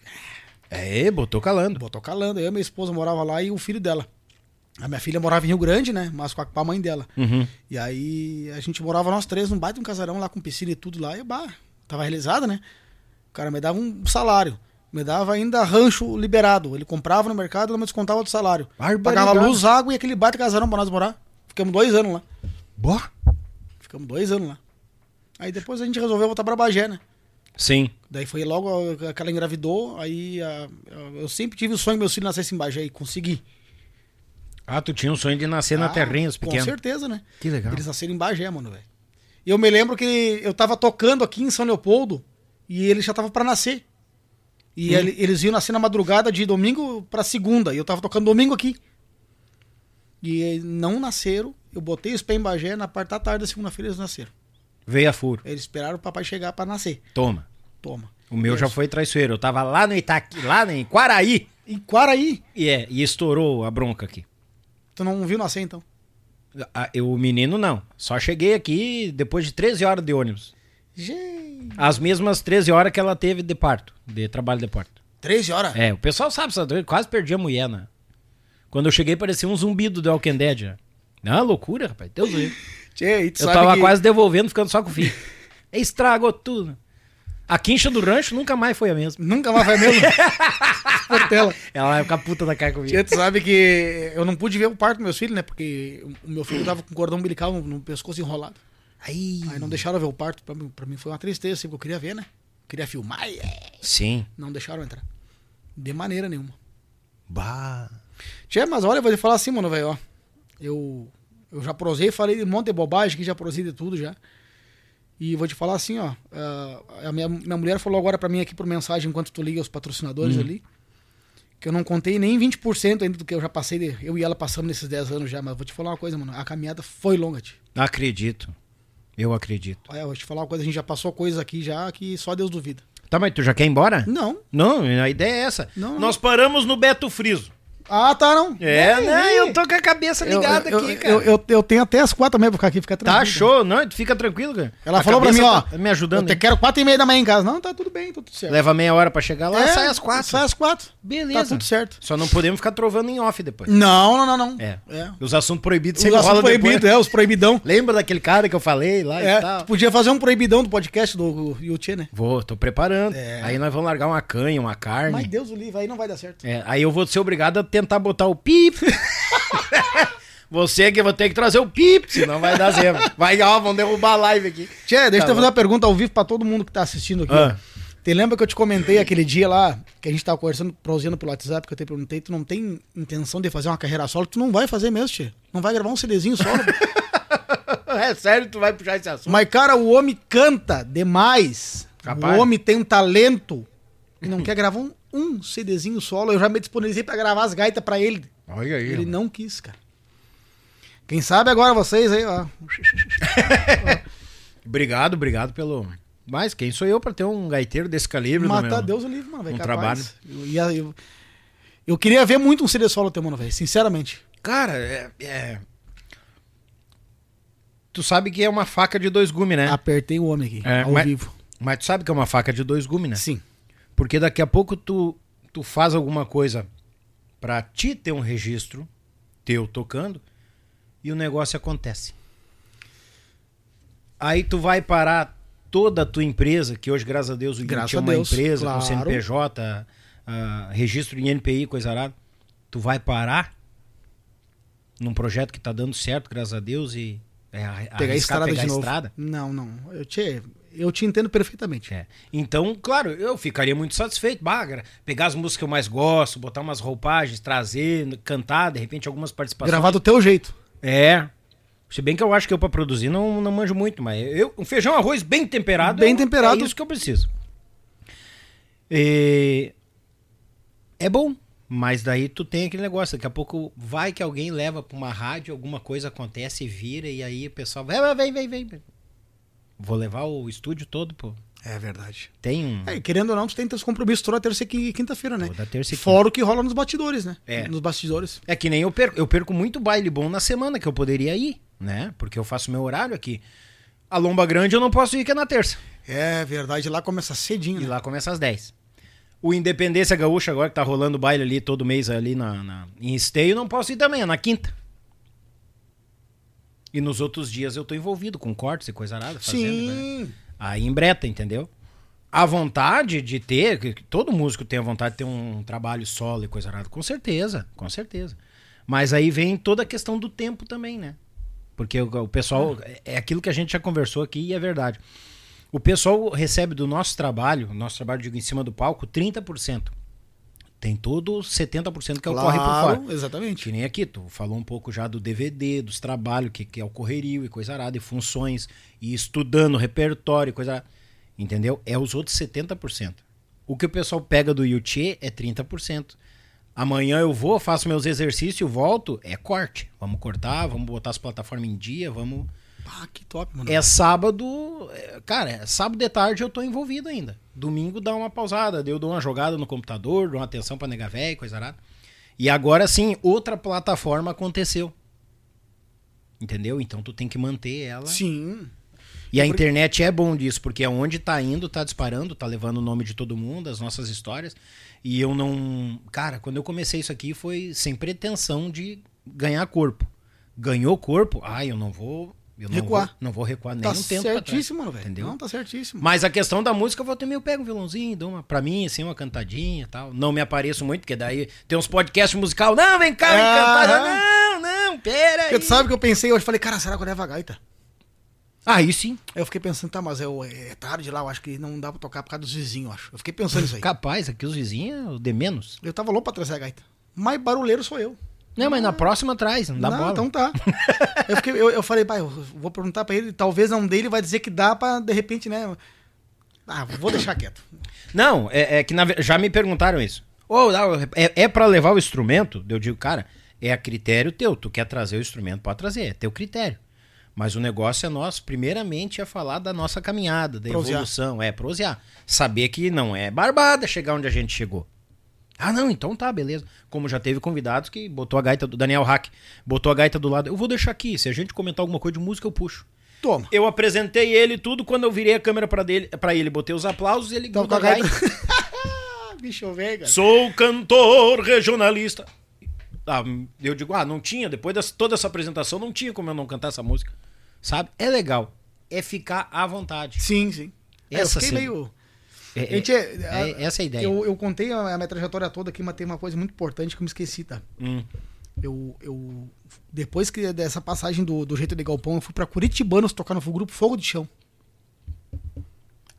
É, botou calando. botou calando. Eu e minha esposa morava lá e o filho dela. A minha filha morava em Rio Grande, né? Mas com a, com a mãe dela. Uhum. E aí a gente morava nós três num baita um casarão lá com piscina e tudo lá. E bah, tava realizada, né? O cara me dava um salário. Me dava ainda rancho liberado. Ele comprava no mercado e me descontava do salário. Pagava luz, água e aquele baita casarão pra nós morar. Ficamos dois anos lá. Boa. Ficamos dois anos lá. Aí depois a gente resolveu voltar pra Bagé, né? Sim. Daí foi logo que ela engravidou. Aí a- eu sempre tive o sonho que meus filhos nascessem em Bagé e consegui. Ah, tu tinha um sonho de nascer na Ah, terrinha, os Com pequenos. certeza, né? Que legal. Eles nasceram em Bagé, mano, velho. E eu me lembro que eu tava tocando aqui em São Leopoldo e eles já estavam pra nascer. E Hum. ele- eles iam nascer na madrugada de domingo pra segunda. E eu tava tocando domingo aqui. E não nasceram. Eu botei os pés em Bagé, na parte da tarde da segunda-feira eles nasceram. Veio a furo. Eles esperaram o papai chegar pra nascer. Toma. Toma. O meu E já foi traiçoeiro. Eu tava lá no Itaqui, lá em Quaraí. Em Quaraí. E é, e estourou a bronca aqui. Tu não viu nascer, então? Ah, eu, o menino não. Só cheguei aqui depois de 13 horas de ônibus. Gente. As mesmas 13 horas que ela teve de parto, de trabalho de parto. 13 horas? É, o pessoal sabe, sabe, quase perdi a mulher, né? Quando eu cheguei parecia um zumbido do Walking Dead. já. Não, loucura, rapaz. Deus do Eu tava que- quase devolvendo, ficando só com o filho. Estragou tudo. A quincha do rancho nunca mais foi a mesma. Nunca mais vai mesmo. Portela. Ela vai ficar puta da cara comigo. Tu sabe que eu não pude ver o parto dos meus filhos, né? Porque o meu filho tava com cordão umbilical no, no pescoço enrolado. Aí. Aí não deixaram eu ver o parto. Pra mim, pra mim foi uma tristeza, assim, porque eu queria ver, né? Queria filmar e é, Sim. não deixaram entrar. De maneira nenhuma. Bah. Tia, mas olha, eu vou te falar assim, mano, velho, ó. Eu, eu já prosei, falei de um monte de bobagem que já prosei de tudo já. E vou te falar assim, ó. ah, a minha, minha mulher falou agora pra mim aqui por mensagem, enquanto tu liga os patrocinadores ali, que eu não contei nem 20% ainda do que eu já passei, de, eu e ela passamos nesses 10 anos já. Mas vou te falar uma coisa, mano. A caminhada foi longa, tio. Acredito. Eu acredito. Olha, eu vou te falar uma coisa, a gente já passou coisas aqui já que só Deus duvida. Tá, mas tu já quer ir embora? Não. Não, a ideia é essa. Não, não. Nós paramos no Beto Friso. Ah, tá, não. É, Nem, né? Eu tô com a cabeça ligada eu, aqui, eu, cara. Eu, eu, eu tenho até as quatro também pra ficar aqui, fica Tá tranquilo. show, não, fica tranquilo, cara. Ela A falou pra mim, ó. tá me ajudando. Eu te quero quatro e meia da manhã em casa. Não, tá tudo bem, tá tudo certo. Leva meia hora pra chegar lá, É, sai às quatro. Sai às quatro. Beleza. Tá tudo certo. Só não podemos ficar trovando em off depois. Não, não, não, não. É. é. Os assuntos proibidos Os você assuntos proibidos, é, os proibidão. Lembra daquele cara que eu falei lá e É, tal? tu podia fazer um proibidão do podcast do Yuchê, né? Vou, tô preparando. É. Aí nós vamos largar uma canha, uma carne. Mas Deus o livre, aí não vai dar certo. É, aí eu vou ser obrigado a tentar botar o pip. Você que vai ter que trazer o pip, senão vai dar zero. Vai, ó, vamos derrubar a live aqui. Tchê, deixa Tá eu fazer uma pergunta ao vivo pra todo mundo que tá assistindo aqui. Ah. Te lembra que eu te comentei aquele dia lá, que a gente tava conversando, prosseando pelo WhatsApp, que eu te perguntei, tu não tem intenção de fazer uma carreira solo? Tu não vai fazer mesmo, Tchê. Não vai gravar um CDzinho solo. É sério, tu vai puxar esse assunto? Mas, cara, o homem canta demais. Rapaz. O homem tem um talento e não quer gravar um, um CDzinho solo. Eu já me disponibilizei pra gravar as gaitas pra ele. Olha aí. Ele não quis, cara. Quem sabe agora vocês aí, ó. Obrigado, obrigado pelo. Mas quem sou eu pra ter um gaiteiro desse calibre? Matar Deus o livre, mano, um capaz. Eu, ia- eu, eu queria ver muito um CD solo teu, mano, velho. Sinceramente. Cara, é, é- Tu sabe que é uma faca de dois gumes, né? Apertei o homem aqui, É, ao mas- vivo. Mas tu sabe que é uma faca de dois gumes, né? Sim. Porque daqui a pouco tu, tu faz alguma coisa pra ti ter um registro teu tocando e o negócio acontece. Aí tu vai parar toda a tua empresa, que hoje, graças a Deus, o Graças é a uma Deus, empresa claro. com CNPJ, ah, registro em NPI, coisa arada. Tu vai parar num projeto que tá dando certo, graças a Deus, e é, Pegar a estrada pegar de novo. estrada. Não, não. Eu te, eu te entendo perfeitamente. É. Então, claro, eu ficaria muito satisfeito. Bah, cara, pegar as músicas que eu mais gosto, botar umas roupagens, trazer, cantar, de repente algumas participações. Gravar do teu jeito. É. Se bem que eu acho que eu pra produzir não, não manjo muito, mas eu, um feijão arroz bem temperado. Bem temperado. É isso que eu preciso. E- É bom, mas daí tu tem aquele negócio, daqui a pouco vai que alguém leva pra uma rádio, alguma coisa acontece, vira, e aí o pessoal vai, vem, vem, vem. Vou levar o estúdio todo, pô. É verdade. Tem um. É, querendo ou não, tu tem teus compromissos toda terça e qui- quinta-feira, né? Toda terça e Fora o que rola nos batidores, né? É. Nos bastidores. É que nem eu perco. Eu perco muito baile bom na semana que eu poderia ir, né? Porque eu faço meu horário aqui. A Lomba Grande eu não posso ir, que é na terça. É verdade, lá começa cedinho, E né? lá começa às 10. O Independência Gaúcha, agora que tá rolando baile ali todo mês ali na, na- em esteio, não posso ir também, é na quinta. E nos outros dias eu tô envolvido com cortes e coisa arada, fazendo, né? Sim. Aí em breta, entendeu? A vontade de ter, que todo músico tem a vontade de ter um trabalho solo e coisa arada, com certeza, com certeza. Mas aí vem toda a questão do tempo também, né? Porque o, o pessoal, é- é aquilo que a gente já conversou aqui e é verdade. O pessoal recebe do nosso trabalho, nosso trabalho, digo, em cima do palco, 30%. Tem todo 70% que ocorre por fora. Exatamente. Que nem aqui, tu falou um pouco já do DVD, dos trabalhos, que, que é o correrio e coisa arada, e funções, e estudando repertório e coisa arada. Entendeu? É os outros 70%. O que o pessoal pega do Yuchê é 30%. Amanhã eu vou, faço meus exercícios, volto, é corte. Vamos cortar, vamos botar as plataformas em dia, vamos. Ah, que top, mano. É sábado. é, Cara, é sábado de tarde eu tô envolvido ainda. Domingo dá uma pausada, eu dou uma jogada no computador, dou uma atenção pra nega véia e coisa arada. E agora sim, outra plataforma aconteceu. Entendeu? Então tu tem que manter ela. Sim. E a internet é bom disso, porque é onde tá indo, tá disparando, tá levando o nome de todo mundo, as nossas histórias. E eu não. Cara, quando eu comecei isso aqui foi sem pretensão de ganhar corpo. Ganhou corpo, ai, eu não vou. Eu não Recuar. Vou, não vou recuar nem Tá um tempo. trás, certíssimo, mano, velho. Entendeu? Não, tá certíssimo. Mas a questão da música, eu vou ter meio pego um violãozinho, dou uma, pra mim, assim, uma cantadinha e tal. Não me apareço muito, porque daí tem uns podcasts musical. Não, vem cá, vem cantar. Não, não, pera aí. Porque tu sabe que eu pensei hoje, falei, cara, será que eu levo a gaita? Aí sim. Aí eu fiquei pensando, tá, mas é, é tarde lá, eu acho que não dá pra tocar por causa dos vizinhos, eu acho. Eu fiquei pensando isso aí. Capaz, aqui os vizinhos de menos. Eu tava louco pra trazer a gaita. Mas barulheiro sou eu. Não, mas na próxima traz, não dá não, bola. então tá. eu, fiquei, eu, eu falei, pai, eu vou perguntar pra ele, talvez não dele vai dizer que dá pra, de repente, né? Ah, vou deixar quieto. Não, é, é que na já me perguntaram isso. Ô, dá- é, é para levar o instrumento? Eu digo, cara, é a critério teu. Tu quer trazer o instrumento, pode trazer, é teu critério. Mas o negócio é nosso, primeiramente, é falar da nossa caminhada, da Prosear. evolução, é prosear. Saber que não é barbada chegar onde a gente chegou. Ah, não, então tá, beleza. Como já teve convidados que botou a gaita do Daniel Hack, botou a gaita do lado. Eu vou deixar aqui, se a gente comentar alguma coisa de música, eu puxo. Toma. Eu apresentei ele tudo, quando eu virei a câmera pra, dele, pra ele, botei os aplausos e ele Então, grudou a gaita. Bicho velho. Sou cantor regionalista. Ah, eu digo, ah, não tinha, depois de toda essa apresentação, não tinha como eu não cantar essa música. Sabe? É legal. É ficar à vontade. Sim, sim. É, eu Essa fiquei sim. meio. É, Gente, é- é- é essa a ideia. Eu, eu contei a, a minha trajetória toda aqui, mas tem uma coisa muito importante que eu me esqueci, tá? Hum. Eu, eu depois que dessa passagem do, do jeito de galpão, eu fui pra Curitibanos tocar no grupo Fogo de Chão.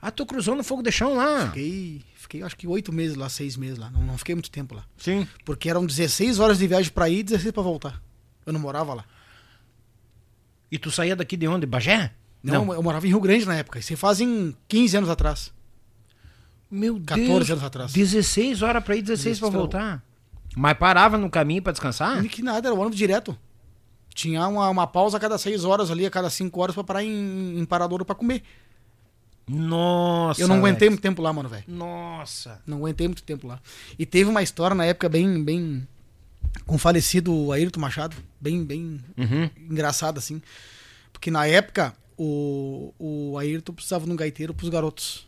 Ah, tu cruzou no fogo de chão lá. Fiquei, fiquei acho que oito meses lá, seis meses lá. Não, não fiquei muito tempo lá. Sim. Porque eram 16 horas de viagem pra ir e 16 pra voltar. Eu não morava lá. E tu saía daqui de onde? Bagé? Não, eu morava em Rio Grande na época. Isso fazem 15 anos atrás. Meu 14 Deus. anos atrás. 16 horas pra ir, 16 pra 16 voltar. Mas parava no caminho pra descansar? E que nada, era o ônibus direto. Tinha uma, uma pausa a cada 6 horas ali, a cada 5 horas pra parar em, em Paradouro pra comer. Nossa. eu não aguentei muito tempo lá, mano, velho. Nossa. Não aguentei muito tempo lá. E teve uma história na época bem, bem. com o falecido Ayrton Machado. Bem, bem Uhum. engraçado, assim. Porque na época, o, o Ayrton precisava de um gaiteiro pros garotos.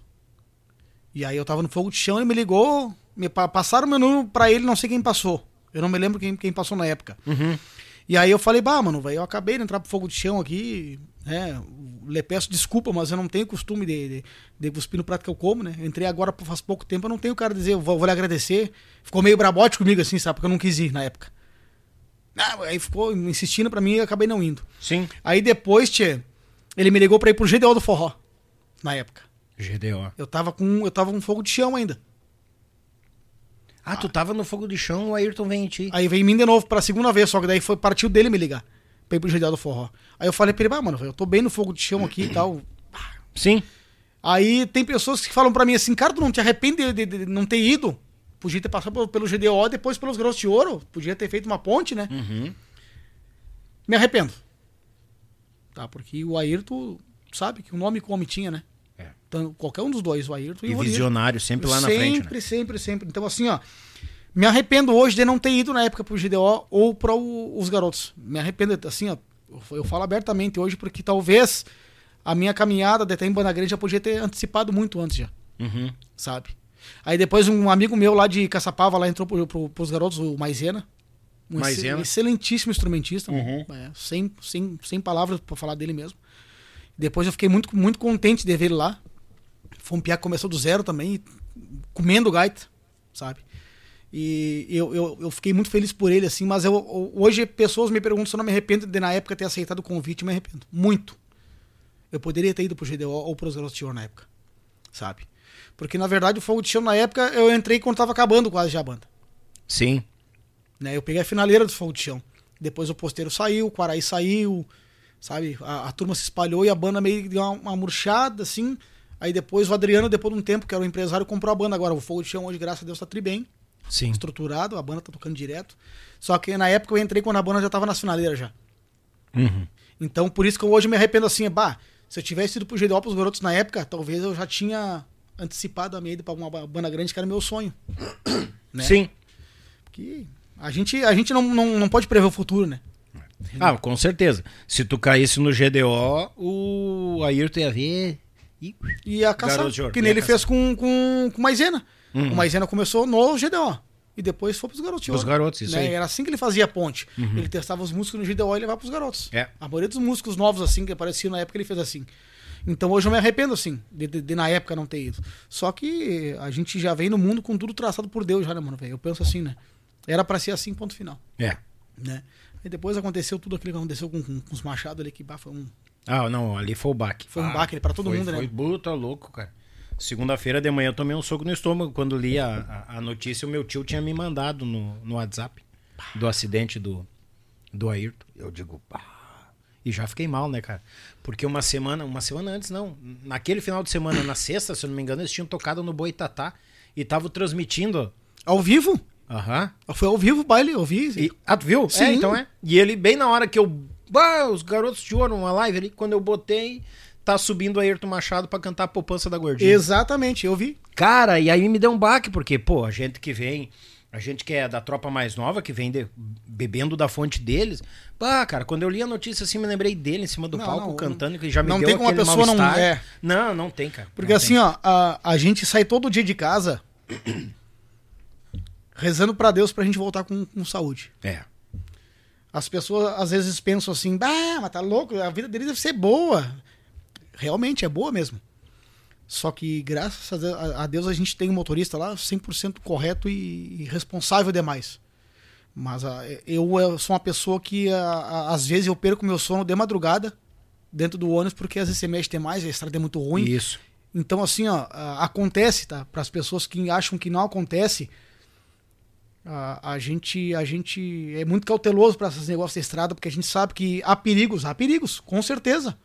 E aí eu tava no fogo de chão, ele me ligou me pa- passaram meu número pra ele, não sei quem passou. Eu não me lembro quem, quem passou na época. Uhum. E aí eu falei, bah, mano, velho, eu acabei de entrar pro fogo de chão aqui, né? Lhe peço desculpa, mas eu não tenho costume de, de, de cuspir no prato que eu como, né? Eu entrei agora faz pouco tempo, eu não tenho cara dizer, eu vou, vou lhe agradecer. Ficou meio brabote comigo, assim, sabe? Porque eu não quis ir na época. Ah, aí ficou insistindo pra mim e eu acabei não indo. Sim. Aí depois, tchê, ele me ligou pra ir pro GDO do Forró, na época. GDO. Eu tava com, eu tava com fogo de chão ainda. Ah, tu tava no fogo de chão, o Ayrton vem em ti. Aí veio em mim de novo pra segunda vez, só que daí foi partiu dele me ligar. Pra ir pro GDO do Forró. Aí eu falei pra ele, ah, mano, eu tô bem no fogo de chão aqui e tal. Sim. Aí tem pessoas que falam pra mim assim, cara, tu não te arrepende de, de- de não ter ido? Podia ter passado pelo, GDO, depois pelos Grossos de Ouro. Podia ter feito uma ponte, né? Uhum. Me arrependo. Tá, porque o Ayrton, sabe que o nome como tinha, né? Então, qualquer um dos dois, o Ayrton e, E o visionário, sempre lá na sempre, frente. Né? sempre, sempre. Então, assim, ó. Me arrependo hoje de não ter ido na época pro GDO ou para os garotos. Me arrependo, assim, ó. Eu, falo abertamente hoje porque talvez a minha caminhada de estar em Banda Grande já podia ter antecipado muito antes já, Uhum. sabe? Aí depois um amigo meu lá de Caçapava lá entrou pro, pro, pros garotos, o Maisena. Um Maisena. excelentíssimo instrumentista, Uhum. é, sem, sem, sem palavras para falar dele mesmo. Depois eu fiquei muito, muito contente de ver ele lá. Foi um piá que começou do zero também, comendo gaita, sabe? E eu, eu, eu fiquei muito feliz por ele, assim, mas eu, hoje pessoas me perguntam se eu não me arrependo de na época ter aceitado o convite, eu me arrependo. Muito. Eu poderia ter ido pro GDO ou Garotos de Ouro na época, sabe? Porque na verdade o Fogo de Chão na época eu entrei quando tava acabando quase já a banda. Sim. Né? Eu peguei a finaleira do Fogo de Chão. Depois o posteiro saiu, o Quaraí saiu, sabe? A, a turma se espalhou e a banda meio deu uma, uma murchada, assim. Aí depois o Adriano, depois de um tempo, que era o empresário, comprou a banda. Agora o Fogo de Chão hoje, graças a Deus, tá tri bem, Sim. estruturado, a banda tá tocando direto. Só que na época eu entrei quando a banda já tava nas finaleiras já. Uhum. Então por isso que eu hoje me arrependo assim, bah, se eu tivesse ido pro GDO pros garotos na época, talvez eu já tinha antecipado a minha ida pra uma ba- banda grande, que era meu sonho. Né? Sim. Porque a gente, a gente não, não, não pode prever o futuro, né? Ah, com certeza. Se tu caísse no GDO, o Ayrton ia ver. E- a caçar, que nem ele caçar. fez com, com, com Maisena. Uhum. O Maisena começou no GDO. E depois foi pros garotos. Pros ouro, garotos, isso né? aí. Uhum. Era assim que ele fazia a ponte. Ele testava os músicos no GDO e levava pros garotos. É. A maioria dos músicos novos, assim, que apareciam na época, ele fez assim. Então hoje eu me arrependo, assim, de, de- de na época não ter ido. Só que a gente já vem no mundo com tudo traçado por Deus já, né, mano? velho? Eu penso assim, né? Era pra ser assim, ponto final. É. Né? E depois aconteceu tudo aquilo que aconteceu com, com, com os machados ali, que bah, foi um, Ah, não, ali foi o baque. Foi um Ah, baque pra todo foi- mundo, né? Foi bruto, louco, cara. Segunda-feira de manhã eu tomei um soco no estômago. Quando li a, a, a notícia, o meu tio tinha me mandado no, no WhatsApp do acidente do, do Ayrton. Eu digo, pá. E já fiquei mal, né, cara? Porque uma semana, uma semana antes, não. Naquele final de semana, na sexta, se eu não me engano, eles tinham tocado no Boitatá e estavam transmitindo. ao vivo. Aham. Foi ao vivo o baile, eu vi. E, ah, tu viu? Sim. É, então é. E ele, bem na hora que eu. Bah, os garotos de ouro, uma live ali, quando eu botei, tá subindo o Ayrton Machado pra cantar a poupança da gordinha. Exatamente, eu vi. Cara, e aí me deu um baque, porque, pô, a gente que vem, a gente que é da tropa mais nova, que vem de- bebendo da fonte deles. Bah, cara, quando eu li a notícia assim, me lembrei dele em cima do Não, palco não, cantando, que já me não deu tem como a pessoa não- é. Não, não tem, cara. Porque assim, tem. ó, a, a gente sai todo dia de casa rezando pra Deus pra gente voltar com, com saúde. É. As pessoas às vezes pensam assim, bah, mas tá louco, a vida dele deve ser boa. Realmente é boa mesmo. Só que graças a Deus a, gente tem um motorista lá 100% correto e, responsável demais. Mas eu, eu sou uma pessoa que às vezes eu perco meu sono de madrugada dentro do ônibus porque às vezes você mexe demais, a estrada é muito ruim. Isso. Então, assim, ó, acontece, tá? Para as pessoas que acham que não acontece, a, a gente a gente é muito cauteloso para esses negócios de estrada, porque a gente sabe que há perigos, há perigos, com certeza.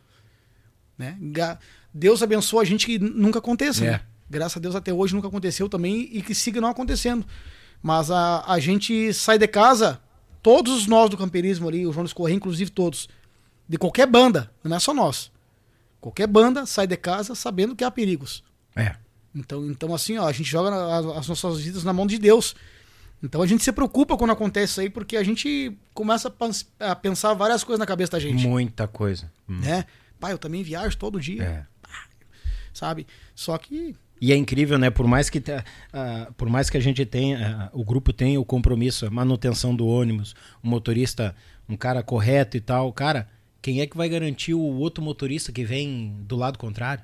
Né? Deus abençoa a gente que nunca aconteça. É. né? Graças a Deus até hoje nunca aconteceu também e que siga não acontecendo. Mas a, a gente sai de casa, todos nós do camperismo ali, o João Correia, inclusive todos, de qualquer banda, não é só nós. Qualquer banda sai de casa sabendo que há perigos. É. Então, então assim, ó, a gente joga as nossas vidas na mão de Deus. Então a gente se preocupa quando acontece isso aí, porque a gente começa a pensar várias coisas na cabeça da gente. Muita coisa. Hum. Né? Pai, eu também viajo todo dia, É. sabe? Só que. E é incrível, né? Por mais que, ah, por mais que a gente tenha, ah, o grupo tenha o compromisso, a manutenção do ônibus, o motorista, um cara correto e tal, cara, quem é que vai garantir o outro motorista que vem do lado contrário?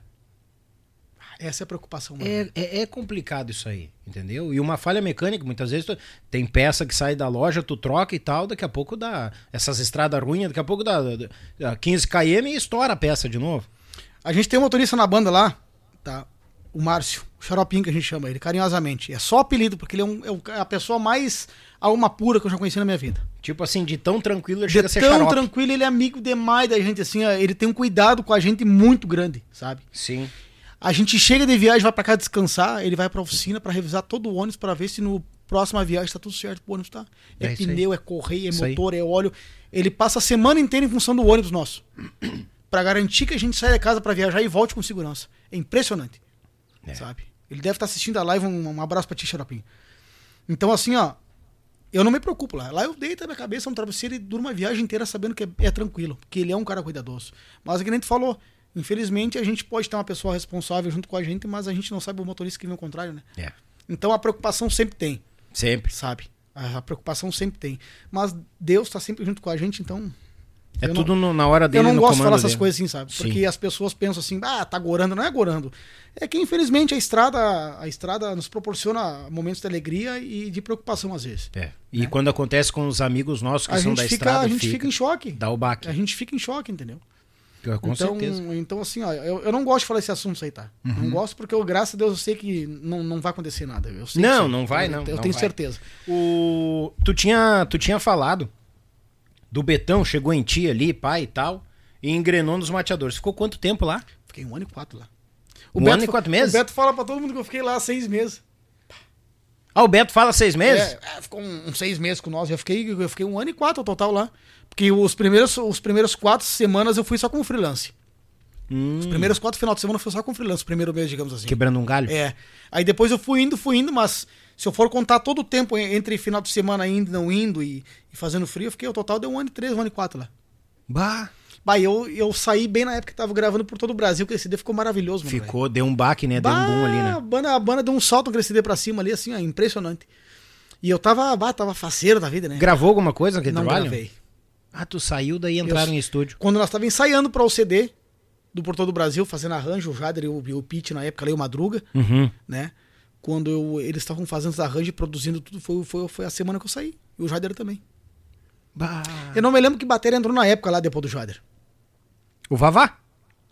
Essa é a preocupação. É, é, é complicado isso aí, entendeu? E uma falha mecânica, muitas vezes tu- tem peça que sai da loja, tu troca e tal, daqui a pouco dá essas estradas ruins, daqui a pouco dá, dá 15 km e estoura a peça de novo. A gente tem um motorista na banda lá, tá? O Márcio, o Xaropinho que a gente chama ele, carinhosamente. É só apelido, porque ele é, um- é é a pessoa mais alma pura que eu já conheci na minha vida. Tipo assim, de tão tranquilo ele De chega a ser tão xarope. tranquilo, ele é amigo demais da gente, assim, ele tem um cuidado com a gente muito grande, sabe? Sim. A gente chega de viagem, vai pra casa descansar, ele vai pra oficina pra revisar todo o ônibus pra ver se no próxima viagem tá tudo certo pro ônibus, tá? É, É isso aí. pneu, é correia, é Isso aí. motor, é óleo. Ele passa a semana inteira em função do ônibus nosso. Pra garantir que a gente saia da casa pra viajar e volte com segurança. É impressionante. É. Sabe? Ele deve estar assistindo a live, um, um abraço pra ti, Xaropinho. Então, assim, ó, eu não me preocupo lá. Lá eu deito a minha cabeça no travesseiro e durmo a viagem inteira sabendo que é, é tranquilo, que ele é um cara cuidadoso. Mas é que nem tu falou, infelizmente a gente pode ter uma pessoa responsável junto com a gente, mas a gente não sabe o motorista que vem ao contrário, né? É. Então a preocupação sempre tem, Sempre. sabe? A, preocupação sempre tem. Mas Deus tá sempre junto com a gente, então. É tudo não, no- na hora dele Eu não gosto de falar essas dele. coisas assim, sabe? Sim. Porque as pessoas pensam assim, ah, tá gorando. Não é gorando. É que infelizmente a estrada, a estrada nos proporciona momentos de alegria e de preocupação às vezes. É. E quando acontece com os amigos nossos que A são da fica, estrada, a gente fica, em choque. dá o baque. A gente fica em choque, entendeu? Com então, certeza. então, assim, ó, eu, eu não gosto de falar esse assunto aí, tá? Uhum. Não gosto porque, eu, graças a Deus, eu sei que não, não vai acontecer nada. Eu sei Não, não vai, Eu- não, Eu não tenho vai. certeza. O... Tu, tinha, tu tinha falado do Betão, chegou em ti ali, pai e tal, e engrenou nos mateadores. Ficou quanto tempo lá? Fiquei um ano e quatro lá. Um ano e quatro meses? O Beto fala pra todo mundo que eu fiquei lá seis meses. Ah, o Beto fala seis meses? É, é, ficou um- uns seis meses com nós. Eu fiquei, eu fiquei um ano e quatro total lá. Porque os primeiros, os primeiros quatro semanas eu fui só com freelance. Os primeiros quatro final de semana eu fui só com freelance, o primeiro mês, digamos assim. Quebrando um galho? É. Aí depois eu fui indo, fui indo, mas se eu for contar todo o tempo en- entre final de semana indo e não indo e, e fazendo frio, eu fiquei, o total deu um ano e três, um ano e quatro lá. Bah, Bah, eu, eu saí bem na época que tava gravando por todo o Brasil, que esse CD ficou maravilhoso, mano. ficou, deu um baque, né? Deu um boom ali, A né? banda, a banda deu um salto com esse CD pra cima ali, assim, ó, impressionante. E eu tava, bah, tava faceiro da vida, né? Gravou alguma coisa naquele não trabalho? gravei. Ah, tu saiu daí e entraram Eu- em estúdio. Quando nós tava ensaiando para o CD do Por Todo o Brasil, fazendo arranjo, o Jader e o, e o Pete na época, ali o Madruga, Uhum. né? Quando eu- eles estavam fazendo os arranjos e produzindo tudo, foi, foi, foi a semana que eu saí. E o Jader também. Bah. Eu não me lembro que bateria entrou na época lá depois do Jader. O Vavá?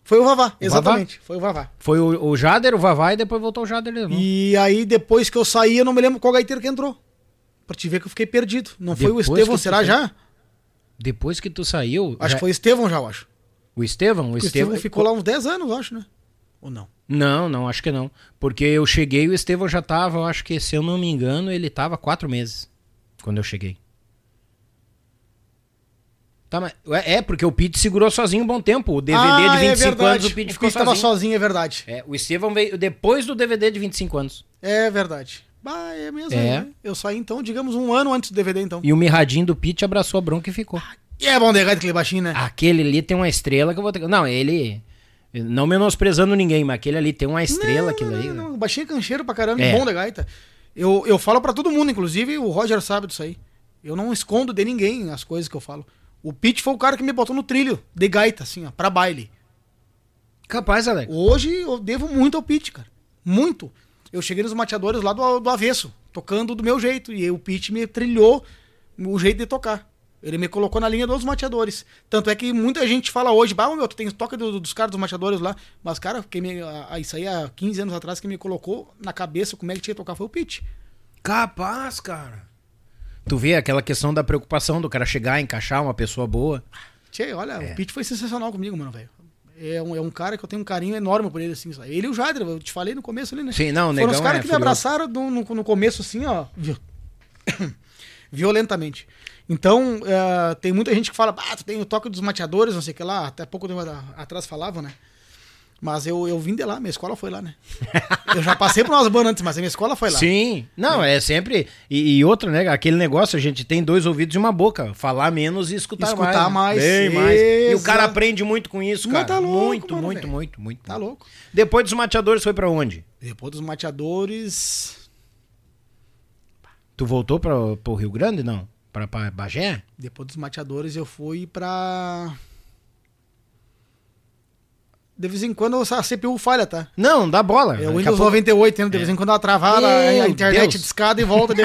Foi o Vavá, exatamente. Foi o Vavá. Foi o, o Jader, o Vavá e depois voltou o Jader de novo. E aí, depois que eu saí, eu não me lembro qual gaiteiro que entrou. Pra te ver que eu fiquei perdido. Não foi o Depois Estevão, tu será já? Depois que tu saiu. Acho já- que foi o Estevão já, eu acho. O Estevão? O O Estevão Estevão ficou lá uns 10 anos, eu acho, né? Ou não? Não, não, acho que não. Porque eu cheguei e o Estevão já tava, eu acho que, se eu não me engano, ele tava quatro meses quando eu cheguei. Tá, mas, é, porque o Pete segurou sozinho um bom tempo. O DVD Ah, de é 25 verdade. anos, o Pete o ficou Pete tava sozinho. sozinho, é verdade. É, o Estevão veio depois do DVD de 25 anos. É verdade. Bah, é mesmo. É. né? Eu saí então, digamos, um ano antes do DVD, então. E o mirradinho do Pete abraçou a bronca e ficou. É bom negar aquele baixinho, né? Aquele ali tem uma estrela que eu vou ter que... Não, ele... Não menosprezando ninguém, mas aquele ali tem uma estrela, aquilo aí. Não, né? não, baixinho é cancheiro pra caramba, É. bom de gaita. Eu, eu falo pra todo mundo, inclusive o Roger sabe disso aí. Eu não escondo de ninguém as coisas que eu falo. O Pete foi o cara que me botou no trilho de gaita, assim, ó, pra baile. Capaz, Alex. Hoje eu devo muito ao Pete, cara. Muito. Eu cheguei nos mateadores lá do, do avesso, tocando do meu jeito. E o Pete me trilhou o jeito de tocar. Ele me colocou na linha dos mateadores. Tanto é que muita gente fala hoje, bah, meu, tu tem toca do- dos caras dos mateadores lá. Mas, cara, quem me, a- isso aí há 15 anos atrás, quem me colocou na cabeça como é que tinha que tocar foi o Pete. Capaz, cara. Tu vê aquela questão da preocupação do cara chegar, encaixar uma pessoa boa. Tchê, olha, É. o Pete foi sensacional comigo, mano, velho. É um, é um cara que eu tenho um carinho enorme por ele, assim. sabe? Ele e o Jader, eu te falei no começo ali, né? Sim, não, Foram os Negão caras é que me abraçaram no, no- no começo, assim, ó. vi- Violentamente. Então, eh, tem muita gente que fala, ah, tu tem o toque dos mateadores, não sei o que lá. Até pouco tempo atrás falavam, né? Mas eu, eu vim de lá, minha escola foi lá, né? eu já passei por umas bandas antes, mas a minha escola foi lá. Sim. Não, é, sempre. E, e outra, né? Aquele negócio, a gente tem dois ouvidos e uma boca. Falar menos e escutar, Escutar mais. mais, Bem mais. E o cara aprende muito com isso, Mas cara. tá louco, muito, mano, muito, velho. muito, muito. Tá louco. Depois dos mateadores foi pra onde? Depois dos mateadores. Tu voltou pra, pro Rio Grande, não? Pra, pra Bagé? Depois dos mateadores eu fui pra. De vez em quando a CPU falha, tá? Não, dá bola. É o Windows pouco- 98, né? de vez em quando ela travada, Meu a internet Deus. discada e volta. De...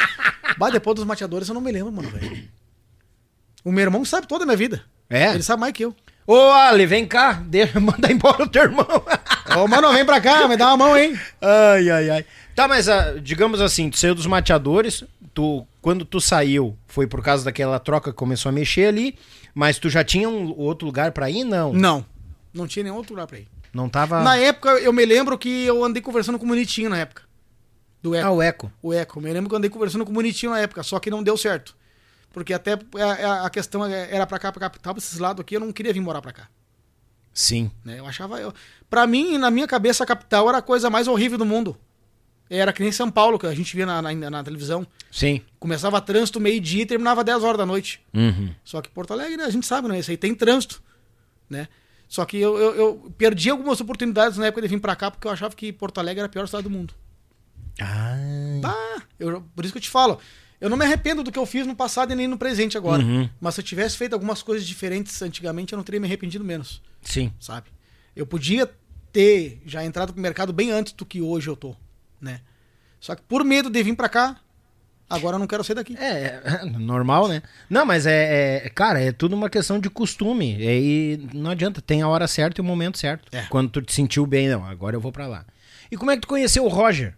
bah, depois dos mateadores eu não me lembro, mano, velho. O meu irmão sabe toda a minha vida. É? Ele sabe mais que eu. Ô, Ali, vem cá. Deixa, manda embora o teu irmão. Ô, mano, vem pra cá, me dá uma mão, hein? ai, ai, ai. Tá, mas ah, digamos assim, tu saiu dos mateadores, tu, quando tu saiu, foi por causa daquela troca que começou a mexer ali, mas tu já tinha um outro lugar pra ir, não? Não. Não tinha nenhum outro lugar pra ir. Não tava... Na época, eu me lembro que eu andei conversando com o Bonitinho na época. Do Eco. Ah, o Eco. O Eco. Me lembro que eu andei conversando com o Bonitinho na época, só que não deu certo. Porque até a, a- a questão era pra cá, pra capital, pra esses lados aqui, eu não queria vir morar pra cá. Sim. Né? Eu achava. Eu... Pra mim, na minha cabeça, a capital era a coisa mais horrível do mundo. Era que nem São Paulo, que a gente via na, na, na televisão. Sim. Começava trânsito meio-dia e terminava 10 horas da noite. Uhum. Só que Porto Alegre, né, a gente sabe, né? Isso aí tem trânsito, né? Só que eu, eu, eu perdi algumas oportunidades na época de vir pra cá, porque eu achava que Porto Alegre era a pior cidade do mundo. Ah. Bah, eu, por isso que eu te falo. Eu não me arrependo do que eu fiz no passado e nem no presente agora. Uhum. Mas se eu tivesse feito algumas coisas diferentes antigamente, eu não teria me arrependido menos, Sim. sabe? Eu podia ter já entrado pro mercado bem antes do que hoje eu tô, né? Só que por medo de vir pra cá, agora eu não quero sair daqui. É, é, normal, né? Não, mas é, é- Cara, é tudo uma questão de costume. E não adianta, tem a hora certa e o momento certo. É. Quando tu te sentiu bem, não, agora eu vou pra lá. E como é que tu conheceu o Roger?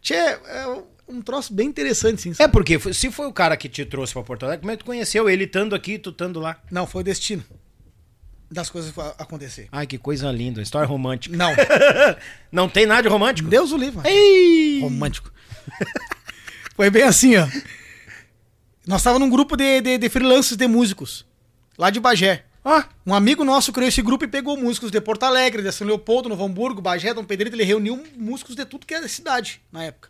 Tchê, é um troço bem interessante, sim. É porque se foi o cara que te trouxe pra Porto Alegre, como é que tu conheceu ele estando aqui, tu estando lá? Não, foi o destino das coisas acontecer. Ai, que coisa linda, história romântica. Não, Não tem nada de romântico? Deus o livre. Ei! Romântico. Foi bem assim, ó. Nós estávamos num grupo de, de, de freelancers de músicos, lá de Bagé. Ah, Um amigo nosso criou esse grupo e pegou músicos de Porto Alegre, de São Leopoldo, Novo Hamburgo, Bagé, Dom Pedrito. Ele reuniu músicos de tudo que era cidade na época.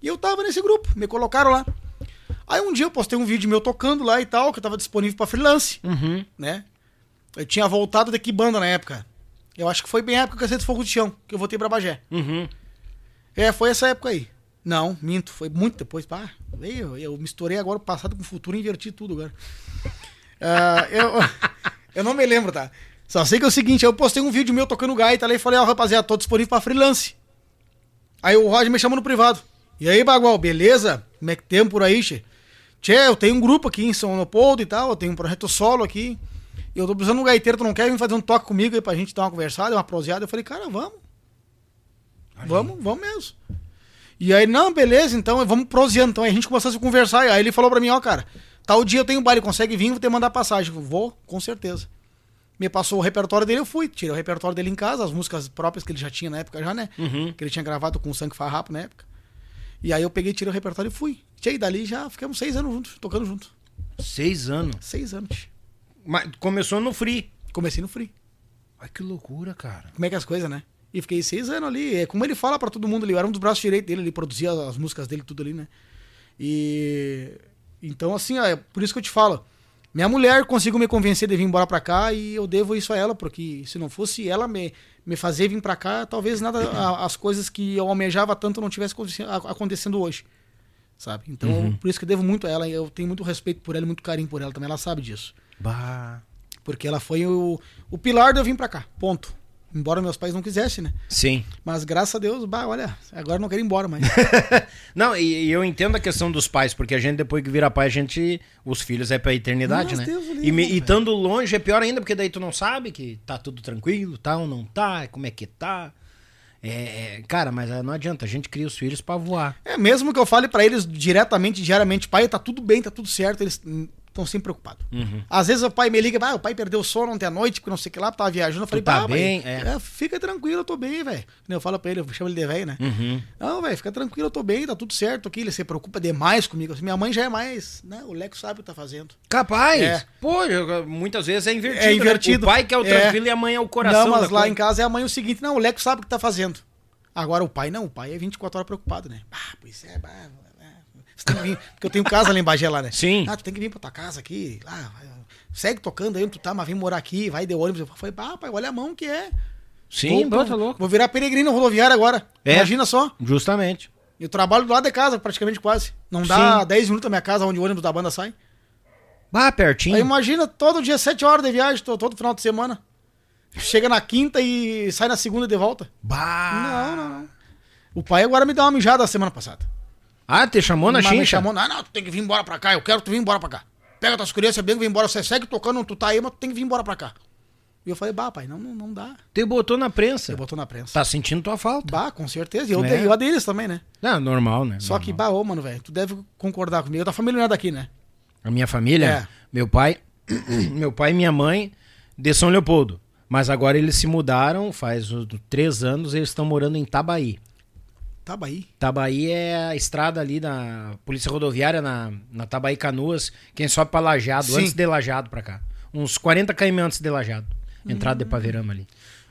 E eu tava nesse grupo, me colocaram lá. Aí um dia eu postei um vídeo meu tocando lá e tal, que eu tava disponível pra freelance, uhum. né? Eu tinha voltado de que banda na época? Eu acho que foi bem a época que eu saí do Fogo de Chão, que eu voltei pra Bagé. Uhum. É, foi essa época aí. Não, minto, foi muito depois. Pá, eu, eu misturei agora o passado com o futuro e inverti tudo agora. Ah, eu, eu não me lembro, tá? Só sei que é o seguinte, eu postei um vídeo meu tocando gaita lá e falei, ó, rapaziada, tô disponível pra freelance. Aí o Roger me chamou no privado. E aí, Bagual, beleza? Como é que tem por aí, che? Tchê, eu tenho um grupo aqui em São Leopoldo e tal, eu tenho um projeto solo aqui. Eu tô precisando de um gaiteiro, tu não quer vir fazer um toque comigo aí pra gente dar uma conversada, uma proseada? Eu falei, cara, vamos. Vamos, vamos mesmo. E aí, não, beleza, então vamos proseando. Então aí a gente começou a se conversar. E aí ele falou pra mim, ó, cara, tal dia eu tenho baile, consegue vir, vou ter que mandar passagem. Eu vou, com certeza. Me passou o repertório dele, eu fui. Tirei o repertório dele em casa, as músicas próprias que ele já tinha na época, já, né? Uhum. Que ele tinha gravado com o Sangue Farrapo na época. E aí eu peguei, tirei o repertório e fui. E dali já ficamos seis anos juntos, tocando junto. Seis anos. Seis anos. Mas começou no Free. Comecei no Free. Ai, que loucura, cara. Como é que é as coisas, né? E fiquei seis anos ali. É como ele fala pra todo mundo ali. Eu era um dos braços direitos dele, ele produzia as músicas dele, tudo ali, né? E. Então, assim, ó, é por isso que eu te falo. Minha mulher conseguiu me convencer de vir embora pra cá e eu devo isso a ela, porque se não fosse ela me, me fazer vir pra cá, talvez nada, a- as coisas que eu almejava tanto não tivesse acontecendo hoje. Sabe? Então, por isso que eu devo muito a ela. Eu tenho muito respeito por ela e muito carinho por ela também. Ela sabe disso. Bah. Porque ela foi o, o pilar de eu vir pra cá. Ponto. Embora meus pais não quisessem, né? Sim. Mas graças a Deus, bah, olha, agora não quero ir embora mais. Não, e, e eu entendo a questão dos pais, porque a gente, depois que vira pai, a gente. Os filhos é pra eternidade, Nossa, né? Deus e, me- e estando longe é pior ainda, porque daí tu não sabe que tá tudo tranquilo, tá ou não tá, como é que tá. É, é, cara, mas ah, não adianta, a gente cria os filhos pra voar. é mesmo que eu fale pra eles diretamente, diariamente, pai, tá tudo bem, tá tudo certo, eles estão sempre preocupados. Uhum. Às vezes o pai me liga, ah, o pai perdeu o sono ontem à noite, porque não sei o que lá, tava viajando. Eu falei, tá "Bah, bem? pai, É. é, fica tranquilo, eu tô bem, velho. Eu falo pra ele, eu chamo ele de velho, né? Uhum. Não, velho, fica tranquilo, eu tô bem, tá tudo certo aqui. Ele se preocupa demais comigo. Assim, minha mãe já é mais, né? O Leco sabe o que tá fazendo. Capaz. É. Pô, muitas vezes é invertido. É né? invertido. O pai que é o É. tranquilo e a mãe é o coração. não, mas lá coisa. em casa é a mãe o seguinte, não, o Leco sabe o que tá fazendo. Agora o pai não, o pai é 24 horas preocupado, né? Ah, pois é, bah, é. Você tem que vir, porque eu tenho casa lá em Bagé lá, né? Sim. Ah, tu tem que vir pra tua casa aqui, lá, vai, segue tocando aí onde tu tá, mas vem morar aqui, vai de ônibus. Eu falei, pá, pai, olha a mão que é. Sim, vou, bota louco. Vou virar peregrino rodoviário agora. É. Imagina só. Justamente. Eu trabalho do lado de casa, praticamente quase. Não dá 10 minutos da minha casa onde o ônibus da banda sai. Bah, pertinho. Aí imagina, todo dia 7 horas de viagem, to- todo final de semana. Chega na quinta e sai na segunda de volta. Bah. Não, não, não. O pai agora me deu uma mijada a semana passada. Ah, te chamou na Mas me chincha? chamou, não, não, tu tem que vir embora pra cá, eu quero que tu vir embora pra cá. Pega tuas crianças bem, vem embora, você segue tocando, tu tá aí, mas tu tem que vir embora pra cá. E eu falei, bah, pai, não, não, não dá. Te botou na prensa. Você botou na prensa. Tá sentindo tua falta. Bah, com certeza. E eu, É. dei- eu a deles também, né? Não, normal, né? Só que, Normal. bah, ô, mano, velho, tu deve concordar comigo. Tua família não é daqui, né? A minha família, É. meu pai, meu pai e minha mãe de São Leopoldo. Mas agora eles se mudaram, faz três anos, eles estão morando em Tabaí. Bahia. Tabaí é a estrada ali da Polícia Rodoviária na, na Tabaí Canoas, quem sobe pra Lajeado, Sim. antes de Lajeado pra cá. Uns 40 km antes de Lajeado. Entrada de Paverama ali.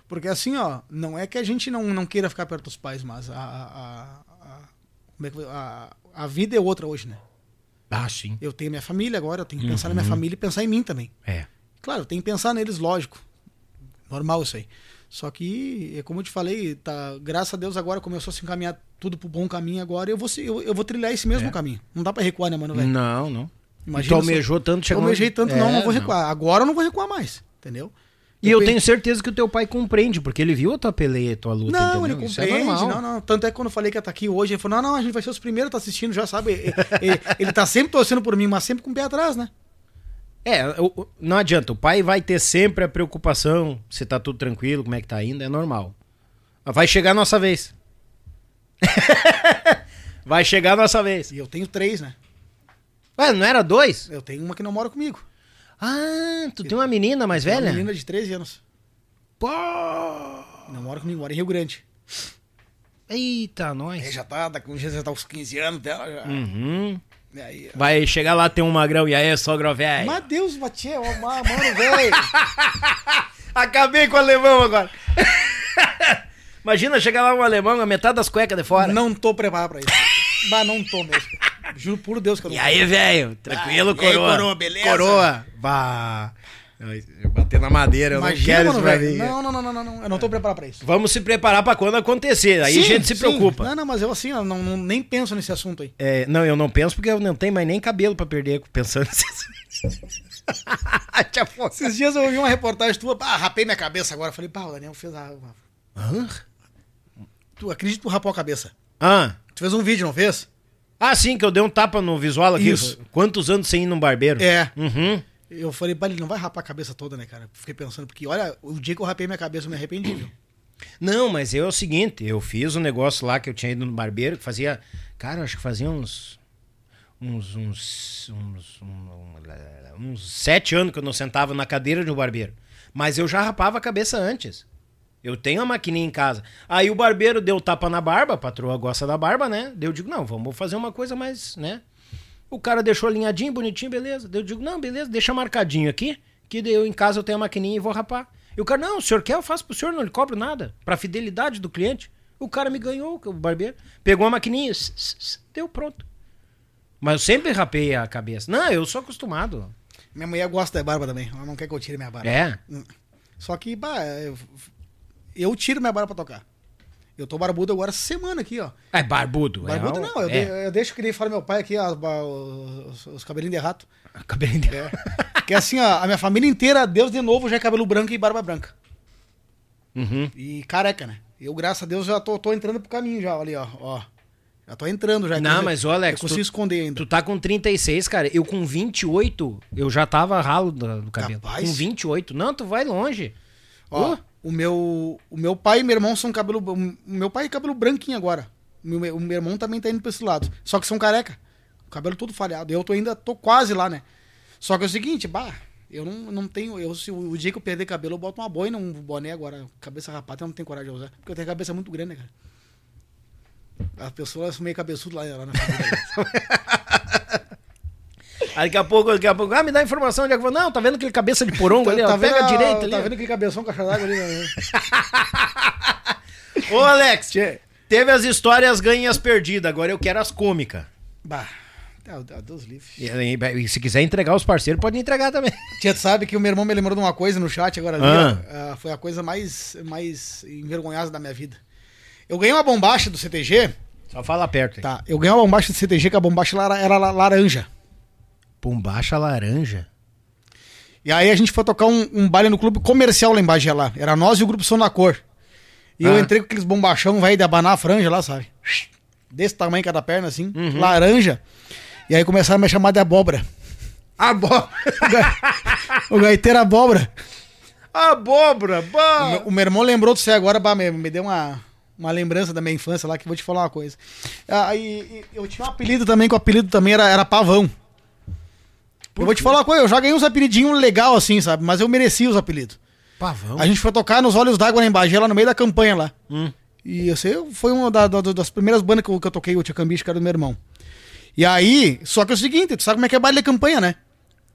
Porque assim, ó, não é que a gente não, não queira ficar perto dos pais, mas a, a, a, a- como é que, a, a vida é outra hoje, né? Ah, sim. Eu tenho minha família agora, eu tenho que pensar na Uhum. minha família e pensar em mim também. É. Claro, eu tenho que pensar neles, lógico. Normal isso aí. Só que, é como eu te falei, tá, graças a Deus agora começou a se encaminhar tudo pro bom caminho agora, eu vou, eu, eu vou trilhar esse mesmo É. caminho. Não dá pra recuar, né, mano, velho? Não, não. Imagina tu só- almejou tanto, Eu chegou... almejei tanto, não, É, não vou recuar. Agora eu não vou recuar mais, entendeu? E eu pe- tenho certeza que o teu pai compreende, porque ele viu a tua peleia, a tua luta, Não, ele entendeu? Isso compreende, é não, não. Tanto é que quando eu falei que ia estar aqui hoje, ele falou, não, não, a gente vai ser os primeiros a estar assistindo, já sabe. ele, ele, ele tá sempre torcendo por mim, mas sempre com o pé atrás, né? É, não adianta, o pai vai ter sempre a preocupação se tá tudo tranquilo, como é que tá indo, é normal. Mas Vai chegar a nossa vez. vai chegar a nossa vez. E eu tenho três, né? Ué, não era dois? Eu tenho uma que não mora comigo. Ah, tu tem uma menina mais Uma velha? menina de 13 anos. Pô! Não mora comigo, mora em Rio Grande. Eita, É, nós. já tá, tá com já tá uns 15 anos dela. Já. Uhum. E aí. Vai chegar lá, tem um magrão, e aí, sogro velho? Mas Deus, Matia, mano, velho. Acabei com o alemão agora. Imagina chegar lá um alemão, a metade das cuecas de fora. Não tô preparado pra isso. Mas não tô mesmo. Juro por Deus que eu não E aí, velho? Tranquilo, Ah, e aí, coroa? coroa, beleza? Coroa. Bah. Eu bater na madeira, eu Imagina, não quero mano, isso. Não, não, não, não, não. Eu não tô preparado pra isso. Vamos se preparar pra quando acontecer. Aí a Sim, gente se sim. preocupa. Não, não, mas eu assim, ó, não, não- nem penso nesse assunto aí. É, não, eu não penso porque eu não tenho mais nem cabelo pra perder pensando nisso. Esses dias eu ouvi uma reportagem tua, ah, rapei minha cabeça agora. Eu falei, pá, o Daniel fez a. Hã? Tu acredita que tu rapou a cabeça? Ah. Tu fez um vídeo, não fez? ah, sim, que eu dei um tapa no visual aqui. Isso. Quantos anos sem ir num barbeiro? É. Uhum. Eu falei, pá, ele não vai rapar a cabeça toda, né, cara? Fiquei pensando, porque olha, o dia que eu rapei minha cabeça, eu me arrependi, viu? Não, mas eu é o seguinte, eu fiz um negócio lá que eu tinha ido no barbeiro, que fazia, cara, acho que fazia uns uns uns uns, um- uns sete anos que eu não sentava na cadeira de um barbeiro. Mas eu já rapava a cabeça antes. Eu tenho a maquininha em casa. Aí o barbeiro deu tapa na barba, a patroa gosta da barba, né? Eu digo, não, vamos fazer uma coisa mais, né? O cara deixou alinhadinho, bonitinho, beleza. Eu digo, não, beleza, deixa marcadinho aqui, que eu em casa eu tenho a maquininha e vou rapar. E o cara, não, o senhor quer, eu faço pro senhor, não lhe cobro nada. Pra fidelidade do cliente. O cara me ganhou, o barbeiro. Pegou a maquininha, ss, ss, ss, deu pronto. Mas eu sempre rapei a cabeça. Não, eu sou acostumado. Minha mulher gosta da barba também. Ela não quer que eu tire minha barba. É. Só que, bah, eu, eu tiro minha barba pra tocar. Eu tô barbudo agora semana aqui, ó. É barbudo. Barbudo é, não, eu, é. de- eu deixo que nem fala meu pai aqui, ó, os, os cabelinhos de rato. Cabelinho de- Que assim, ó, a minha família inteira, Deus de novo, já é cabelo branco e barba branca. Uhum. E careca, né? Eu, graças a Deus, já tô, tô entrando pro caminho já, olha ali, ó. ó. Já tô entrando já. Não, mas, ô, Alex, Eu consigo tu- esconder ainda. Tu tá com 36, cara. Eu com 28, eu já tava ralo do, do cabelo. Capaz? Com 28. Não, tu vai longe. Ó, Uh. O meu, o meu pai e meu irmão são cabelo. O meu pai é cabelo branquinho agora. O meu, o meu irmão também tá indo pra esse lado. Só que são careca. O cabelo todo falhado. Eu tô ainda, tô quase lá, né? Só que é o seguinte, bah, eu não, não tenho. Eu, se o, dia que eu perder cabelo, eu boto uma boina, um boné agora. Cabeça rapada, eu não tenho coragem de usar. Porque eu tenho a cabeça muito grande, né, cara? As pessoas meio cabeçudo lá, lá na. Aí daqui a pouco, daqui a pouco, ah, me dá informação onde é que eu vou. Não, tá vendo aquele cabeça de porongo ali, ó, pega a direita ali. Tá vendo aquele cabeção caixa d'água ali? né? Ô, Alex, teve as histórias ganhas perdidas, agora eu quero as cômicas. Bah, ah, Deus livre. E, e- se quiser entregar os parceiros, pode entregar também. Tia, sabe que o meu irmão me lembrou de uma coisa no chat agora ali, Ah. Ah, foi a coisa mais, mais envergonhosa da minha vida. Eu ganhei uma bombacha do CTG, Só fala perto aí. tá? Eu ganhei uma bombacha do CTG, que a bombacha era la- laranja. Bombacha laranja. E aí a gente foi tocar um, um baile no clube comercial lá em Bagé lá. Era nós e o grupo Som da Cor. E eu Ah. entrei com aqueles bombachão, velho, de abanar a franja lá, sabe? Desse tamanho cada perna, assim, Uhum. laranja. E aí começaram a me chamar de abóbora. Abóbora. O, ga... o gaiteiro abóbora. Abóbora. O meu, o meu irmão lembrou de você agora, bah, me, me deu uma, uma lembrança da minha infância lá, que eu vou te falar uma coisa. Ah, e- e eu tinha um apelido também, que o apelido também era, era Pavão. Eu vou te falar uma coisa, eu já ganhei uns apelidinhos legal assim, sabe? Mas eu merecia os apelidos. Pavão. A gente foi tocar nos Olhos d'Água lá em Bagé, lá no meio da campanha lá. Hum. E esse foi uma da- da- das primeiras bandas que eu, que eu toquei, o Tia Cambiche, que era do meu irmão. E aí, só que é o seguinte, tu sabe como é que é baile de campanha, né?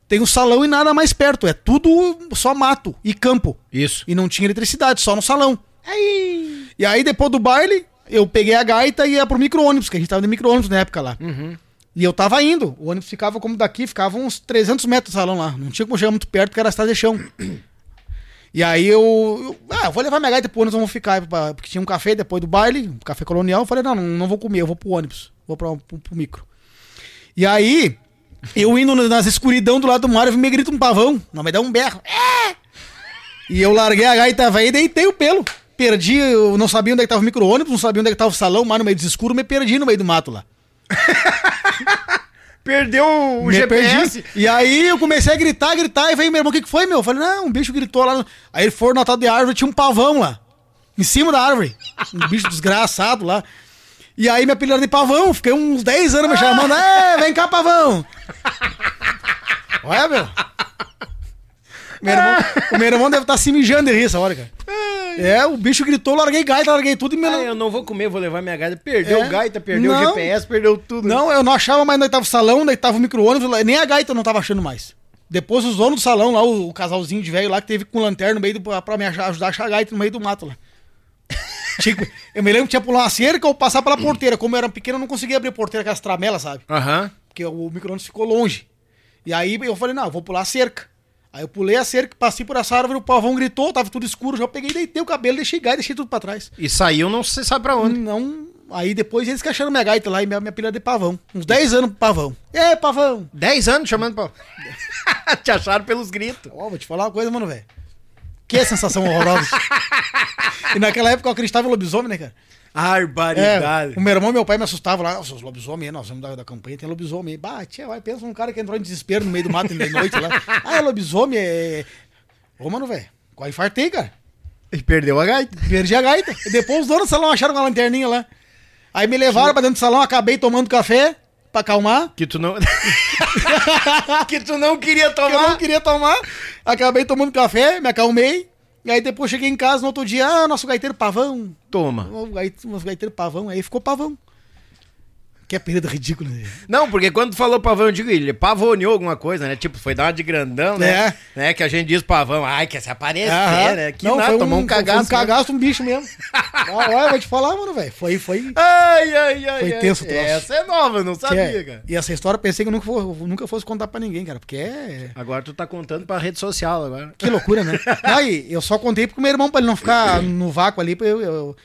Tem um salão e nada mais perto, é tudo só mato e campo. Isso. E não tinha eletricidade, só no salão. E aí, depois do baile, eu peguei a gaita e ia pro micro-ônibus, que a gente tava de micro-ônibus na época lá. E eu tava indo. O ônibus ficava como daqui, ficava uns 300 metros do salão lá. Não tinha como chegar muito perto, porque era estrada de chão. E aí eu, eu- Ah, eu vou levar minha gaita pro ônibus, vamos ficar. pra- Porque tinha um café depois do baile, um café colonial. Eu falei, não, não, vou comer, eu vou pro ônibus. Vou pra, pro, pro micro. E aí, eu indo nas escuridão do lado do mar, eu me grita um pavão. Não, me dá um berro. É! E eu larguei a gaita velha e deitei o pelo. Perdi, eu não sabia onde é que tava o micro-ônibus, não sabia onde é que tava o salão, mas no meio do escuro, me perdi no meio do mato lá. Perdeu o Me GPS. perdi. E aí eu comecei a gritar, gritar, e veio meu irmão, o que, que foi, meu? Eu falei, não, um bicho gritou lá. no- Aí ele foi no tal de árvore, tinha um pavão lá. Em cima da árvore. Um bicho desgraçado lá. E aí me apelidaram de pavão, fiquei uns 10 anos me chamando, é, vem cá, pavão. Olha, meu. Meu irmão- o meu irmão deve estar se mijando de rir essa hora, cara. É, o bicho gritou, larguei gaita, larguei tudo e me... Ah, eu não vou comer, vou levar minha gaita. Perdeu É? gaita, perdeu Não. o GPS, perdeu tudo. Não, eu não achava mais onde tava o salão, onde tava o micro-ônibus, nem a gaita eu não tava achando mais. Depois os donos do salão lá, o, o casalzinho de velho lá, que teve com lanterna no meio do, pra, me achar- ajudar a achar a gaita no meio do mato lá. Tipo, eu me lembro que tinha pular uma cerca ou passar pela porteira. Como eu era pequeno, eu não conseguia abrir a porteira com as tramelas, sabe? Aham. Porque o micro-ônibus ficou longe. E aí eu falei, não, eu vou pular a cerca. Aí eu pulei a cerca, passei por essa árvore, o pavão gritou, tava tudo escuro, já peguei, deitei o cabelo, deixei gaita, deixei tudo pra trás. E saiu, não se sabe pra onde. Não. Aí depois eles que acharam minha gaita lá e minha, minha pilha de pavão. Uns 10 anos pro pavão. É, pavão! 10 anos chamando pra. Te acharam pelos gritos. Ó, vou te falar uma coisa, mano, velho. Que sensação horrorosa. e naquela época eu acreditava em lobisomem, né, cara? É, Barbaridade. o meu irmão e meu pai me assustavam lá. Nossa, os lobisomem, nós somos da, da campanha, tem lobisomem. Bah, tia, vai, pensa num cara que entrou em desespero no meio do mato de noite lá. Ah, é lobisomem, é... Ô, mano, velho, quase infartei, cara. E perdeu a gaita. Perdi a gaita. E depois os donos do salão acharam uma lanterninha lá. Aí me levaram pra dentro do salão, acabei tomando café pra acalmar. Que tu não. que tu não queria que eu tomar. não queria tomar. Acabei tomando café, me acalmei. E aí depois cheguei em casa no outro dia, ah, nosso gaiteiro pavão. Toma. O gaite- Nosso gaiteiro pavão. Aí ficou pavão. Que apelido ridículo, né? Não, porque quando falou pavão, eu digo, ele pavoneou alguma coisa, né? Tipo, foi dar uma de grandão, né? É. né? Que a gente diz pavão. Ai, quer se aparecer, Aham. né? Que Não, nada, foi tomou um, foi cagaço. um cagaço, um bicho mesmo. ah, olha, vou te falar, mano, velho. Foi, foi. Ai, ai, ai. Foi tenso o troço. Essa é nova, eu não que sabia, é- cara. E essa história eu pensei que eu nunca, for- nunca fosse contar pra ninguém, cara. Porque é. Agora tu tá contando pra rede social agora. Que loucura, né? Aí, eu só contei pro meu irmão pra ele não ficar no vácuo ali, pra eu. eu...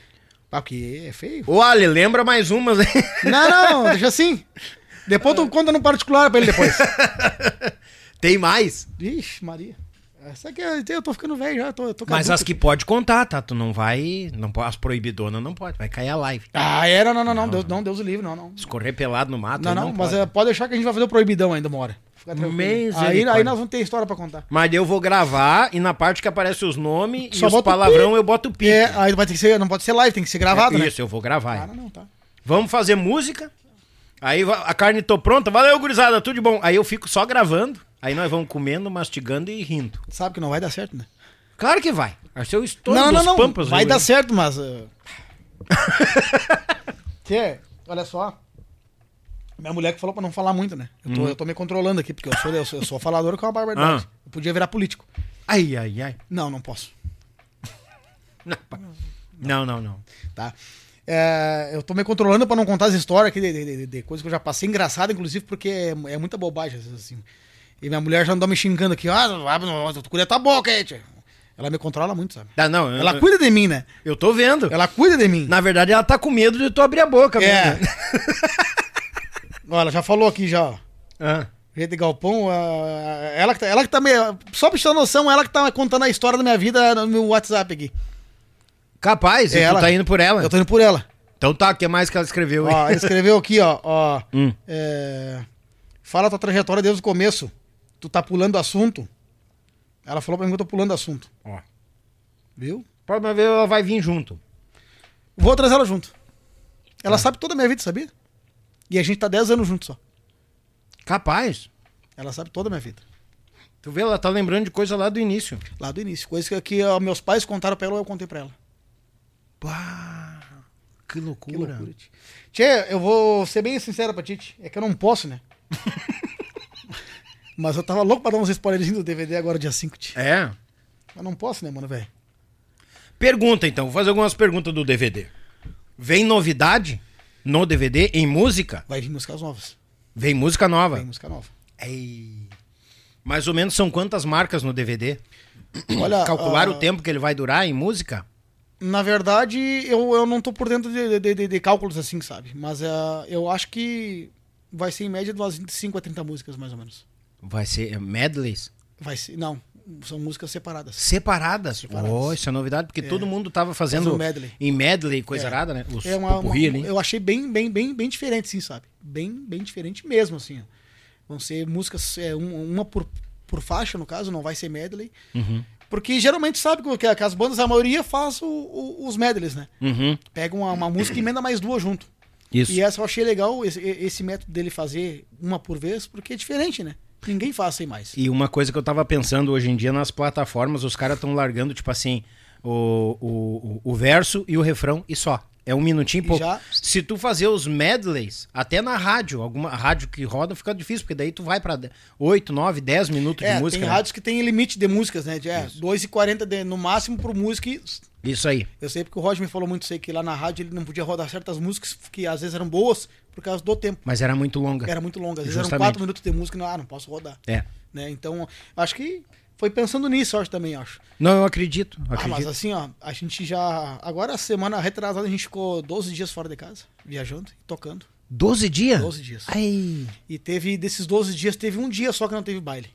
Ah, porque é feio. Ô, Ali, lembra mais umas aí. Não, não, deixa assim. Depois tu conta no particular pra ele depois. Tem mais. Ixi, Maria. Essa aqui é- eu tô ficando velho já, tô, tô Mas as que pode contar, tá? Tu não vai. Não, as proibidonas não pode. Vai cair a live. Ah, era, não, não, não, Deus, não, Deus o livre, não, não. Escorrer pelado no mato. Não, aí não, mas pode. é, pode deixar que a gente vai fazer o proibidão ainda uma hora. Fica tranquilo. Aí, aí nós vamos ter história pra contar. Mas eu vou gravar e na parte que aparece os nomes e Só os bota o palavrão eu boto o pi. É, aí vai ter que ser, não pode ser live, tem que ser gravado, né? Isso, eu vou gravar. Ah, não, tá. Vamos fazer música. Aí va- a carne tô pronta. Valeu, gurizada, tudo de bom. Aí eu fico só gravando. Aí nós vamos comendo, mastigando e rindo. Sabe que não vai dar certo, né? Claro que vai. Acho que é estouro não, dos não, não. pampas. vai viu, dar hein? certo, mas. Uh... Tchê, olha só. Minha mulher que falou pra não falar muito, né? Eu tô, eu tô me controlando aqui, porque eu sou, eu sou, eu sou falador com uma barbaridade. Ah. Eu podia virar político. Ai, ai, ai. Não, não posso. Não, não, não. Tá? É, eu tô me controlando pra não contar as histórias aqui de, de, de- de coisas que eu já passei engraçada, inclusive, porque é, é muita bobagem, às vezes, assim. E minha mulher já andou me xingando aqui, ah, tu cuida tua boca aí, tia. Ela me controla muito, sabe? Ah, não, eu, Ela cuida de mim, né? eu tô vendo. Ela cuida de mim. Na verdade, ela tá com medo de tu abrir a boca. É. Ó, ela já falou aqui já. Ah. Rede Galpão, ah, ela, que tá, ela que tá meio. Só pra te ter noção, ela que tá contando a história da minha vida no meu WhatsApp aqui. Capaz, É ela. tá indo por ela. Eu tô indo por ela. Então tá, o que mais que ela escreveu aí? Ó, ele escreveu aqui, ó. ó Hum. é, fala tua trajetória desde o começo. Tu tá pulando assunto. Ela falou pra mim que eu tô pulando assunto. Ó. Viu? Pode ver, ela vai vir junto. Vou trazer ela junto. Ela sabe toda a minha vida, sabia? E a gente tá 10 anos juntos só. Capaz. Ela sabe toda a minha vida. Tu vê, ela tá lembrando de coisa lá do início. Lá do início. Coisa que, que ó, meus pais contaram pra ela, eu contei pra ela. Pá, que Que loucura. loucura, Tchê. Tchê, eu vou ser bem sincero pra ti, Tchê. É que eu não posso, né? Mas eu tava louco pra dar uns spoilerzinhos do DVD agora, dia 5, Tchê. É. Mas não posso, né, mano, velho? Pergunta então, vou fazer algumas perguntas do DVD. Vem novidade no DVD em música? Vai vir músicas novas. Vem música nova. Vem música nova. Ei. Mais ou menos são quantas marcas no DVD? Olha, Calcular ah, o tempo que ele vai durar em música? Na verdade, eu, eu não tô por dentro de, de, de- de cálculos assim, sabe? Mas ah, eu acho que vai ser em média de umas 25 a 30 músicas, mais ou menos. Vai ser é, medleys? Vai ser. Não, são músicas separadas. Separadas? Separadas. Oh, isso é novidade, porque todo mundo tava Faz fazendo um medley. em medley, coisa É. arada, né? Os É uma, uma- ali. eu achei bem, bem, bem, bem diferente, sim, sabe? Bem, bem diferente mesmo, assim. ó. Vão ser músicas, é, um- uma por, por faixa, no caso, não vai ser medley. Uhum. Porque geralmente sabe que, que as bandas, a maioria faz o- o- os medleys, né? Uhum. Pega uma, uma música e emenda mais duas junto. Isso. E essa eu achei legal, esse, esse método dele fazer uma por vez, porque é diferente, né? Ninguém faz sem mais. E uma coisa que eu tava pensando hoje em dia nas plataformas, os caras estão largando, tipo assim, o, o, o- verso e o refrão e só. É um minutinho e pouco. já- Se tu fazer os medleys, até na rádio, alguma rádio que roda, fica difícil, porque daí tu vai pra 8, 9, 10 minutos É, de música. tem né? rádios que tem limite de músicas, né? De é, 2,40 de- no máximo por música. e- Isso aí. Eu sei porque o Roger me falou muito sei que lá na rádio ele não podia rodar certas músicas que às vezes eram boas por causa do tempo. Mas era muito longa. Era muito longa. Às vezes eram. 4 minutos de música e não, ah, não posso rodar. É. Né? Então, acho que foi pensando nisso, acho também, acho. Não, eu acredito. Ah, mas acredito. assim, ó, a gente já. Agora, a semana retrasada, a gente ficou 12 dias fora de casa, viajando e tocando. 12 dias? 12 dias. Ai. E teve, desses 12 dias, teve um dia só que não teve baile.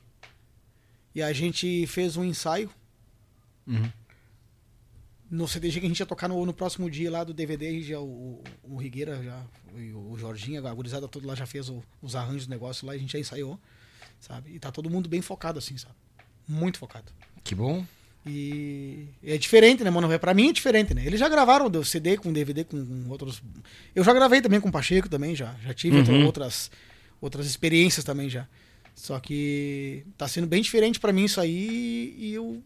E a gente fez um ensaio. Uhum. No CDG que a gente ia tocar no, no próximo dia lá do DVD, já, o, o, Rigueira, já, e o Jorginho, a gurizada toda lá já fez o- os arranjos do negócio lá, a gente já ensaiou, sabe? E tá todo mundo bem focado assim, sabe? Muito focado. Que bom. E é diferente, né, mano? Pra mim é diferente, né? Eles já gravaram o CD com DVD com, com outros. Eu já gravei também com o Pacheco também, já. Já tive Uhum. outras, outras experiências também já. Só que tá sendo bem diferente pra mim isso aí e eu.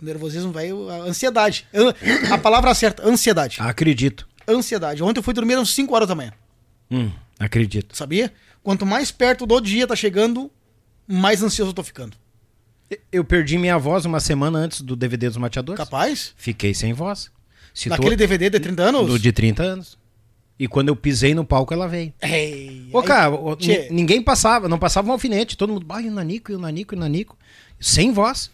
O nervosismo, velho, a ansiedade. An- A palavra certa, ansiedade. Acredito. Ansiedade. Ontem eu fui dormir às 5 horas da manhã, Hum, acredito. sabia? Quanto mais perto do dia tá chegando, mais ansioso eu tô ficando. Eu perdi minha voz uma semana antes do DVD dos Mateadores. Capaz? Fiquei sem voz. Se Naquele tu... DVD de 30 anos? Do de 30 anos. E quando eu pisei no palco, ela veio. Ei, Ô, cara, ninguém passava, não passava um alfinete. Todo mundo, ai, o Nanico, e o Nanico, e o Nanico. Sem voz.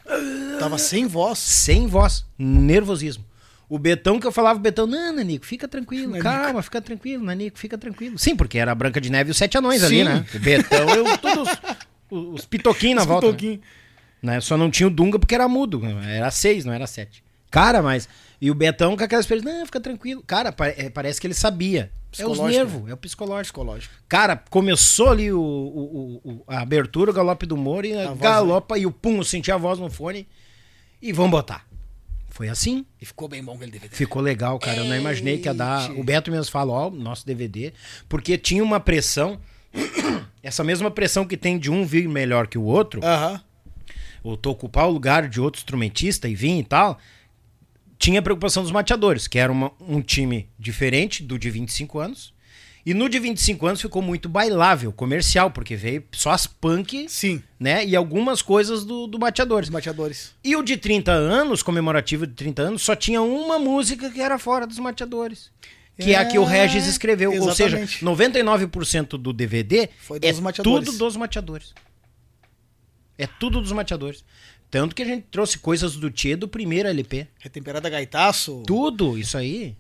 Tava sem voz. Sem voz. Nervosismo. O Betão que eu falava, o Betão, não, Nanico, fica tranquilo, Nanico. calma, fica tranquilo, Nanico, fica tranquilo. Sim, porque era a Branca de Neve e os Sete Anões ali, Sim. né? O Betão, eu, todos os, os pitoquinhos na Os volta. né? pitoquinhos. né? Só não tinha o Dunga porque era mudo. Era seis, não era sete. Cara, mas. E o Betão com aquela experiência, não, fica tranquilo. Cara, pa- é, parece que ele sabia. É os nervos, é o psicológico. Psicológico. Cara, começou ali o, o- o- a abertura, o galope do Moro, e a voz, galopa e o pum, eu senti a voz no fone. E vamos botar. Foi assim. E ficou bem bom aquele DVD. Ficou legal, cara. Eu não imaginei que ia dar. O Beto mesmo fala, ó, nosso DVD. Porque tinha uma pressão essa mesma pressão que tem de um vir melhor que o outro, Aham. ou tu ocupar o lugar de outro instrumentista e vir e tal, tinha a preocupação dos mateadores, que era uma- um time diferente do de 25 anos. E no de 25 anos ficou muito bailável, comercial, porque veio só as punk, Sim, né? E algumas coisas do, do mateadores. os mateadores. E o de 30 anos, comemorativo de 30 anos, só tinha uma música que era fora dos mateadores. Que é, a que o É, Regis escreveu. Ou seja, exatamente. 99% do DVD Foi é dos mateadores. tudo dos mateadores. É tudo dos mateadores. Tanto que a gente trouxe coisas do Tchê do primeiro LP. Retemperada gaitaço. Tudo isso aí.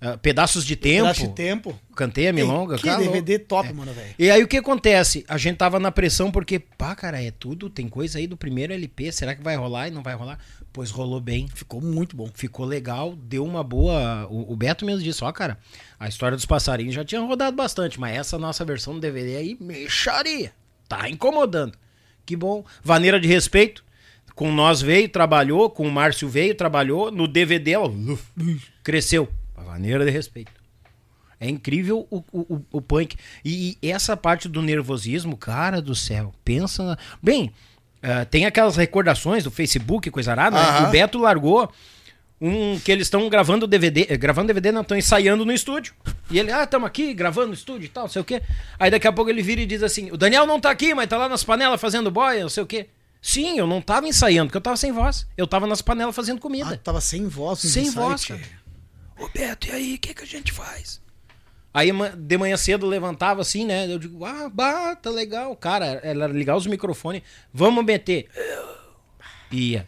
Ah, pedaços de tempo. Pedaço de tempo. Cantei a milonga. Que cara, DVD louco. top, É. mano, velho. E aí o que acontece? A gente tava na pressão porque, pá, cara, é tudo, tem coisa aí do primeiro LP, será que vai rolar e não vai rolar? Pois rolou bem, Ficou muito bom. ficou legal, deu uma boa. O, o Beto mesmo disse, ó, cara, a história dos passarinhos já tinha rodado bastante, mas essa nossa versão do DVD aí, mexaria. Tá incomodando. Que bom. Vaneira de respeito. Com nós veio, trabalhou, com o Márcio veio, trabalhou. No DVD, ela cresceu. A vaneira de respeito. É incrível o, o, o- punk. E, e essa parte do nervosismo, cara do céu, pensa. na- Bem, ah, tem aquelas recordações do Facebook, coisa arada, né? O Beto largou um que eles estão gravando DVD, eh, gravando DVD, não, estão ensaiando no estúdio. E ele, ah, estamos aqui gravando no estúdio e tal, não sei o quê. Aí daqui a pouco ele vira e diz assim: o Daniel não tá aqui, mas tá lá nas panelas fazendo boia, não sei o quê. Sim, eu não tava ensaiando, porque eu tava sem voz. Eu tava nas panelas fazendo Ah, comida. tava sem voz Sem voz, cara. Ô Beto, e aí, o que, que a gente faz? Aí de manhã cedo levantava assim, né? Eu digo, ah, bah, tá legal. Cara, era ligar os microfones, vamos meter. Ia.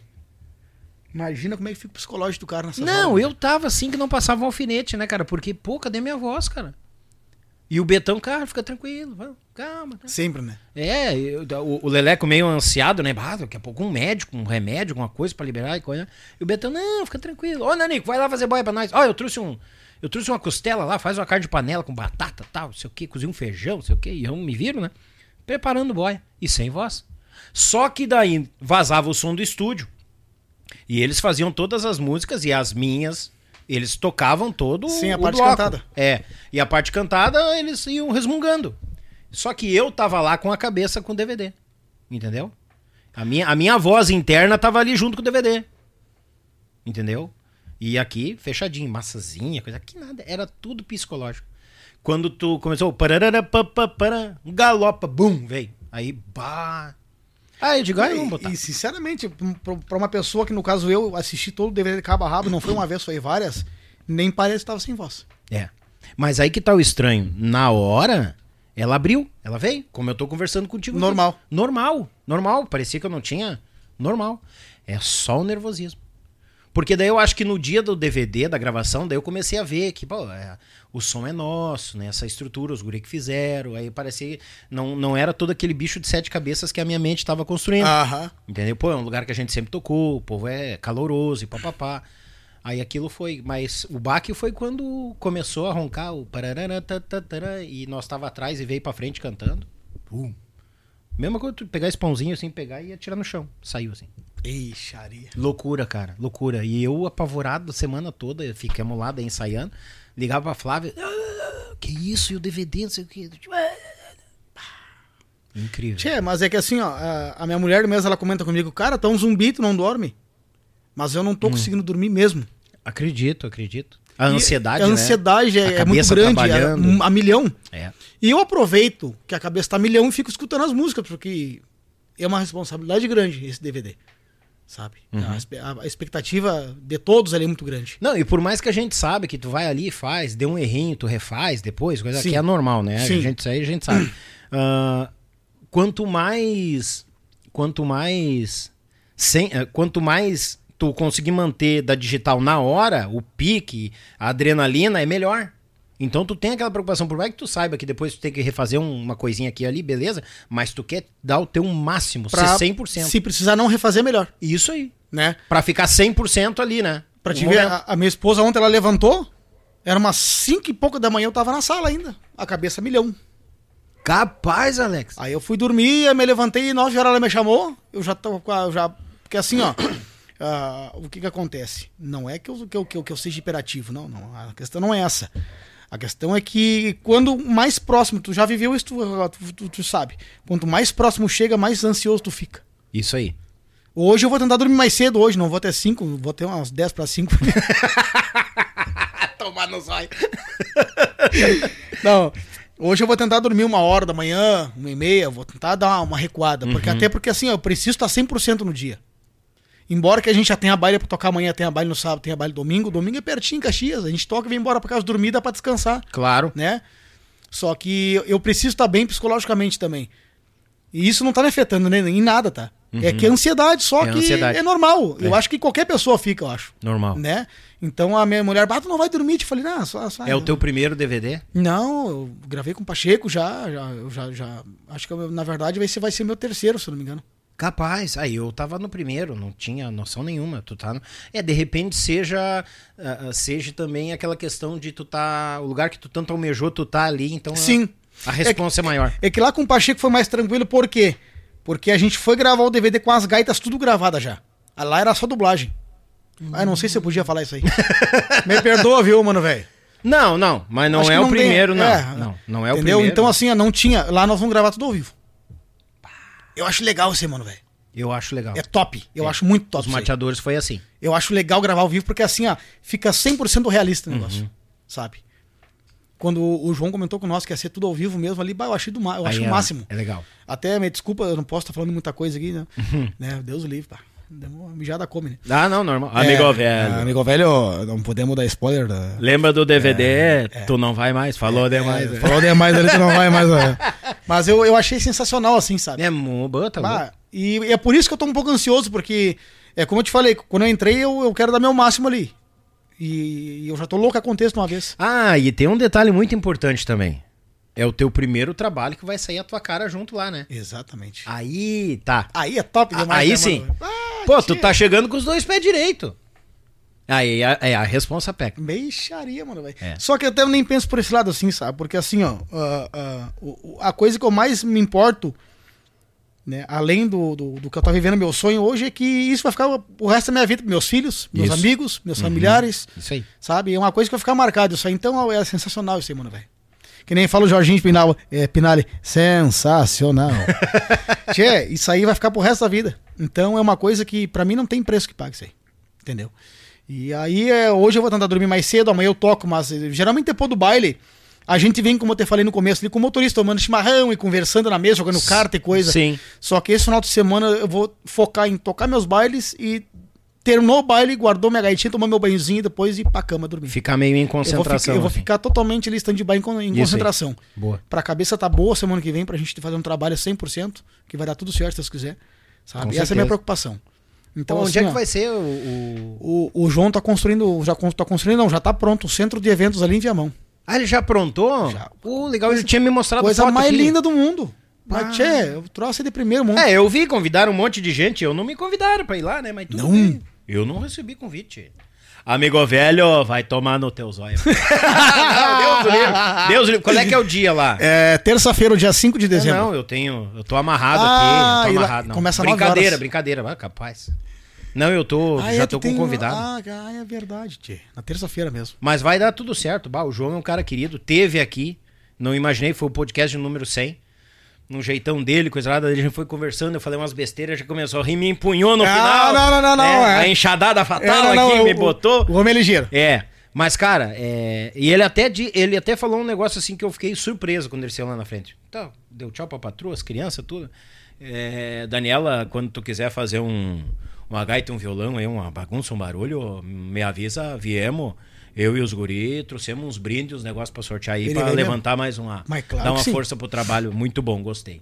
Imagina como é que fica o psicológico do cara nessa Não, eu tava assim que não passava um alfinete, né, cara? Porque, pô, cadê minha voz, cara? E o Betão, cara, fica tranquilo, vamos, calma. Sempre, né? É, eu- o, o Leleco meio ansiado, né? Bah, daqui a pouco um médico, um remédio, alguma coisa pra liberar e coisa. E o Betão, não, fica tranquilo. Ô, Nanico, vai lá fazer boia pra nós. Ó, eu trouxe um. Eu trouxe uma costela lá, faz uma carne de panela com batata tal, não sei o que, cozinha um feijão, não sei o que. E eu me viro, né? Preparando boia. E sem voz. Só que daí vazava o som do estúdio. E eles faziam todas as músicas e as minhas. Eles tocavam todo Sim, a o parte bloco. cantada. É. E a parte cantada eles iam resmungando. Só que eu tava lá com a cabeça com o DVD. Entendeu? A minha, a minha voz interna tava ali junto com o DVD. Entendeu? E aqui, fechadinho, massazinha, coisa que nada. Era tudo psicológico. Quando tu começou, pararara, galopa, bum, veio. Aí, bah. Ah, eu digo, ah, vamos botar. E, sinceramente, pra pra uma pessoa que, no caso, eu assisti todo o DVD de cabo a rabo, não foi uma vez, foi várias, nem parece que tava sem voz. É. Mas aí que tá o estranho. Na hora, ela abriu, ela veio, como eu tô conversando contigo. Normal. Normal, normal. Parecia que eu não tinha. Normal. É só o nervosismo. Porque daí eu acho que no dia do DVD, da gravação, daí eu comecei a ver que, pô, é, o som é nosso, né? Essa estrutura, os guri que fizeram. Aí parecia. Não, não era todo aquele bicho de sete cabeças que a minha mente estava construindo. Aham. Entendeu? Pô, é um lugar que a gente sempre tocou, o povo é caloroso e papapá. Aí aquilo foi, mas o baque foi quando começou a roncar o pararara, tatatara, e nós tava atrás e veio pra frente cantando. Pum. Mesma coisa, tu pegar esse pãozinho assim, pegar e atirar no chão. Saiu assim. Ixaria. Loucura, cara, loucura. E eu apavorado a semana toda, ficamos lá daí ensaiando, ligava pra Flávia, "Ah, que isso, e o DVD, não sei o que. Incrível. Tchê, mas é que assim, ó, a, a minha mulher mesmo, ela comenta comigo, cara, tá um zumbi, tu não dorme. Mas eu não Hum. tô conseguindo dormir mesmo. Acredito, acredito. A E ansiedade, A né? ansiedade A é, é muito cabeça grande, é trabalhando. a, a milhão. É. E eu aproveito que a cabeça tá a milhão e fico escutando as músicas, porque é uma responsabilidade grande esse DVD. Sabe? Uhum. A, expectativa de todos ali é muito grande. Não, e por mais que a gente sabe que tu vai ali e faz, deu um errinho, tu refaz depois, coisa Sim. que é normal, né? Sim. A gente, isso aí a gente sabe. Ah, quanto mais. Quanto mais. Sem, ah, quanto mais tu conseguir manter da digital na hora, o pique, a adrenalina, é melhor. Então tu tem aquela preocupação, por mais que tu saiba que depois tu tem que refazer um- uma coisinha aqui e ali, beleza, mas tu quer dar o teu máximo, Pra, ser 100%. Se precisar não refazer, melhor. Isso aí. Né? Pra ficar 100% ali, né? Pra te ver, momento. a, a minha esposa ontem ela levantou, era umas 5 e pouco da manhã, eu tava na sala ainda. A cabeça milhão. Capaz, Alex. Aí eu fui dormir, eu me levantei e 9 horas ela me chamou. Eu já tô com a- já Porque assim, ó. ah, o que que acontece? Não é que eu, que, eu, que, eu, que eu seja hiperativo, não, não. A questão não é essa. A questão é que quando mais próximo, tu já viveu isso, tu, tu- tu- sabe. Quanto mais próximo chega, mais ansioso tu fica. Isso aí. Hoje eu vou tentar dormir mais cedo hoje, não vou até 5, vou até umas 10 para 5. Tomar no zóio. Não. Hoje eu vou tentar dormir uma hora da manhã, uma e meia, vou tentar dar uma, uma recuada. Porque até porque assim, eu preciso estar 100% no dia. Embora que a gente já tenha baile pra tocar amanhã, tenha baile no sábado, tenha baile domingo, domingo é pertinho em Caxias. A gente toca e vem embora pra casa dormir, dá pra descansar, Claro. né? Só que eu preciso estar bem psicologicamente também. E isso não tá me afetando né, em nada, tá? É que é ansiedade, só É que ansiedade. é normal. Eu É. acho que qualquer pessoa fica, eu acho. Normal. Né? Então a minha mulher, ah, tu não vai dormir? Eu falei, não, só, só É o teu primeiro DVD? não, eu gravei com o Pacheco já, já, eu já, já. Acho que eu, na verdade vai ser, vai ser meu terceiro, se eu não me engano. Capaz. Aí eu tava no primeiro, não tinha noção nenhuma. Tu tá no... É, de repente seja ah, ah, seja também aquela questão de tu tá o lugar que tu tanto almejou, tu tá ali, então a- Sim. a, responsa é, maior. É que lá com o Pacheco foi mais tranquilo, por quê? Porque a gente foi gravar o DVD com as gaitas tudo gravadas já. Ah, Lá era só dublagem. Ah, eu não sei se eu podia falar isso aí. Me perdoa, viu, mano, velho? Não, não, mas não Acho é que o tem- primeiro, não. é, não. Não é o Entendeu? primeiro. Então, assim, não tinha. Lá nós vamos gravar tudo ao vivo. Eu acho legal aí, mano, velho. eu acho legal. É top. Eu acho muito top. Os mateadores foi assim. Eu acho legal gravar ao vivo porque assim, ó, fica 100% realista o negócio, Uhum. sabe? Quando o João comentou com nós que ia ser tudo ao vivo mesmo ali, bah, eu achei do eu acho é, o máximo. É legal. Até me desculpa, eu não posso estar falando muita coisa aqui, né? Uhum. né? Deus o livre, pá. Uma mijada come, né? Ah, não, normal. Amigo É, velho. Amigo velho, não podemos dar spoiler da. Lembra do DVD? Tu não vai mais, falou demais. É, É, falou demais ali, tu não vai mais. é. Mas eu, eu achei sensacional, assim, sabe? é boa, tá bom. e é por isso que eu tô um pouco ansioso, porque, é como eu te falei, quando eu entrei, eu, eu quero dar meu máximo ali. E, e eu já tô louco que aconteça uma vez. Ah, e tem um detalhe muito importante também. É o teu primeiro trabalho que vai sair a tua cara junto lá, né? Exatamente. Aí, tá. Aí é top demais. Aí né, sim. Ah, Pô, tu tá chegando com os dois pés direito. Aí a, é a responsa pega. Meixaria, mano, velho. É. Só que eu até nem penso por esse lado assim, sabe? Porque assim, ó, o- o- a coisa que eu mais me importo, né, além do, do, do que eu tô vivendo meu sonho hoje, é que isso vai ficar o resto da minha vida, meus filhos, meus Isso. Uhum. amigos, meus familiares, Isso aí. sabe? É uma coisa que vai ficar marcada isso aí. Então é sensacional isso aí, mano, velho. Que nem fala o Jorginho Pinal, é, Pinali, sensacional. Tchê, isso aí vai ficar pro resto da vida. Então é uma coisa que pra mim não tem preço que pague isso aí. Entendeu? E aí, é, hoje eu vou tentar dormir mais cedo, amanhã eu toco, mas eh, geralmente depois do baile, a gente vem, como eu te falei no começo, ali com o motorista tomando chimarrão e conversando na mesa, jogando carta e coisa. Sim. Só que esse final de semana eu vou focar em tocar meus bailes e terminou o baile, guardou minha gaitinha, tomou meu banhozinho e depois ir pra cama dormir. Ficar meio em Eu vou, concentração. ficar, eu vou ficar totalmente ali stand-by em, em concentração. Boa. Pra cabeça tá boa semana que vem, pra gente fazer um trabalho 100%, que vai dar tudo certo se Deus quiser. Sabe? Com E essa é a minha preocupação. Então, onde assim, é que ó, vai ser o. o- o, João tá construindo, já tá construindo, não, já tá pronto, o centro de eventos ali em Viamão. Ah, ele já aprontou? Já. Pô, legal, ele tinha me mostrado Coisa mais aqui. linda do mundo. Mas, tchê, eu trouxe de primeiro mundo. É, eu vi, convidaram um monte de gente. Eu não me convidaram pra ir lá, né? Mas tudo Não. bem. Eu não recebi convite. Amigo velho, vai tomar no teu zóio. Não, Deus o livre. Deus o livre. Qual é que é o dia lá? É, terça-feira, dia 5 de É, dezembro. não, eu tenho. Eu tô amarrado Ah, aqui. Eu tô amarrado. Não. começa brincadeira, horas. brincadeira. Ah, capaz. Não, eu tô. Ah, já é, tô com tem- um convidado. Ah, ah, é verdade, tchê. Na terça-feira mesmo. Mas vai dar tudo certo. Bah, o João é um cara querido. Teve aqui. Não imaginei, foi o podcast número 100. Num jeitão dele, coisa lá. A gente foi conversando, eu falei umas besteiras, já começou a rir, me empunhou no Ah, final. não, não, não, não, né? é. A enxadada fatal É, não, não, aqui o- me botou. O homem é ligeiro. É. Mas, cara, é... e ele até, di- ele até falou um negócio assim que eu fiquei surpreso quando ele saiu lá na frente. Tá, deu tchau pra patroa, as crianças, tudo. É, Daniela, quando tu quiser fazer um, uma gaita um violão aí, uma bagunça, um barulho, me avisa, viemos. Eu e os guri trouxemos uns brindes, uns negócios pra sortear aí, vai levantar mais uma. Mas claro dar uma força pro trabalho. Muito bom, gostei.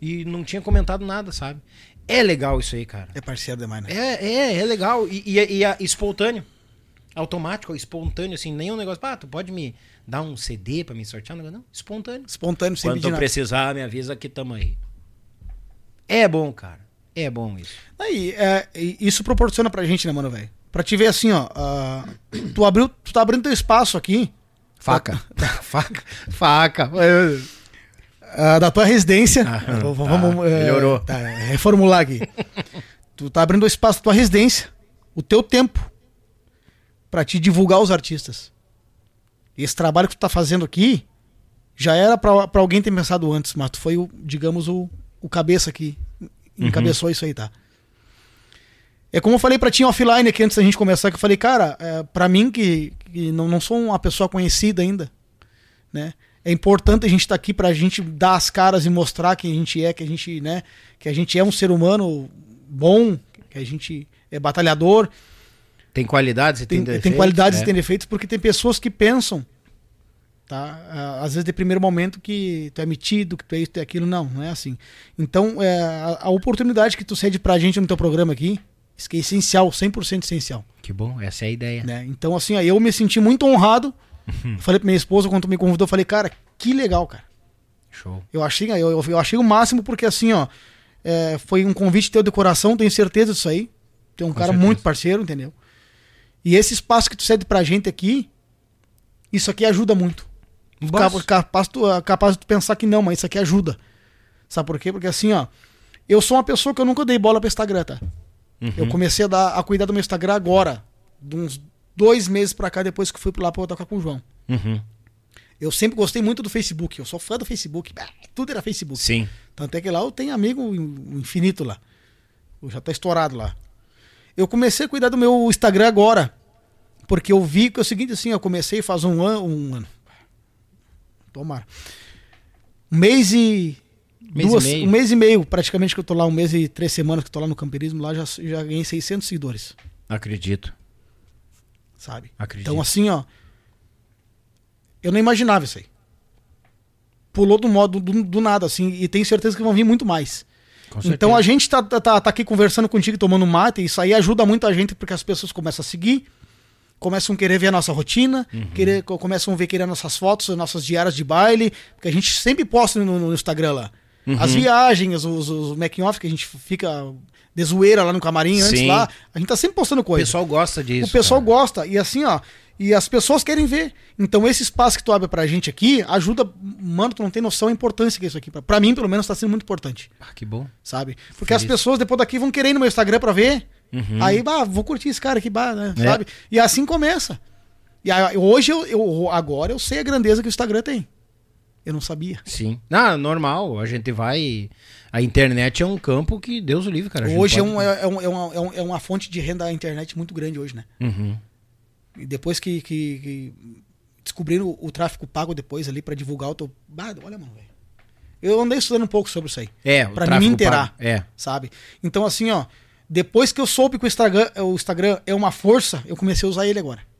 E não tinha comentado nada, sabe? É legal isso aí, cara. É parceiro demais, né? É, é, é legal. E, e, e é espontâneo. Automático, espontâneo, assim, nenhum negócio. Ah, tu pode me dar um CD pra me sortear? Não, espontâneo. Espontâneo, sem Quando nada. precisar, me avisa que tamo aí. É bom, cara. É bom isso. Aí, é, e isso proporciona pra gente, né, mano, velho? Pra te ver assim, ó. ah, tu, abriu, tu tá abrindo teu espaço aqui. Faca. Faca. Faca. ah, da tua residência. Ah, V- tá, vamos é, melhorou. tá, reformular aqui. tu tá abrindo o espaço da tua residência, o teu tempo, pra te divulgar os artistas. Esse trabalho que tu tá fazendo aqui já era pra pra alguém ter pensado antes, mas tu foi, o, digamos, o, o cabeça que encabeçou isso aí, tá? É como eu falei pra ti offline aqui antes da gente começar, que eu falei, cara, é, pra mim que, que não, não sou uma pessoa conhecida ainda, né? É importante a gente estar aqui pra gente dar as caras e mostrar quem a gente é, que a gente, né, que a gente é um ser humano bom, que a gente é batalhador, Tem qualidades e tem, tem, tem defeitos, qualidades é. e tem defeitos, porque tem pessoas que pensam, tá? Às vezes de primeiro momento que tu é metido, que tu é isso, tu é aquilo, não, não é assim. Então, é, a, a oportunidade que tu cede pra gente no teu programa aqui, isso que é essencial, 100% essencial, Que bom, essa é a ideia. né? Então, assim, ó, eu me senti muito honrado, falei pra minha esposa quando tu me convidou, eu falei, cara, que legal, cara. Show. Eu achei, eu, eu, achei o máximo porque assim, ó, é, foi um convite teu de coração, tenho certeza disso aí. Tu é um Com cara certeza. muito parceiro, entendeu? E esse espaço que tu cede pra gente aqui, isso aqui ajuda muito. Capaz, tu, capaz de tu pensar que não, mas isso aqui ajuda. Sabe por quê? Porque assim, ó, eu sou uma pessoa que eu nunca dei bola pro Instagram, tá? Uhum. Eu comecei a, dar, a cuidar do meu Instagram agora, de uns dois meses pra cá, depois que fui lá pra tocar com o João. Uhum. Eu sempre gostei muito do Facebook, eu sou fã do Facebook, tudo era Facebook. Sim. Tanto é que lá eu tenho amigo in- infinito lá. Eu já tá estourado lá. Eu comecei a cuidar do meu Instagram agora. Porque eu vi que é o seguinte, assim, eu comecei faz um ano. Um ano. Tomara. Um mês e. Mês duas. Um mês e meio, praticamente, que eu tô lá, um mês e três semanas que eu tô lá no camperismo, lá já, já ganhei 600 seguidores, Acredito. sabe? Acredito. Então, assim, ó. Eu não imaginava isso aí. Pulou do modo do, do nada, assim, e tenho certeza que vão vir muito mais. Então a gente tá, tá, tá- tá aqui conversando contigo, tomando mate, e isso aí ajuda muito a gente, porque as pessoas começam a seguir, começam a querer ver a nossa rotina, Uhum. querer, co- começam a ver querer nossas fotos, as nossas diárias de baile, porque a gente sempre posta no, no Instagram lá. Uhum. As viagens, os, os making-off que a gente fica de zoeira lá no camarim antes Sim. lá, a gente tá sempre postando O coisa. pessoal gosta disso. o pessoal cara. gosta, e assim, ó, e as pessoas querem ver. Então esse espaço que tu abre pra gente aqui, ajuda, mano, tu não tem noção da importância que é isso aqui. Pra, mim, pelo menos, tá sendo muito importante Ah, que bom. sabe? Porque as Feliz. Uhum. pessoas depois daqui vão querer ir no meu Instagram pra ver. Aí, bah, vou curtir esse cara aqui, bah, né? É. Sabe? E assim começa. E aí, hoje, eu, eu- agora eu sei a grandeza que o Instagram tem. Eu não sabia. Sim. Ah, normal. A gente vai. A internet é um campo que Deus o livre, cara. Hoje é, pode- um, é, é um- é uma, é um- é uma fonte de renda da internet muito grande hoje, né? Uhum. E depois que, que, que descobriram o, o tráfego pago depois ali pra divulgar, eu tô... Bah, olha, mano, velho. Eu andei estudando um pouco sobre isso aí. É, o Pra me inteirar. É. sabe? Então, assim, ó, depois que eu soube que o Instagram, o Instagram é uma força, eu comecei a usar ele agora, é.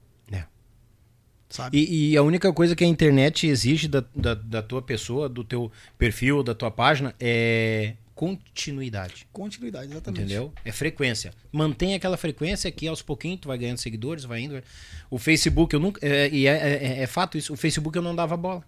Sabe? E, e a única coisa que a internet exige da, da, da tua pessoa, do teu perfil, da tua página, é continuidade. Continuidade, exatamente. Entendeu? É frequência. Mantém aquela frequência que aos pouquinhos tu vai ganhando seguidores, vai indo. O Facebook, eu nunca. É, e é, é- é fato isso. O Facebook eu não dava bola.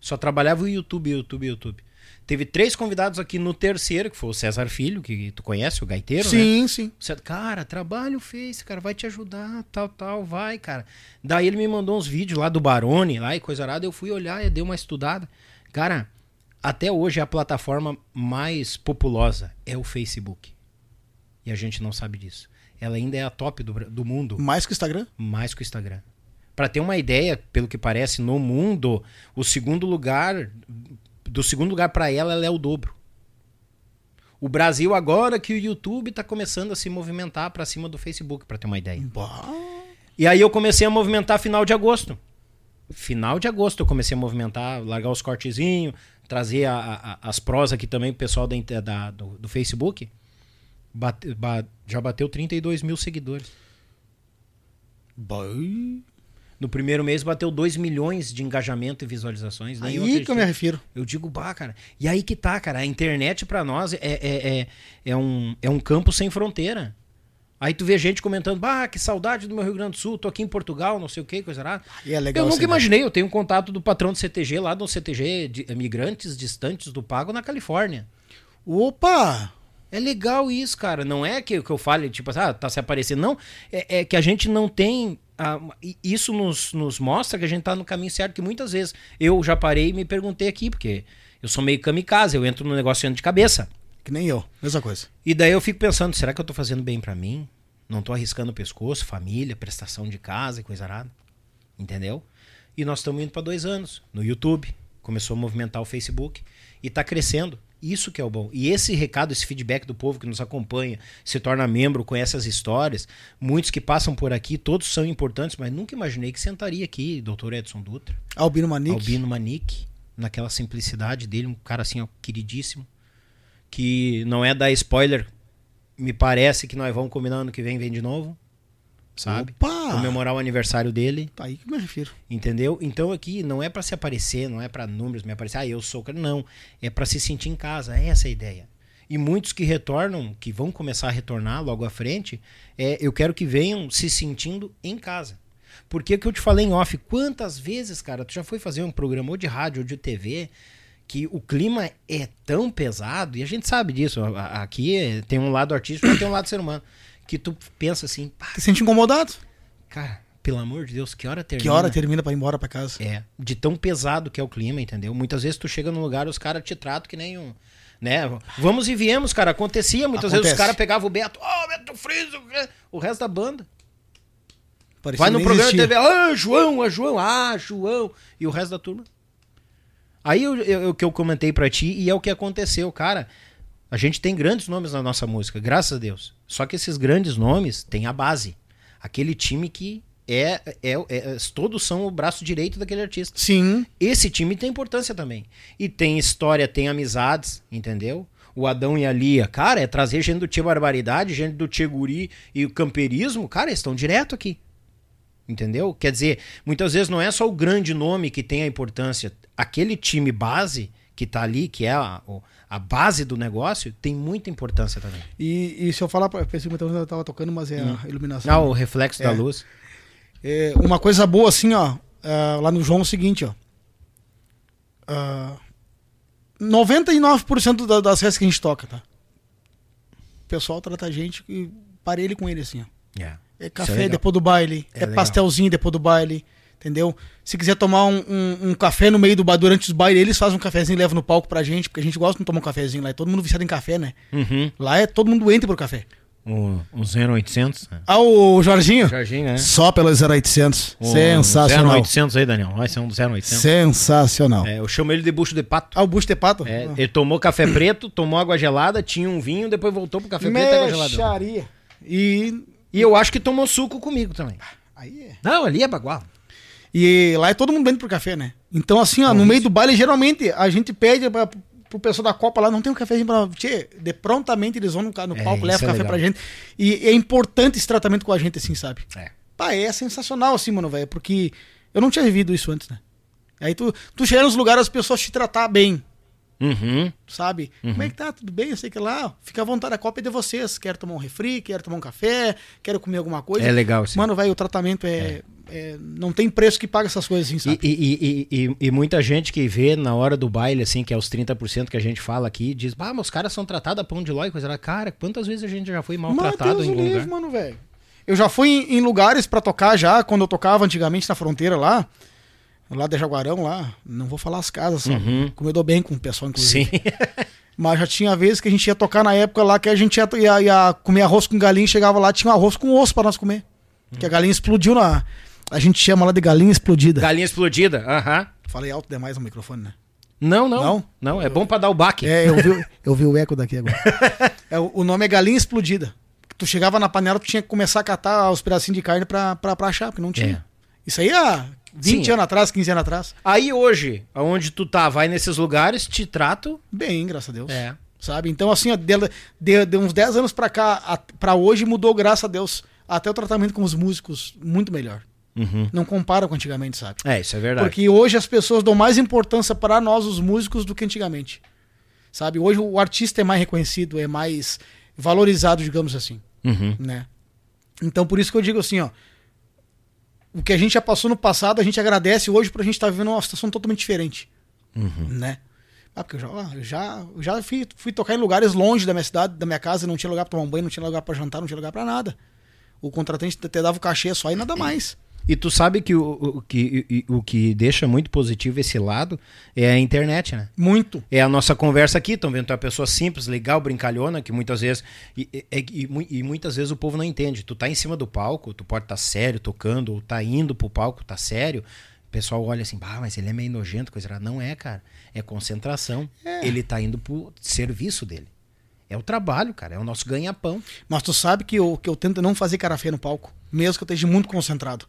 Só trabalhava o YouTube, YouTube, YouTube. Teve três convidados aqui no terceiro, que foi o César Filho, que tu conhece, o gaiteiro, né? Sim, sim. Cara, trabalha o Face, cara, vai te ajudar, tal, tal, vai, cara. Daí ele me mandou uns vídeos lá do Barone, lá e coisa arada, eu fui olhar e dei uma estudada. Cara, até hoje a plataforma mais populosa é o Facebook. E a gente não sabe disso. Ela ainda é a top do, do mundo, Mais que o Instagram? mais que o Instagram. Pra ter uma ideia, pelo que parece, no mundo, o segundo lugar, do segundo lugar pra ela, ela é o dobro. O Brasil agora que o YouTube tá começando a se movimentar pra cima do Facebook, pra ter uma ideia. Bah. E aí eu comecei a movimentar final de agosto. Final de agosto eu comecei a movimentar, largar os cortezinhos, trazer a- a- as prós aqui também pro pessoal da, da- do, do Facebook. Bate- ba- já bateu 32 mil seguidores. Bah. No primeiro mês bateu 2 milhões de engajamento e visualizações. eu Aí que eu me refiro. Eu digo, bah, cara. E aí que tá, cara. A internet pra nós é, é, é, é, um, é um campo sem fronteira. Aí tu vê gente comentando, bah, que saudade do meu Rio Grande do Sul, tô aqui em Portugal, não sei o que, coisa lá. E é legal Eu nunca imaginei, eu tenho um contato do patrão do CTG lá do CTG de Migrantes Distantes do Pago na Califórnia. Opa! É legal isso, cara. Não é que, que eu fale, tipo, ah, tá se aparecendo. Não. É, é que a gente não tem. Ah, isso nos, nos mostra que a gente tá no caminho certo, que muitas vezes eu já parei e me perguntei aqui, porque eu sou meio kamikaze, eu entro no negócio de cabeça. Que nem eu, mesma coisa. E daí eu fico pensando, será que eu tô fazendo bem pra mim? Não tô arriscando o pescoço, família, prestação de casa e coisa nada. Entendeu? E nós estamos indo para dois anos no YouTube. Começou a movimentar o Facebook e está crescendo. Isso que é o bom. E esse recado, esse feedback do povo que nos acompanha, se torna membro, conhece as histórias, muitos que passam por aqui, todos são importantes, mas nunca imaginei que sentaria aqui, doutor Edson Dutra, Albino Manique. Albino Manique, naquela simplicidade dele, um cara assim, ó, queridíssimo, que não é dar spoiler, me parece que nós vamos combinar ano que vem, vem de novo, sabe? Opa! Comemorar o aniversário dele. Tá aí que eu me refiro. Entendeu? Então aqui não é pra se aparecer, não é pra números, me aparecer, ah, eu sou, não, é pra se sentir em casa, é essa a ideia. E muitos que retornam, que vão começar a retornar logo à frente, é, eu quero que venham se sentindo em casa. Porque o que eu te falei em off, quantas vezes, cara, tu já foi fazer um programa ou de rádio ou de TV que o clima é tão pesado, e a gente sabe disso, aqui é- tem um lado artístico e tem um lado ser humano, que tu pensa assim, pá, Se sente incomodado? cara, pelo amor de Deus, que hora termina? Que hora termina pra ir embora pra casa? É, de tão pesado que é o clima, entendeu? Muitas vezes tu chega num lugar os caras te tratam que nem um. Né? Vamos e viemos, cara. Acontecia. Muitas vezes os Acontece. caras pegavam o Beto, ó, Beto Friso, o resto da banda. Parecia Vai no programa de existia. TV, ah, João, ah, João, ah, João. E o resto da turma. Aí o que eu comentei pra ti, e é o que aconteceu, cara. A gente tem grandes nomes na nossa música, graças a Deus. Só que esses grandes nomes têm a base. Aquele time que é, é, é- Todos são o braço direito daquele artista. Sim. Esse time tem importância também. E tem história, tem amizades, entendeu? O Adão e a Lia, cara, é trazer gente do Tia Barbaridade, gente do Tia Guri e o camperismo, cara, eles estão direto aqui. Entendeu? Quer dizer, muitas vezes não é só o grande nome que tem a importância. Aquele time base que tá ali, que é a, o- a base do negócio, tem muita importância também. E, e se eu falar, pra- eu pensei que eu tava tocando, mas é a iluminação. Ah, o reflexo da É. luz. É, uma coisa boa assim, ó, ah, lá no João é o seguinte, ó. Ah, 99% da- das festas que a gente toca, tá? O pessoal trata a gente e parelho com ele assim, ó. É. É é café legal. depois do baile, É é, pastelzinho depois do baile, entendeu? Se quiser tomar um, um- um café no meio do bar durante os bailes, eles fazem um cafezinho e levam no palco pra gente, porque a gente gosta de tomar um cafezinho lá. É todo mundo viciado em café, né? Uhum. Lá é todo mundo entra pro café. O, o 0800. né? Ah, o Jorginho? Jorginho, né? Só pelo 0800. O Sensacional. 0800 aí, Daniel. Vai ser um 0800. Sensacional. É, eu chamo ele de bucho de pato. Ah, o bucho de pato? É, ele tomou café preto, tomou água gelada, tinha um vinho, depois voltou pro café preto e água gelada. Mexaria. E E eu acho que tomou suco comigo também. aí é. Não, ali é bagual. E lá é todo mundo dentro pro café, né? Então, assim, ó, no meio do baile, geralmente, a gente pede pra, pro pessoal da Copa lá, não tem um cafezinho pra. Tchê, de prontamente eles vão no, no É, palco, isso levam é café legal. pra gente. E é importante esse tratamento com a gente, assim, sabe? É. Pá, é sensacional, assim, mano, velho, porque eu não tinha vivido isso antes, né? Aí tu, tu chega nos lugares, as pessoas te tratar bem, Uhum. sabe? Como é que tá? Tudo bem? Eu sei que lá, fica à vontade, a Copa é de vocês. Quero tomar um refri, quero tomar um café, quero comer alguma coisa. É legal isso. Mano, velho, o tratamento é, é- Não tem preço que paga essas coisas assim, E, sabe? e, e, e, e muita gente que vê na hora do baile, assim, que é os 30% que a gente fala aqui, diz, ah, mas os caras são tratados a pão de ló e coisa. Cara, quantas vezes a gente já foi maltratado em algum livre, lugar? mano, velho. Eu já fui em, em lugares pra tocar já, quando eu tocava antigamente na fronteira lá, lá de Jaguarão lá, não vou falar as casas, sabe? Uhum. Como eu dou bem com o pessoal, inclusive. Sim. Mas já tinha vezes que a gente ia tocar na época lá que a gente ia, ia- ia comer arroz com galinha, chegava lá, tinha um arroz com osso pra nós comer. Que a galinha explodiu na. A gente chama lá de galinha explodida. Galinha explodida, aham. Falei alto demais no microfone, né? Não, não, não. Não? é bom pra dar o baque. É, eu vi, eu vi o eco daqui agora. É, o nome é galinha explodida. Tu chegava na panela, tu tinha que começar a catar os pedacinhos de carne pra, pra, pra achar, porque não tinha. É. Isso aí há 20 Sim, é. anos atrás, 15 anos atrás. Aí hoje, aonde tu tá, vai nesses lugares, te trato. Bem, graças a Deus. É. Sabe? Então, assim, ó, de, de, de uns 10 anos pra cá, a- pra hoje, mudou, graças a Deus. Até o tratamento com os músicos, muito melhor. Uhum. Não compara com antigamente, sabe? É, isso é verdade. Porque hoje as pessoas dão mais importância para nós, os músicos, do que antigamente. Sabe? Hoje o artista é mais reconhecido, é mais valorizado, digamos assim. Uhum. Né? Então, por isso que eu digo assim, ó. O que a gente já passou no passado, a gente agradece hoje pra gente estar vivendo uma situação totalmente diferente. Uhum. Né? Ah, porque eu já, eu já, eu já fui, fui tocar em lugares longe da minha cidade, da minha casa, não tinha lugar pra tomar um banho, não tinha lugar pra jantar, não tinha lugar pra nada. O contratante até dava o cachê só e nada mais. E tu sabe que o, o, que, e- o que deixa muito positivo esse lado é a internet, né? Muito. É a nossa conversa aqui, estão vendo? Tu é uma pessoa simples, legal, brincalhona, que muitas vezes. E, e- e mu- e muitas vezes o povo não entende. Tu tá em cima do palco, tu pode estar sério tocando, ou tá indo pro palco, tá sério. O pessoal olha assim, bah, mas ele é meio nojento, coisa errada. Não é, cara. É concentração. Ele tá indo pro serviço dele. É o trabalho, cara. É o nosso ganha-pão. Mas tu sabe que eu, que eu tento não fazer cara feia no palco, mesmo que eu esteja muito concentrado.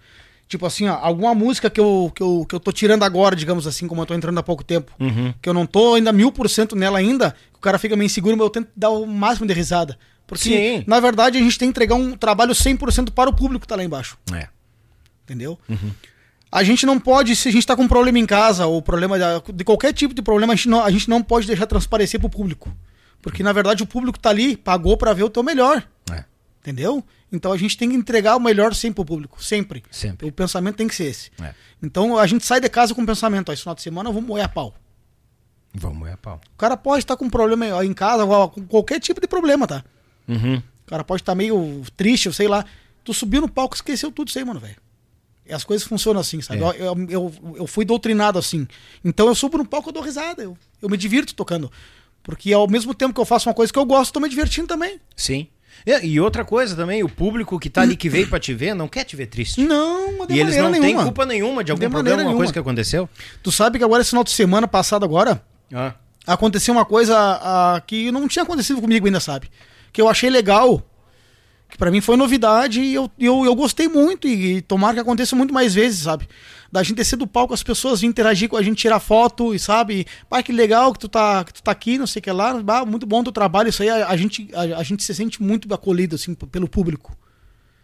Tipo assim, ó, alguma música que eu, que, eu, que eu tô tirando agora, digamos assim, como eu tô entrando há pouco tempo, que eu não tô ainda mil por cento nela ainda, o cara fica meio inseguro, mas eu tento dar o máximo de risada. Porque, Sim. na verdade, a gente tem que entregar um trabalho 100% para o público que tá lá embaixo. É. Entendeu? A gente não pode, se a gente tá com um problema em casa, ou problema de, de qualquer tipo de problema, a gente não, a gente não pode deixar transparecer pro público. Porque, na verdade, o público tá ali, pagou para ver o teu melhor. Entendeu? Então a gente tem que entregar o melhor sempre pro público. Sempre. Sempre. O pensamento tem que ser esse. É. Então a gente sai de casa com o pensamento, ó, esse final de semana eu vou moer a pau. Vamos é a pau. O cara pode estar com um problema em casa, com qualquer tipo de problema, tá? Uhum. O cara pode estar meio triste, ou sei lá. Tu subiu no palco, esqueceu tudo isso aí, mano, velho. E as coisas funcionam assim, sabe? É. Eu, eu, eu, eu fui doutrinado assim. Então eu subo no palco, eu dou risada. Eu, eu me divirto tocando. Porque ao mesmo tempo que eu faço uma coisa que eu gosto, tô me divertindo também. Sim. E, e outra coisa também, o público que tá ali, que veio pra te ver, não quer te ver triste. Não, de E eles não têm culpa nenhuma de algum De problema, alguma coisa que aconteceu. Tu sabe que agora, esse final de semana passado agora, Ah. aconteceu uma coisa ah, que não tinha acontecido comigo ainda, sabe? Que eu achei legal, que pra mim foi novidade e eu, eu, eu gostei muito e, tomara que aconteça muito mais vezes, sabe? Da gente descer do palco, as pessoas interagir com a gente, tirar foto e sabe? Pai, que legal que tu tá, que tu tá aqui, não sei o que lá. Bah, muito bom teu trabalho, isso aí a, a gente, a, a gente se sente muito acolhido assim pelo público,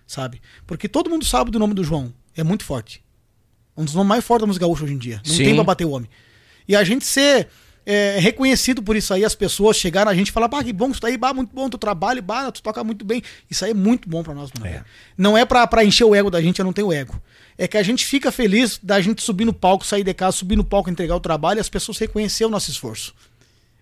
sabe? Porque todo mundo sabe do nome do João, é muito forte. Um dos nomes mais fortes da música gaúcha hoje em dia. Não Sim. tem pra bater o homem. E a gente ser é, reconhecido por isso aí, as pessoas chegaram a gente e falar, bah, que bom que tu tá aí, bah, muito bom teu trabalho, bah, tu toca muito bem. Isso aí é muito bom pra nós, mano. É. Não é pra encher o ego da gente, eu não tenho ego. É que a gente fica feliz da gente subir no palco, sair de casa, subir no palco, entregar o trabalho e as pessoas reconhecer o nosso esforço.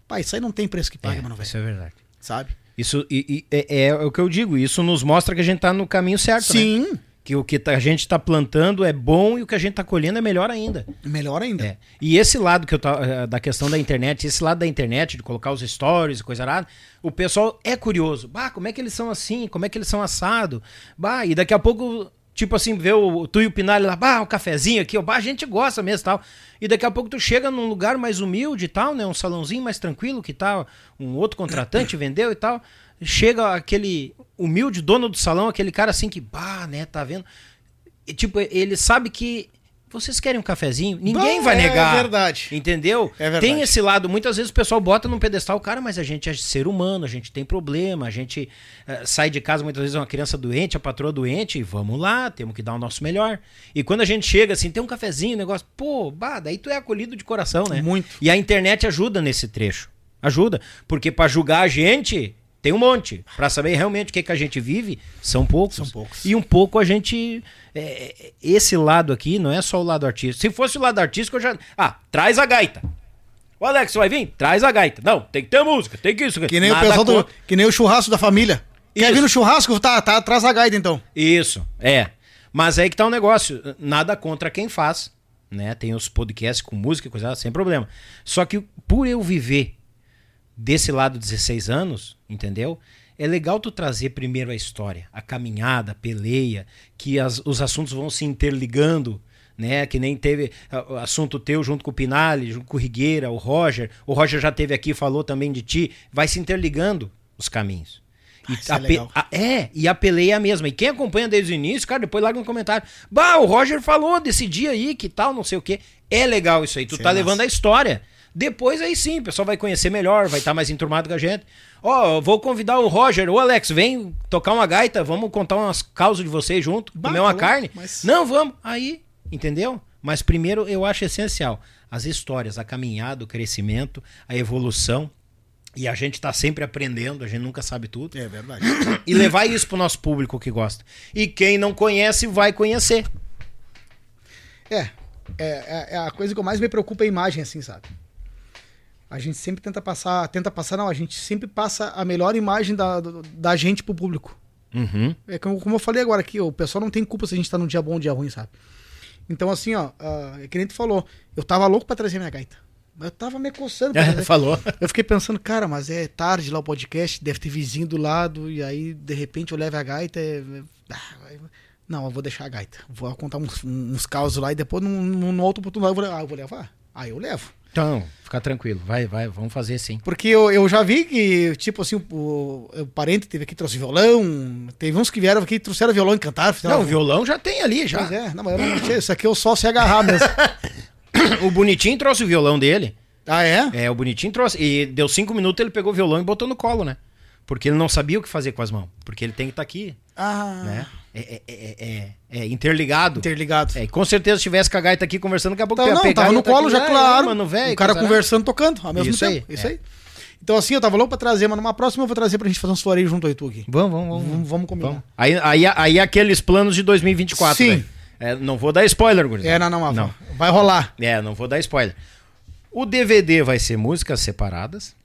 Pá, isso aí não tem preço que pague, É, mano, velho. isso é verdade. Sabe? Isso e, e é, é o que eu digo, isso nos mostra que a gente tá no caminho certo, né? Que o que tá- a gente tá plantando é bom e o que a gente tá colhendo é melhor ainda. melhor ainda. É. E esse lado que eu tá, da questão da internet, esse lado da internet, de colocar os stories e coisa arada, o pessoal é curioso. Bah, como é que eles são assim? Como é que eles são assado? Bah, e daqui a pouco, tipo assim, vê o tu e o Pinalho lá, bah, um cafezinho aqui, ó, bah, a gente gosta mesmo e tal. E daqui a pouco tu chega num lugar mais humilde e tal, né? Um salãozinho mais tranquilo que tal, um outro contratante vendeu e tal. Chega aquele humilde dono do salão, aquele cara assim que, bah, né, tá vendo? E, tipo, ele sabe que vocês querem um cafezinho? Ninguém vai é negar. verdade. Entendeu? É verdade. Tem esse lado, muitas vezes o pessoal bota num pedestal, cara, mas a gente é ser humano, a gente tem problema, a gente eh, sai de casa muitas vezes uma criança doente, a patroa doente, e vamos lá, temos que dar o nosso melhor. E quando a gente chega assim, tem um cafezinho, negócio, pô, bah, daí tu é acolhido de coração, né? Muito. E a internet ajuda nesse trecho. Ajuda. Porque pra julgar a gente, tem um monte. Pra saber realmente o que, que a gente vive, são poucos. São poucos. E um pouco a gente. é, esse lado aqui não é só o lado artístico. Se fosse o lado artístico, eu já. Ah, traz a gaita. O Alex vai vir? Traz a gaita. Não, tem que ter música, tem que isso. Que nem Nada o pessoal do. Que nem o churrasco da família. Quer Isso. vir no churrasco? Tá, tá atrás da gaita então. Isso, é. Mas aí que tá o negócio. Nada contra quem faz. Né? Tem os podcasts com música e coisa, sem problema. Só que por eu viver desse lado 16 anos, entendeu? É legal tu trazer primeiro a história, a caminhada, a peleia, que as- os assuntos vão se interligando, né? Que nem teve ah, assunto teu junto com o Pinali, junto com o Rigueira, o Roger. O Roger já teve aqui, falou também de ti. Vai se interligando os caminhos. E isso é a pe- legal. a- é, e a peleia é a mesma. E quem acompanha desde o início, cara, depois larga no comentário. Bah, o Roger falou desse dia aí, que tal, não sei o quê. É legal isso aí. Tu Isso é tá massa. levando a história. Depois aí sim, o pessoal vai conhecer melhor, vai estar mais enturmado com a gente. Ó, eu vou convidar o Roger, ô Alex, vem tocar uma gaita, vamos contar umas causas de vocês junto, Bah, comer uma tá carne. mas- Não, vamos. Aí, entendeu? Mas primeiro eu acho essencial as histórias, a caminhada, o crescimento, a evolução. E a gente tá sempre aprendendo, a gente nunca sabe tudo É verdade. e levar isso pro nosso público que gosta. E quem não conhece vai conhecer. É, é, é, é a coisa que eu mais me preocupa é a imagem, assim, sabe? A gente sempre tenta passar, tenta passar, não, a gente sempre passa a melhor imagem da, da gente pro público. Uhum. É como, como eu falei agora aqui, o pessoal não tem culpa se a gente tá num dia bom ou um dia ruim, sabe? Então, assim, ó, ah, é que nem tu falou, eu tava louco pra trazer minha gaita. Mas eu tava me coçando pra trazer. Falou. Eu fiquei pensando, cara, mas é tarde lá o podcast, deve ter vizinho do lado, e aí, de repente, eu levo a gaita. é- é- ah, Não, eu vou deixar a gaita. Vou contar uns, uns causos lá e depois, num, num outro oportunidade, eu vou, ah, eu vou levar. Aí eu levo. Então, fica tranquilo. Vai, vai, vamos fazer sim. Porque eu, eu já vi que, tipo assim, o, o parente teve aqui, trouxe violão. Teve uns que vieram aqui, trouxeram violão e cantaram. fizeram- Não, o violão já tem ali, já. Pois é, não, mas eu não tinha. Isso aqui eu só se agarrar mesmo. O Bonitinho trouxe o violão dele. ah, é? É, o Bonitinho trouxe. E deu cinco minutos, ele pegou o violão e botou no colo, né? Porque ele não sabia o que fazer com as mãos. Porque ele tem que estar aqui, Ah, né? É, é, é, é- é interligado. interligado. É, e com certeza se tivesse com a gaita aqui conversando, daqui a pouco ia não, pegar tava no ia tá colo aqui, já, "Ah, claro. mano, velho, o cara conversando, tocando ao mesmo Isso aí, tempo. Isso é. aí. Então, assim, eu tava louco pra trazer, mas numa próxima eu vou trazer pra gente fazer uns floreios junto aí, tu aqui. Vamos, vamos, vamos. Vamos, vamos combinar. Vamos. Aí, aí, aí aqueles planos de 2024. Sim. É, não vou dar spoiler, gurizada. É, não, não, Não. Vai rolar. É, não vou dar spoiler. O DVD vai ser músicas separadas.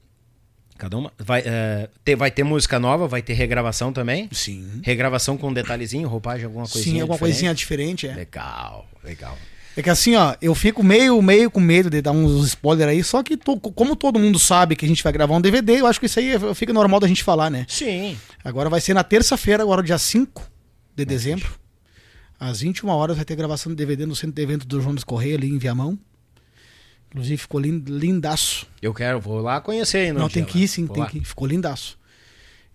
Cada uma. Vai, é, ter, vai ter música nova, vai ter regravação também. Sim. Regravação com detalhezinho, roupagem, alguma coisinha. Sim, alguma diferente. coisinha diferente, é. Legal, legal. É que assim, ó, eu fico meio, meio com medo de dar uns spoilers aí, só que to- como todo mundo sabe que a gente vai gravar um DVD, eu acho que isso aí é- fica normal da gente falar, né? Sim. Agora vai ser na terça-feira, agora dia 5 de dezembro. Às 21 horas vai ter gravação de DVD no centro de evento do Jonas Correia, ali em Viamão. Inclusive ficou lin- lindaço. Eu quero, vou lá conhecer ainda. Não, tem que ir sim, Vou tem lá. que ir. Ficou lindaço.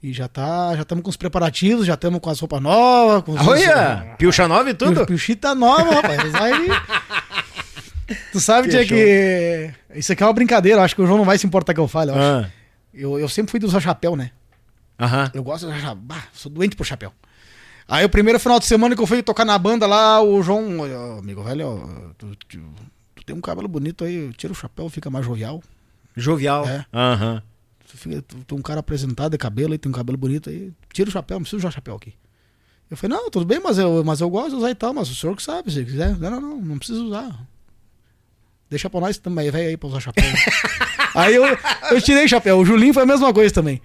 E já tá, já estamos com os preparativos, já estamos com as roupas novas, com os Olha! Pilcha nova e tudo? Pilchita tá nova, rapaz. Aí... tu sabe, tia, que isso aqui é uma brincadeira, acho que o João não vai se importar que eu fale, eu acho. Ah, Eu, eu sempre fui de usar chapéu, né? Aham. Eu gosto de usar chapéu. Bah, sou doente por chapéu. Aí o primeiro final de semana que eu fui tocar na banda lá, o João, "Ô, amigo velho, tu- tu tem um cabelo bonito aí, tira o chapéu, fica mais jovial. Jovial. É. Aham. Tu, fica, tu, tu é um cara apresentado de cabelo aí, tem um cabelo bonito aí, tira o chapéu, não precisa usar chapéu aqui. Eu falei, não, tudo bem, mas eu, mas eu gosto de usar e tal, mas o senhor que sabe, se quiser. Não, não, não, não precisa usar. Deixa pra nós também, velho aí pra usar chapéu. aí eu, eu tirei o chapéu. O Julinho foi a mesma coisa também.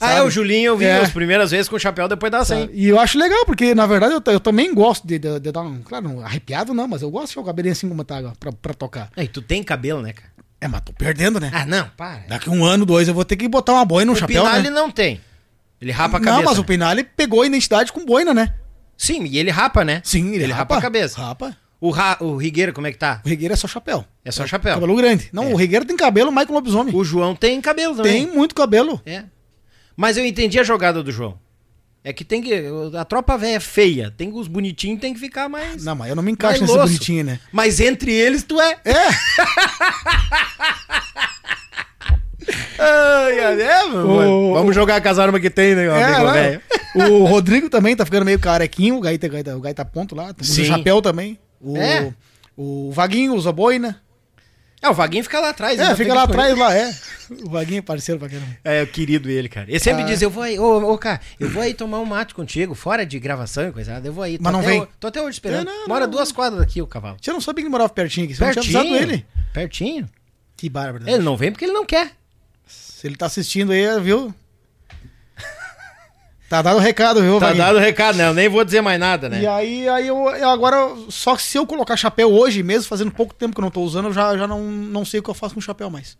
Ah, é, Sabe? o Julinho eu vi É. as primeiras vezes com o chapéu, depois Sabe? 100. E eu acho legal, porque na verdade eu, eu também gosto de, de- de dar um. Claro, um arrepiado não, mas eu gosto de deixar o cabelinho assim como tá pra, pra tocar. É, e tu tem cabelo, né, cara? É, mas tô perdendo, né? Ah, não, para. Daqui um ano, dois, eu vou ter que botar uma boina no o chapéu. Pinal né? ele não tem. Ele rapa a cabeça. Não, mas o né? Pinal ele pegou a identidade com boina, né? Sim, e ele rapa, né? Sim, ele, Ele rapa a cabeça. Rapa. O, ra... o Rigueiro, como é que tá? O Rigueiro é só chapéu. É só chapéu. Cabelo grande. Não, É. o Rigueiro tem cabelo o lobisomem. O João tem cabelo Tem também. muito cabelo. É. Mas eu entendi a jogada do João. É que tem que. A tropa velha é feia. Tem os bonitinhos tem que ficar mais. Não, mas eu não me encaixo nesse bonitinho, né? Mas entre eles tu é. É. Ai, é, mano. O- Vamos jogar com as armas que tem, né, É? O Rodrigo também tá ficando meio carequinho, o Gaita, Gaita, o Gaita ponto lá, usa Sim. chapéu também. O, É. o Vaguinho usa boina. É, o Vaguinho fica lá atrás. É, fica lá atrás lá, é. O Vaguinho é parceiro pra caramba. É, o querido ele, cara. Ele sempre Ah. diz, eu vou aí, ô, ô, cara, eu vou aí tomar um mate contigo, fora de gravação e coisa, eu vou aí. Tô Mas não vem. ho- Tô até hoje esperando. É, não, Mora não. duas quadras daqui o cavalo. Você não sabia que ele morava pertinho aqui, você não tinha avisado ele. Pertinho. Que bárbaro. Ele não vem porque ele não quer. Se ele tá assistindo aí, viu? Tá dado o recado, viu, Tá Vaguinho? dado o recado, né? Eu nem vou dizer mais nada, né? E aí, aí eu, eu agora, só que se eu colocar chapéu hoje mesmo, fazendo pouco tempo que eu não tô usando, eu já, já não, não sei o que eu faço com o chapéu mais.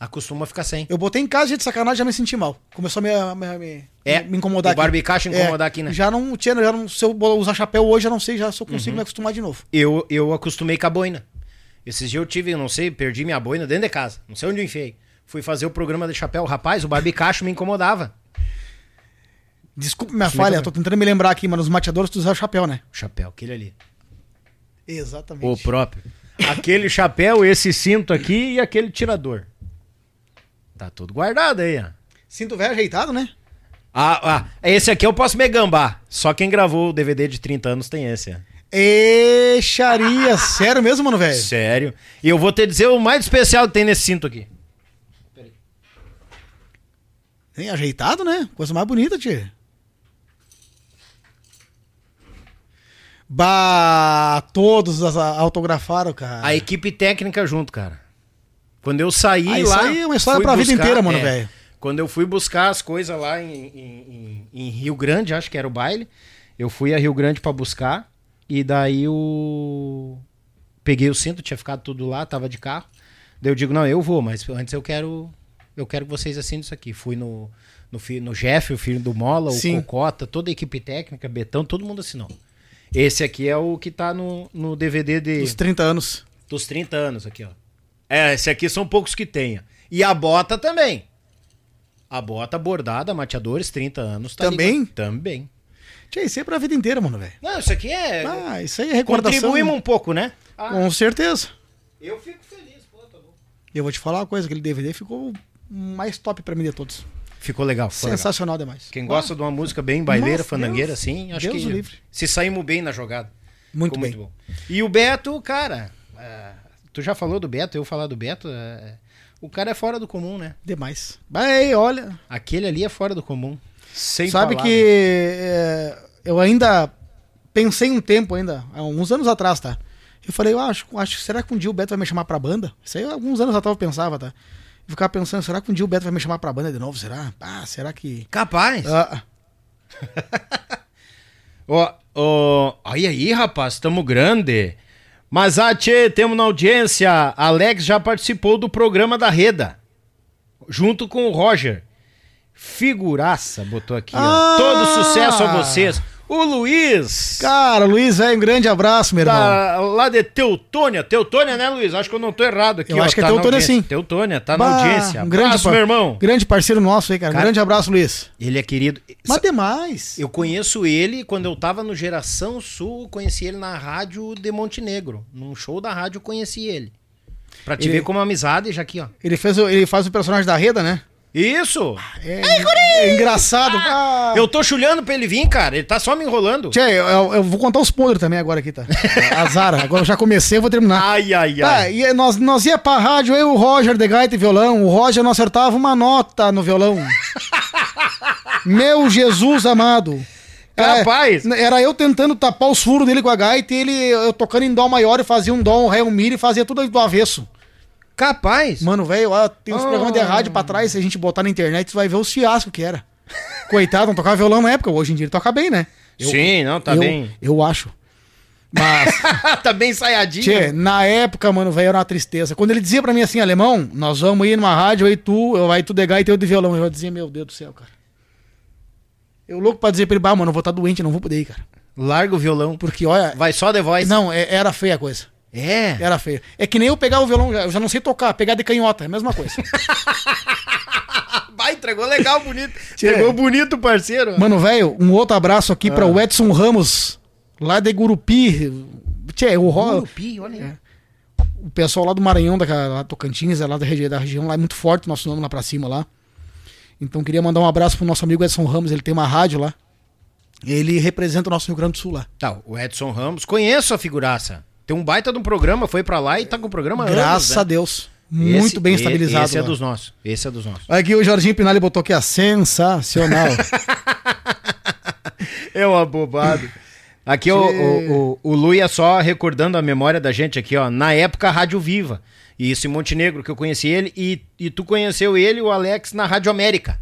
Acostuma ficar sem. Eu botei em casa de sacanagem já me senti mal. Começou a me, me, me, É, me incomodar o barbicacho incomodar aqui, né? Já não tinha, já não, se eu usar chapéu hoje, já não sei já se eu consigo Uhum. me acostumar de novo. Eu, eu acostumei com a boina. Esses dias eu tive, eu não sei, perdi minha boina dentro de casa. Não sei onde eu enfiei. Fui fazer o programa de chapéu. Rapaz, o barbicacho me incomodava. Desculpa minha falha, tô tentando me lembrar aqui, mas nos mateadores tu usava chapéu, né? O chapéu, aquele ali. Exatamente. O próprio. Aquele chapéu, esse cinto aqui e aquele tirador. Tá tudo guardado aí, ó. Cinto velho ajeitado, né? Ah, ah, esse aqui eu posso me gambar. Só quem gravou o DVD de 30 anos tem esse. ó. Eixaria, sério mesmo, mano, velho? Sério. E eu vou te dizer o mais especial que tem nesse cinto aqui. Tem ajeitado, né? Coisa mais bonita, tia. Bah, todos autografaram, cara. A equipe técnica junto, cara. Quando eu saí Ah, isso lá. aí é uma história pra vida inteira, mano, velho. Quando eu fui buscar as coisas lá em, em- em- Rio Grande, acho que era o baile. Eu fui a Rio Grande pra buscar. E daí o. Peguei o cinto, tinha ficado tudo lá, tava de carro. Daí eu digo, não, eu vou, mas antes eu quero. eu quero que vocês assinem isso aqui. Fui no, no, no Jeff, o filho do Mola, Sim. o Cocota, toda a equipe técnica, Betão, todo mundo assinou. Esse aqui é o que tá no, no DVD de, Os 30 anos. dos 30 anos aqui, ó. É, esse aqui são poucos que tenha. E a bota também. A bota bordada, mateadores, 30 anos. Tá Também? ligado? Também. Tchê, isso aí é pra vida inteira, mano, velho. Não, isso aqui é... Ah, isso aí é recordação. Contribuímos um pouco, né? Com certeza. Eu fico feliz, pô, tá bom. E eu vou te falar uma coisa, aquele DVD ficou mais top pra mim de todos. Ficou legal, ficou legal. Sensacional demais. Quem gosta de uma música bem baileira, fandangueira, Deus. assim, acho Deus que livre. se saímos bem na jogada. Muito Ficou bem. bom. E o Beto, cara, é, tu já falou do Beto, eu falar do Beto, é, o cara é fora do comum, né? Demais. Vai, olha. Aquele ali é fora do comum. Sem Sabe palavras. que é, eu ainda pensei um tempo ainda, há uns anos atrás, tá? Eu falei, eu acho, acho, será que um dia o Beto vai me chamar pra banda? Isso aí alguns anos atrás eu pensava, tá? Eu ficava pensando, será que um dia o Beto vai me chamar pra banda de novo? Será? Ah, será que. Capaz. Ah, Ó, ó, aí aí, rapaz, tamo grande. Mas, ah, tchê, temos na audiência. Alex já participou do programa da Reda. Junto com o Roger. Figuraça, botou aqui, ó. Ah! Todo sucesso a vocês. O Luiz. cara, Luiz, é um grande abraço, meu irmão. Tá lá de Teutônia. Teutônia, né, Luiz? Acho que eu não tô errado aqui. Eu ó, acho que é tá na Teutônia, sim. Teutônia, tá Bah, na audiência. Um grande, Abraço, meu irmão. grande parceiro nosso aí, cara. Cara- Um grande abraço, Luiz. Ele é querido. Mas demais. Eu conheço ele quando eu tava no Geração Sul, conheci ele na rádio de Montenegro. Num show da rádio, conheci ele. Pra te Ele- ver como amizade, já aqui, ó. Ele, fez, ele faz o personagem da Reda, né? Isso! É, é engraçado. Ah, Eu tô chulhando pra ele vir, cara. Ele tá só me enrolando. Tchê, eu, eu- eu vou contar os podres também agora aqui, tá? Azar. Agora eu já comecei, eu vou terminar. Ai, ai, Tá, ai. e nós, nós ia pra rádio, eu e o Roger de gaita e violão. O Roger não acertava uma nota no violão. Meu Jesus amado. Capaz. É, era eu tentando tapar os furos dele com a gaita e ele eu tocando em dó maior e fazia um dó, um ré, um mi e fazia tudo do avesso. Capaz. Mano, velho, ó, tem uns Oh. programas de rádio pra trás, se a gente botar na internet, você vai ver os fiascos que era. Coitado, não tocava violão na época, hoje em dia ele toca bem, né? Eu- Sim, não, tá eu, bem. Eu acho. Mas, tá bem ensaiadinho. tchê, na época, mano, velho, era uma tristeza. Quando ele dizia pra mim assim, alemão, nós vamos ir numa rádio, aí tu, eu vai tu de gaita e eu de violão. Eu dizia, meu Deus do céu, cara. Eu louco pra dizer pra ele, bah, mano, eu vou estar doente, não vou poder ir, cara. Larga o violão. Porque, olha, Vai só The Voice. não, é- era feia a coisa. É. Era feio. É que nem eu pegar o violão, eu já não sei tocar, pegar de canhota, é a mesma coisa. Vai, entregou legal, bonito. Entregou bonito, parceiro. Mano, velho, um outro abraço aqui Ah. para o Edson Ramos, lá de Gurupi. Tchê, o, Ro- Gurupi, olha aí. o pessoal lá do Maranhão, da, lá Tocantins, é lá da, regi- da região, lá é muito forte o nosso nome lá pra cima lá. Então queria mandar um abraço pro nosso amigo Edson Ramos, ele tem uma rádio lá. Ele representa o nosso Rio Grande do Sul lá. Tá, o Edson Ramos, conheço a figuraça. Tem um baita de um programa, foi pra lá e tá com o programa Graças anos, a né? Deus. Muito Esse- bem estabilizado. Esse é lá. dos nossos. Esse é dos nossos. Aqui o Jorginho Pinali botou aqui, a sensacional. É um abobado. Aqui o, o, o, o Lu ia só recordando a memória da gente aqui, ó. Na época, Rádio Viva. E isso em Montenegro, que eu conheci ele. E, e tu conheceu ele, o Alex, na Rádio América.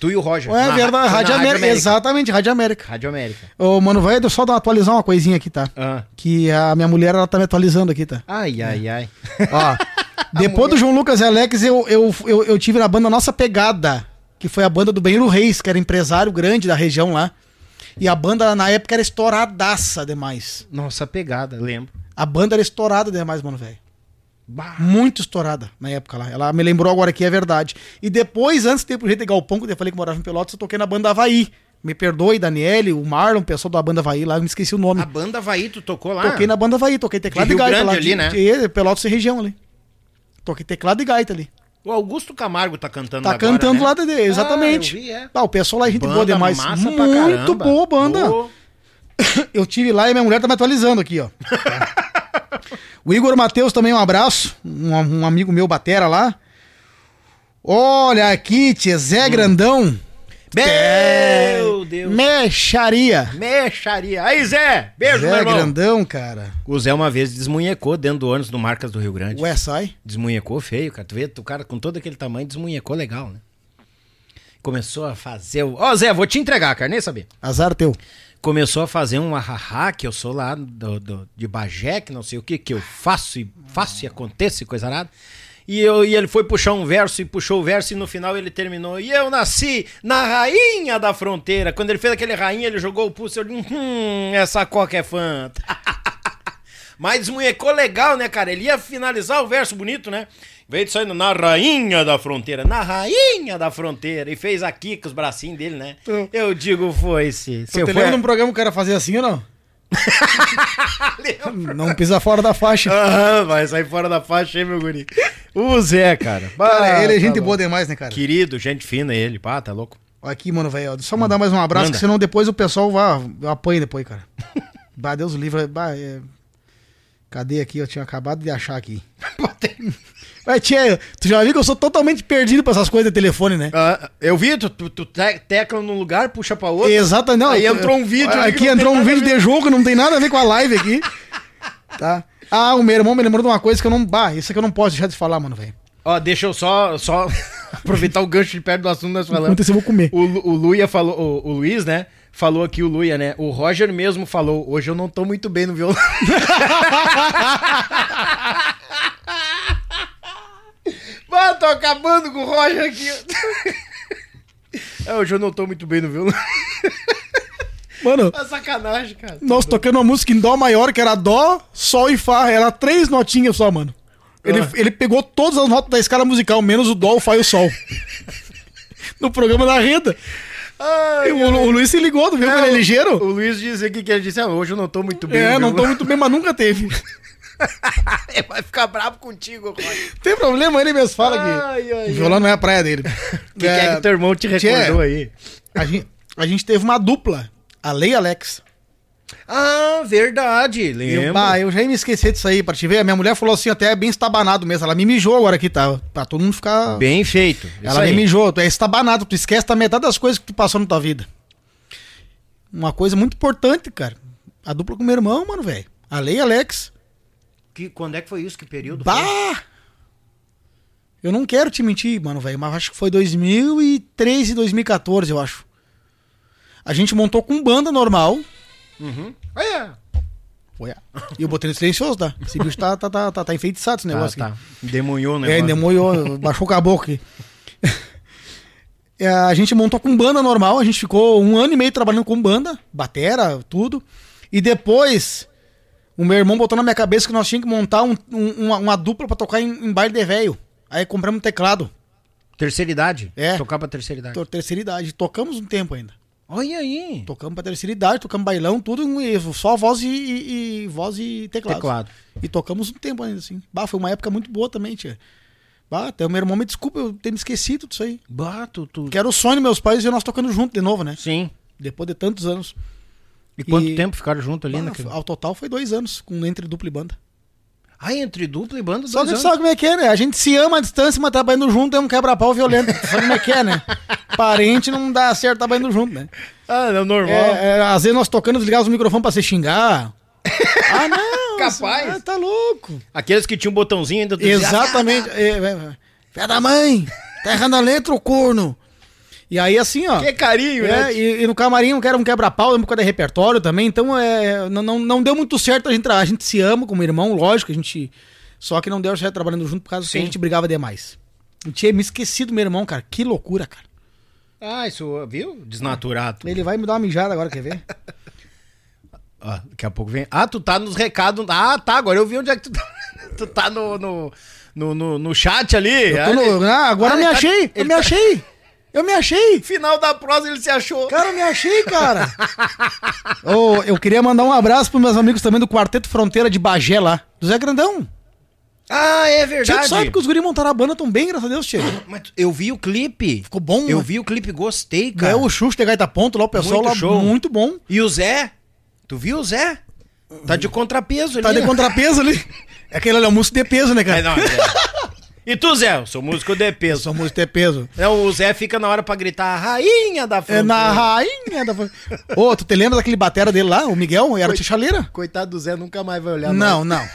Tu e o Roger. é Na- verdade, na Rádio América. Exatamente, Rádio América. Rádio América. Ô, mano, vai só dar atualizar uma coisinha aqui, tá? Ah. Que a minha mulher, ela tá me atualizando aqui, tá? Ai, ai, ai. Ó, depois do João Lucas e Alex, eu, eu, eu, eu tive na banda Nossa Pegada, que foi a banda do Benhiro Reis, que era empresário grande da região lá. E a banda na época era estouradaça demais. Nossa pegada, lembro. A banda era estourada demais, mano, velho. Bah. Muito estourada na época lá. Ela me lembrou agora que é verdade. E depois, antes de ir pro Jeito de Galpão, quando eu falei que morava em Pelotas, eu toquei na banda Havaí. Me perdoe, Daniele, o Marlon, o pessoal da banda Havaí lá, eu me esqueci o nome. A banda Havaí, tu tocou lá? Toquei na banda Havaí, toquei teclado De e gaita Grande lá. ali, de, né? de Pelotas e região ali. Toquei teclado e gaita ali. O Augusto Camargo tá cantando Tá agora, cantando né? lá, Dedê, exatamente. Ah, vi, é. Ah, o pessoal lá é gente Banda boa demais. massa Muito boa banda. Boa. Eu tive lá e minha mulher tá me atualizando aqui, ó. o Igor Matheus também, um abraço. Um, um amigo meu, Batera lá. Olha aqui, tia, Zé Hum. Grandão. Meu Deus. Mexaria. Mexaria. Aí, Zé. Beijo, meu Zé irmão. Grandão, cara. O Zé uma vez desmunhecou dentro do ônibus do Marcas do Rio Grande. Ué, sai. Desmunhecou feio, cara. Tu vê, o cara com todo aquele tamanho desmunhecou legal, né? Começou a fazer o... Ó, Zé, vou te entregar, cara, nem sabia. Azar teu. Começou a fazer um ahahá, que eu sou lá do, do- de Bagé, que não sei o que, que eu faço e faço e acontece, coisa nada. E, eu, e ele foi puxar um verso e puxou o verso e no final ele terminou. E eu nasci na rainha da fronteira. Quando ele fez aquele rainha, ele jogou o pulso. Eu disse, hum, essa coca é fanta. Mas desmunhecou legal, né, cara? Ele ia finalizar o verso bonito, né? Veio saindo na rainha da fronteira, na rainha da fronteira. E fez aqui com os bracinhos dele, né? Tu- Eu digo, foi-se. Você lembra de um programa que o cara fazia assim ou não? não pisa fora da faixa. Aham, vai sair fora da faixa, hein, meu guri? O Zé, cara. Cara, Ah, ele é tá gente boa demais, né, cara? Querido, gente fina ele. Pá, tá louco. Aqui, mano, velho. Só mandar mais um abraço, Manda. que senão depois o pessoal vai. Eu apanho depois, cara. bah, Deus livre. Bah, é... Cadê aqui? Eu tinha acabado de achar aqui. Mas, tia, tu já viu que eu sou totalmente perdido pra essas coisas de telefone, né? Ah, eu vi, tu, tu, tu te- tecla num lugar, puxa pra outro. Exato, não. Aí entrou um vídeo Aqui entrou um vídeo de jogo, não tem nada a ver com a live aqui. Tá? Ah, o meu irmão me lembrou de uma coisa que eu não. Bah, isso aqui eu não posso deixar de falar, mano, velho. Ó, deixa eu só, só aproveitar o gancho de perto do assunto que nós falamos. Aconteceu, eu vou comer. O, o Luia falou, o, o Luiz, né? Falou aqui o Luia, né? O Roger mesmo falou, hoje eu não tô muito bem no violão. Mano, tô acabando com o Roger aqui. É, hoje eu não tô muito bem no violão. Mano, É sacanagem, cara. nós tocando uma música em Dó maior, que era Dó, Sol e Fá. Era três notinhas só, mano. Ele, Ah. ele pegou todas as notas da escala musical, menos o Dó, o Fá e o Sol. no programa da renda. E o, o Luiz se ligou, tu viu que ele é ligeiro? O Luiz disse aqui que ele disse, ah, hoje eu não tô muito bem É, não tô muito bem, mas nunca teve. Ele vai ficar bravo contigo, Roger. Tem problema, ele mesmo fala que Ai, ai, o violão não é a praia dele. O que, que é que teu irmão te recordou aí? A gente, a gente teve uma dupla, a Lei Alex. Ah, verdade, E eu, lembro. bah, eu já ia me esquecer disso aí, pra te ver. A minha mulher falou assim, até é bem estabanado mesmo. Ela me mijou agora aqui, tá? Pra todo mundo ficar. Bem feito. Ela me mijou. Tu é estabanado, tu esquece da metade das coisas que tu passou na tua vida. Uma coisa muito importante, cara. A dupla com meu irmão, mano, velho. A Lei Alex. Que, quando é que foi isso? Que período foi? Bah! Eu não quero te mentir, mano, velho, mas acho que foi 2013 e 2014, eu acho. A gente montou com banda normal. Olha. Foi. E eu botei no silencioso, tá? Esse bicho tá, tá, tá, tá, tá enfeitiçado esse Ah, negócio tá. aqui. Demonhou o É, demolhou, baixou o caboclo aqui. É, a gente montou com banda normal, a gente ficou um ano e meio trabalhando com banda, batera, tudo. E depois, o meu irmão botou na minha cabeça que nós tínhamos que montar um- um- uma, uma dupla pra tocar em, em baile de velho. Aí compramos um teclado, Terceira idade? É. Tocar pra terceira idade. terceira idade. Tocamos um tempo ainda. Olha aí. Tocamos pra terceira idade, tocamos bailão, tudo, e só voz e, e- e- voz e teclado. Teclado. E tocamos um tempo ainda, assim. Bah, foi uma época muito boa também, tia. Bah, até o meu irmão me desculpa eu ter me esquecido disso aí. Bato, tu. Que era o sonho dos meus pais ver nós tocando junto de novo, né? Sim. Depois de tantos anos. E quanto E- tempo ficaram junto ali Ah, naquele... ao total foi dois anos, com entre dupla e banda. Ah, entre dupla e banda, Só que anos. sabe como é que é, né? A gente se ama à distância, mas trabalhando junto é um quebra-pau violento. Sabe como é que é, né? Parente não dá certo trabalhando junto, né? Ah, é normal. É, é, às vezes nós tocando, desligava os microfones pra se xingar. Ah, não! Capaz. ah, tá louco. Aqueles que tinham um botãozinho ainda... dizia, Exatamente. É, é, Fé da mãe! Tá errando a letra, o corno! E aí, assim, ó. "Ah, Que carinho, É, né? e, e no camarim eu quero um quebra-pau, por causa de repertório também, então é, não, não, não deu muito certo a gente, a gente se ama como irmão, lógico, a gente. Só que não deu certo trabalhando junto por causa que Sim. a gente brigava demais. Eu tinha me esquecido do meu irmão, cara. Que loucura, cara. Ah, isso, viu? Desnaturado. Ele vai me dar uma mijada agora, quer ver? Ó, daqui a pouco vem. Ah, tu tá nos recados. Ah, tá. Agora eu vi onde é que tu tá. tu tá no, no, no, no, no chat ali. No- Ah, agora Ah, eu me tá- achei! Eu me tá- achei! Eu me achei! Final da prosa ele se achou. Cara, eu me achei, cara! Ô, eu queria mandar um abraço pros meus amigos também do Quarteto Fronteira de Bagé lá, do Zé Grandão. Ah, é verdade. tu sabe que os guris montaram a banda tão bem, graças a Deus, tia. Mas eu vi o clipe. Ficou bom, Eu né? vi o clipe, gostei, cara. Ganhou o Xuxa de Gaita Ponto lá, o pessoal Muito lá, show. muito bom. E o Zé? Tu viu o Zé? Tá de contrapeso ali. Tá de né? contrapeso ali. É aquele ali, é o músico de peso, né, É, cara? não, Zé. E tu, Zé? Eu sou músico de peso. Só músico de peso. É, o Zé fica na hora pra gritar a rainha da É fronteira. na rainha da... Ô, tu te lembra daquele batera dele lá, o Miguel? Era o Tixaleira? Coitado do Zé, nunca mais vai olhar Não, não.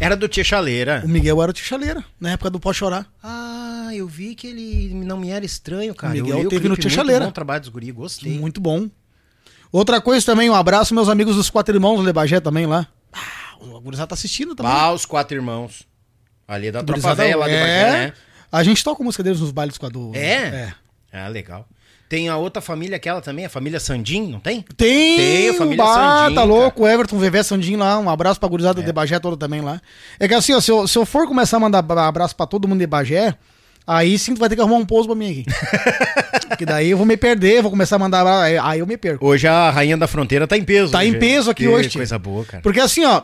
Era do Tia Chaleira. O Miguel era o Tixaleira, na época do Pode Chorar. Ah, eu vi que ele não me era estranho, cara. O Miguel eu teve no Tia muito Chaleira. bom trabalho dos guri, gostei. Muito bom. Outra coisa também, um abraço meus amigos dos Quatro Irmãos do Lebagé também lá. Ah, o gurizada tá assistindo também. Ah, os quatro irmãos. Ali da tropa velha lá de é. Bagé, né? A gente toca música deles nos bailes com a do. É? Ah, legal. Tem a outra família, aquela também, a família Sandim, não tem? Tem, Tem a família bah, Sandin, tá cara. louco, o Everton, Vevé Sandin lá, um abraço pra gurizada de Bagé toda também lá. É que assim, ó, se eu, se eu for começar a mandar abraço pra todo mundo de Bagé, aí sim tu vai ter que arrumar um pouso pra mim aqui. Porque daí eu vou me perder, vou começar a mandar aí- eu me perco. Hoje a rainha da fronteira tá em peso. Tá hoje. em peso aqui Que hoje, coisa boa, cara. Porque assim, ó,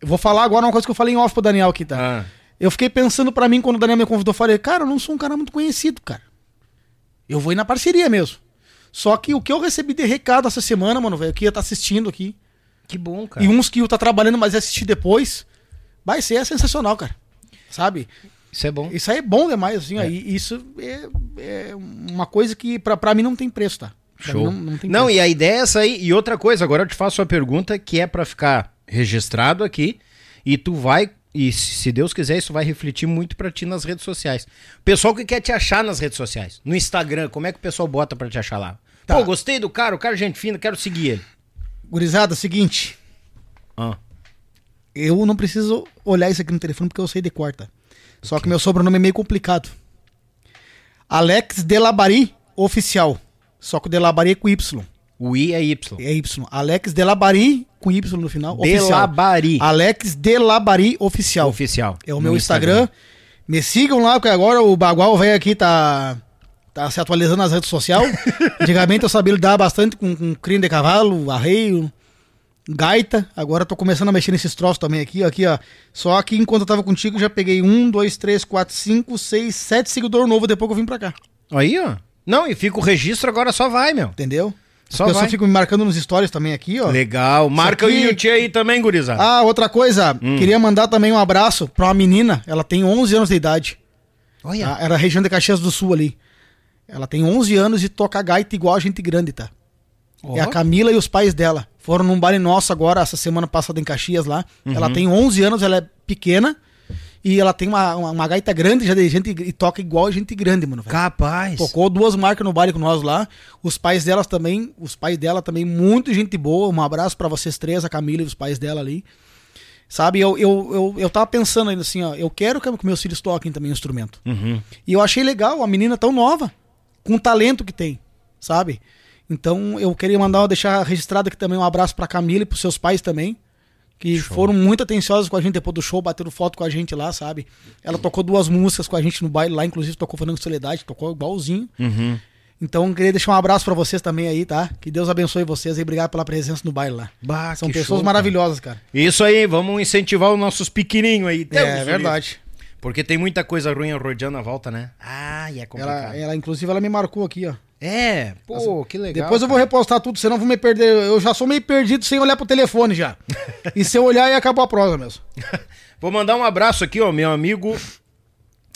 eu vou falar agora uma coisa que eu falei em off pro Daniel aqui, tá? Ah, Eu fiquei pensando pra mim quando o Daniel me convidou, eu falei, cara, eu não sou um cara muito conhecido, cara. Eu vou ir na parceria mesmo. Só que o que eu recebi de recado essa semana, mano, velho, que ia estar assistindo aqui, que bom, cara. e uns que eu tá trabalhando, mas ia assistir depois, vai ser sensacional, cara. Sabe? Isso é bom. Isso aí é bom demais, assim, aí isso é, é uma coisa que pra, pra mim não tem preço, tá? Pra Show. Não, tem preço. e a ideia é essa aí. E outra coisa, agora eu te faço a pergunta que é pra ficar registrado aqui. E tu vai, e se Deus quiser, isso vai refletir muito pra ti nas redes sociais. Pessoal que quer te achar nas redes sociais. No Instagram, como é que o pessoal bota pra te achar lá? Tá. Pô, gostei do cara, o cara é gente fina, quero seguir ele. Gurizada, seguinte, Ah, eu não preciso olhar isso aqui no telefone porque eu sei de quarta. Só que meu sobrenome é meio complicado. Alex Delabari Oficial. Só que o Delabari é com Y. o I é Y. É Y. Alex Delabari com Y no final. Oficial. Delabari. Alex Delabari Oficial. Oficial. É o meu Instagram. Me sigam lá, porque agora o Bagual velho aqui tá, tá se atualizando nas redes sociais. Antigamente eu sabia lidar bastante com, com crime de cavalo, arreio, gaita. Agora eu tô começando a mexer nesses troços também aqui, ó, aqui, ó. Só que enquanto eu tava contigo, já peguei um, dois, três, quatro, cinco, seis, sete seguidores novos depois que eu vim pra cá. Aí, ó. Não, e fica o registro, agora só vai, meu. Entendeu? Só pessoas vai. ficam me marcando nos stories também aqui, ó. Legal. Marca aqui- o Yuti aí também, gurizada. Ah, outra coisa, Hum. queria mandar também um abraço pra uma menina, ela tem 11 anos de idade. Olha. Tá? Era a região de Caxias do Sul ali. Ela tem 11 anos e toca gaita igual a gente grande, tá? É a Camila e os pais dela. Foram num baile nosso agora, essa semana passada em Caxias lá. Uhum. Ela tem 11 anos, ela é pequena. E ela tem uma, uma, uma gaita grande já de gente e toca igual gente grande, mano. velho. Capaz. Tocou duas marcas no baile com nós lá. Os pais delas também, os pais dela também, muito gente boa. Um abraço pra vocês três, a Camila e os pais dela ali. Sabe, eu, eu, eu, eu tava pensando ainda assim, ó, eu quero que meus filhos toquem também o instrumento. Uhum. E eu achei legal, a menina tão nova, com o talento que tem, sabe? Então eu queria mandar, deixar registrado aqui também um abraço pra Camila e pros seus pais também, que foram muito atenciosos com a gente depois do show, bateram foto com a gente lá, sabe? Ela tocou duas músicas com a gente no baile lá, inclusive tocou Fernando Soledade, tocou igualzinho. Uhum. Então eu queria deixar um abraço pra vocês também aí, tá? Que Deus abençoe vocês e obrigado pela presença no baile lá. Bah, São pessoas show, maravilhosas, cara. Isso aí, vamos incentivar os nossos pequenininhos aí. Deus é verdade. Porque tem muita coisa ruim rodeando a volta, né? Ah, e é complicado. Ela, ela, inclusive, ela me marcou aqui, ó. É, pô, que legal. Depois eu vou repostar tudo, senão vou me perder. Eu já sou meio perdido sem olhar pro telefone já. e se eu olhar, aí acabou a prosa mesmo. Vou mandar um abraço aqui, ó, meu amigo.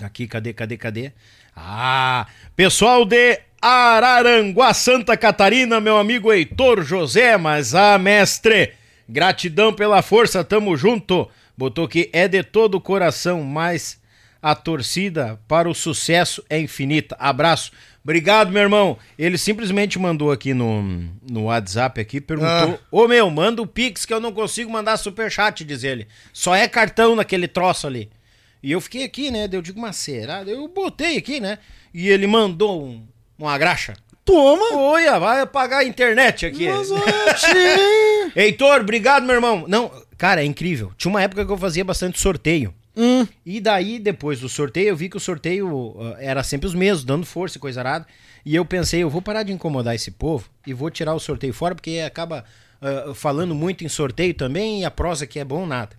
Aqui, cadê, cadê, cadê? Ah, pessoal de Araranguá, Santa Catarina, meu amigo Heitor José, mas ah, mestre, gratidão pela força, tamo junto. Botou que é de todo o coração, mas a torcida para o sucesso é infinita. Abraço. Obrigado, meu irmão. Ele simplesmente mandou aqui no, no WhatsApp aqui, perguntou: Ô meu, manda o Pix que eu não consigo mandar superchat, diz ele. Só é cartão naquele troço ali. E eu fiquei aqui, né? Eu digo, mas será? Eu botei aqui, né? E ele mandou um, uma graxa. Toma! Olha, vai pagar a internet aqui. Mas. Heitor, obrigado, meu irmão. Não, cara, é incrível. Tinha uma época que eu fazia bastante sorteio. Hum, E daí, depois do sorteio, eu vi que o sorteio ah, era sempre os mesmos, dando força e coisa arada. E eu pensei, eu vou parar de incomodar esse povo e vou tirar o sorteio fora, porque acaba ah, falando muito em sorteio também e a prosa que é bom, nada.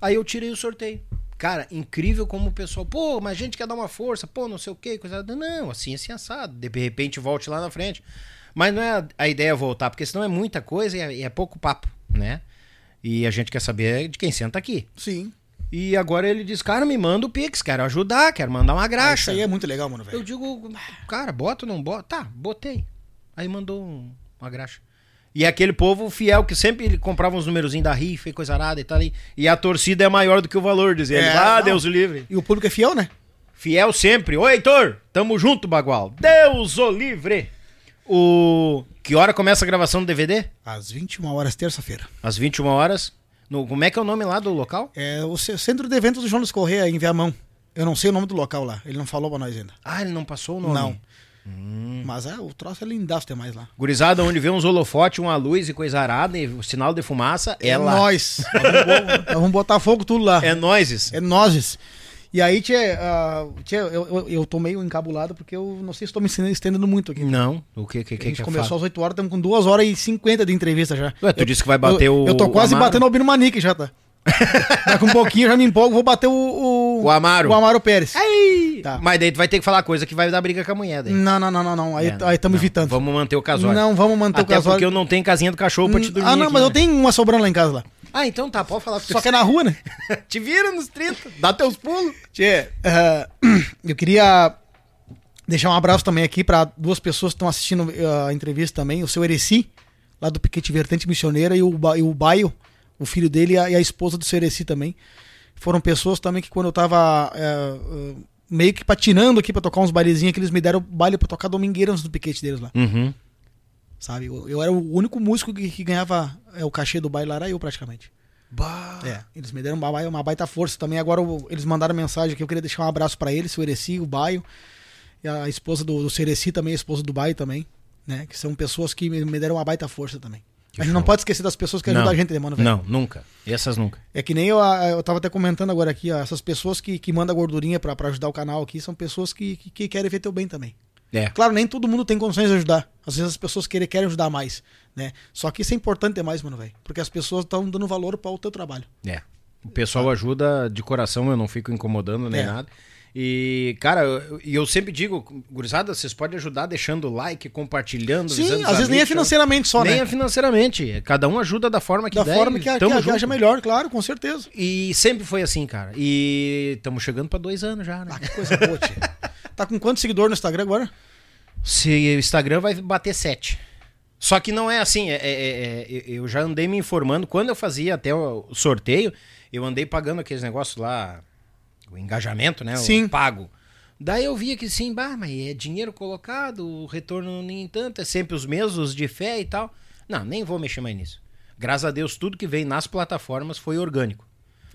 Aí eu tirei o sorteio. Cara, incrível como o pessoal, pô, mas a gente quer dar uma força, pô, não sei o que, coisa arada. Não, assim, assim, assado. De repente volte lá na frente. Mas não é a, a ideia voltar, porque senão é muita coisa e é, e é pouco papo, né? E a gente quer saber de quem senta aqui. sim. E agora ele diz, cara, me manda o Pix, quero ajudar, quero mandar uma Ah, graxa. Isso aí é muito legal, mano, Eu velho. digo, cara, bota ou não bota? Tá, botei. Aí mandou um- uma graxa. E é aquele povo fiel que sempre ele comprava uns numerozinhos da rifa e coisa arada e tal. E, e a torcida é maior do que o valor, diz ele. É, ah, não. Deus o livre. E o público é fiel, né? Fiel sempre. Ô, Heitor, tamo junto, Bagual. Deus o livre. O... Que hora começa a gravação do DVD? Às 21 horas, terça-feira. Às 21 horas. No, como é que é o nome lá do local? É o ce- Centro de Eventos do João Luiz Correia, em Viamão. Eu não sei o nome do local lá. Ele não falou pra nós ainda. Ah, ele não passou o nome. Não. Mas é, o troço é lindaço demais lá. Gurizada, onde vê uns holofotes, uma luz e coisa arada, e o sinal de fumaça, é, lá. nós. Nós vamos, bo- nós vamos botar fogo tudo lá. É nós. É nozes. E aí, tchê, ah, tchê, eu, eu, eu tô meio encabulado porque eu não sei se tô me estendendo- muito aqui. Não, o que que a gente que começou fala? às 8 horas, estamos com 2 horas e 50 de entrevista já. Ué, tu Eu- disse que vai bater eu, o- Eu tô quase Amaro. batendo o Albino Manique já, tá? Daqui um pouquinho eu já me empolgo, vou bater o. O, O Amaro. O Amaro Pérez. Ai, Tá. Mas daí tu vai ter que falar coisa que vai dar briga com a mulher daí. Não, não, não, não, não. Aí É, aí estamos evitando. Vamos manter o casório. Não, vamos manter Até o casório. porque eu não tenho casinha do cachorro pra te dormir Ah, não, aqui, mas né? eu tenho uma sobrando lá em casa lá. Ah, então tá, pode falar. Só que é na rua, né? Te vira nos 30, dá teus pulos. Tchê, eh, eu queria deixar um abraço também aqui para duas pessoas que estão assistindo eh, a entrevista também. O seu Ereci, lá do Piquete Vertente Missioneira, e o, Ba- e o Baio, o filho dele, e a, e a esposa do seu Ereci também. Foram pessoas também que quando eu tava eh, eh, meio que patinando aqui pra tocar uns bailezinhos, que eles me deram baile pra tocar domingueiras no piquete deles lá. Uhum. Sabe? Eu, eu era o único músico que, que ganhava eh, o cachê do baile lá, era eu praticamente. É, eles me deram uma, baita- uma baita força também. Agora o- eles mandaram mensagem aqui. Eu queria deixar um abraço pra eles, o Ereci, o Baio. E a esposa do, do Cereci também, a esposa do Baio também. Né? Que são pessoas que me, me deram uma baita força também. a gente não pode esquecer das pessoas que ajudam Não. a gente, né, mano? velho? Não, nunca. Essas nunca. É que nem eu, eu tava até comentando agora aqui, ó, essas pessoas que, que mandam gordurinha pra, pra ajudar o canal aqui são pessoas que, que, que querem ver teu bem também. É. Claro, nem todo mundo tem condições de ajudar. Às vezes as pessoas querem, querem ajudar mais, né? Só que isso é importante demais, mano, velho. Porque as pessoas estão dando valor para o teu trabalho. É. O pessoal ajuda de coração, eu não fico incomodando nem É. nada. E, cara, eu- e eu, sempre digo, gurizada, vocês podem ajudar deixando like, compartilhando. Sim, às vezes nem é amigos, financeiramente só, nem né? é financeiramente. Cada um ajuda da forma que da der, forma e que, a- que, tamo a- que junto. acha melhor, claro, com certeza. E sempre foi assim, cara. E estamos chegando pra dois anos já, né? Ah, que coisa boa, tia. Tá com quantos seguidores no Instagram agora? Se o Instagram vai bater sete. Só que não é assim, é- é- é- é- eu já andei me informando. Quando eu fazia até o sorteio, eu andei pagando aqueles negócios lá, o engajamento, né? Sim. O pago. Daí eu via que sim, bah, mas é dinheiro colocado, o retorno nem tanto, é sempre os mesmos de fé e tal. Não, nem vou mexer mais nisso. Graças a Deus, tudo que vem nas plataformas foi orgânico.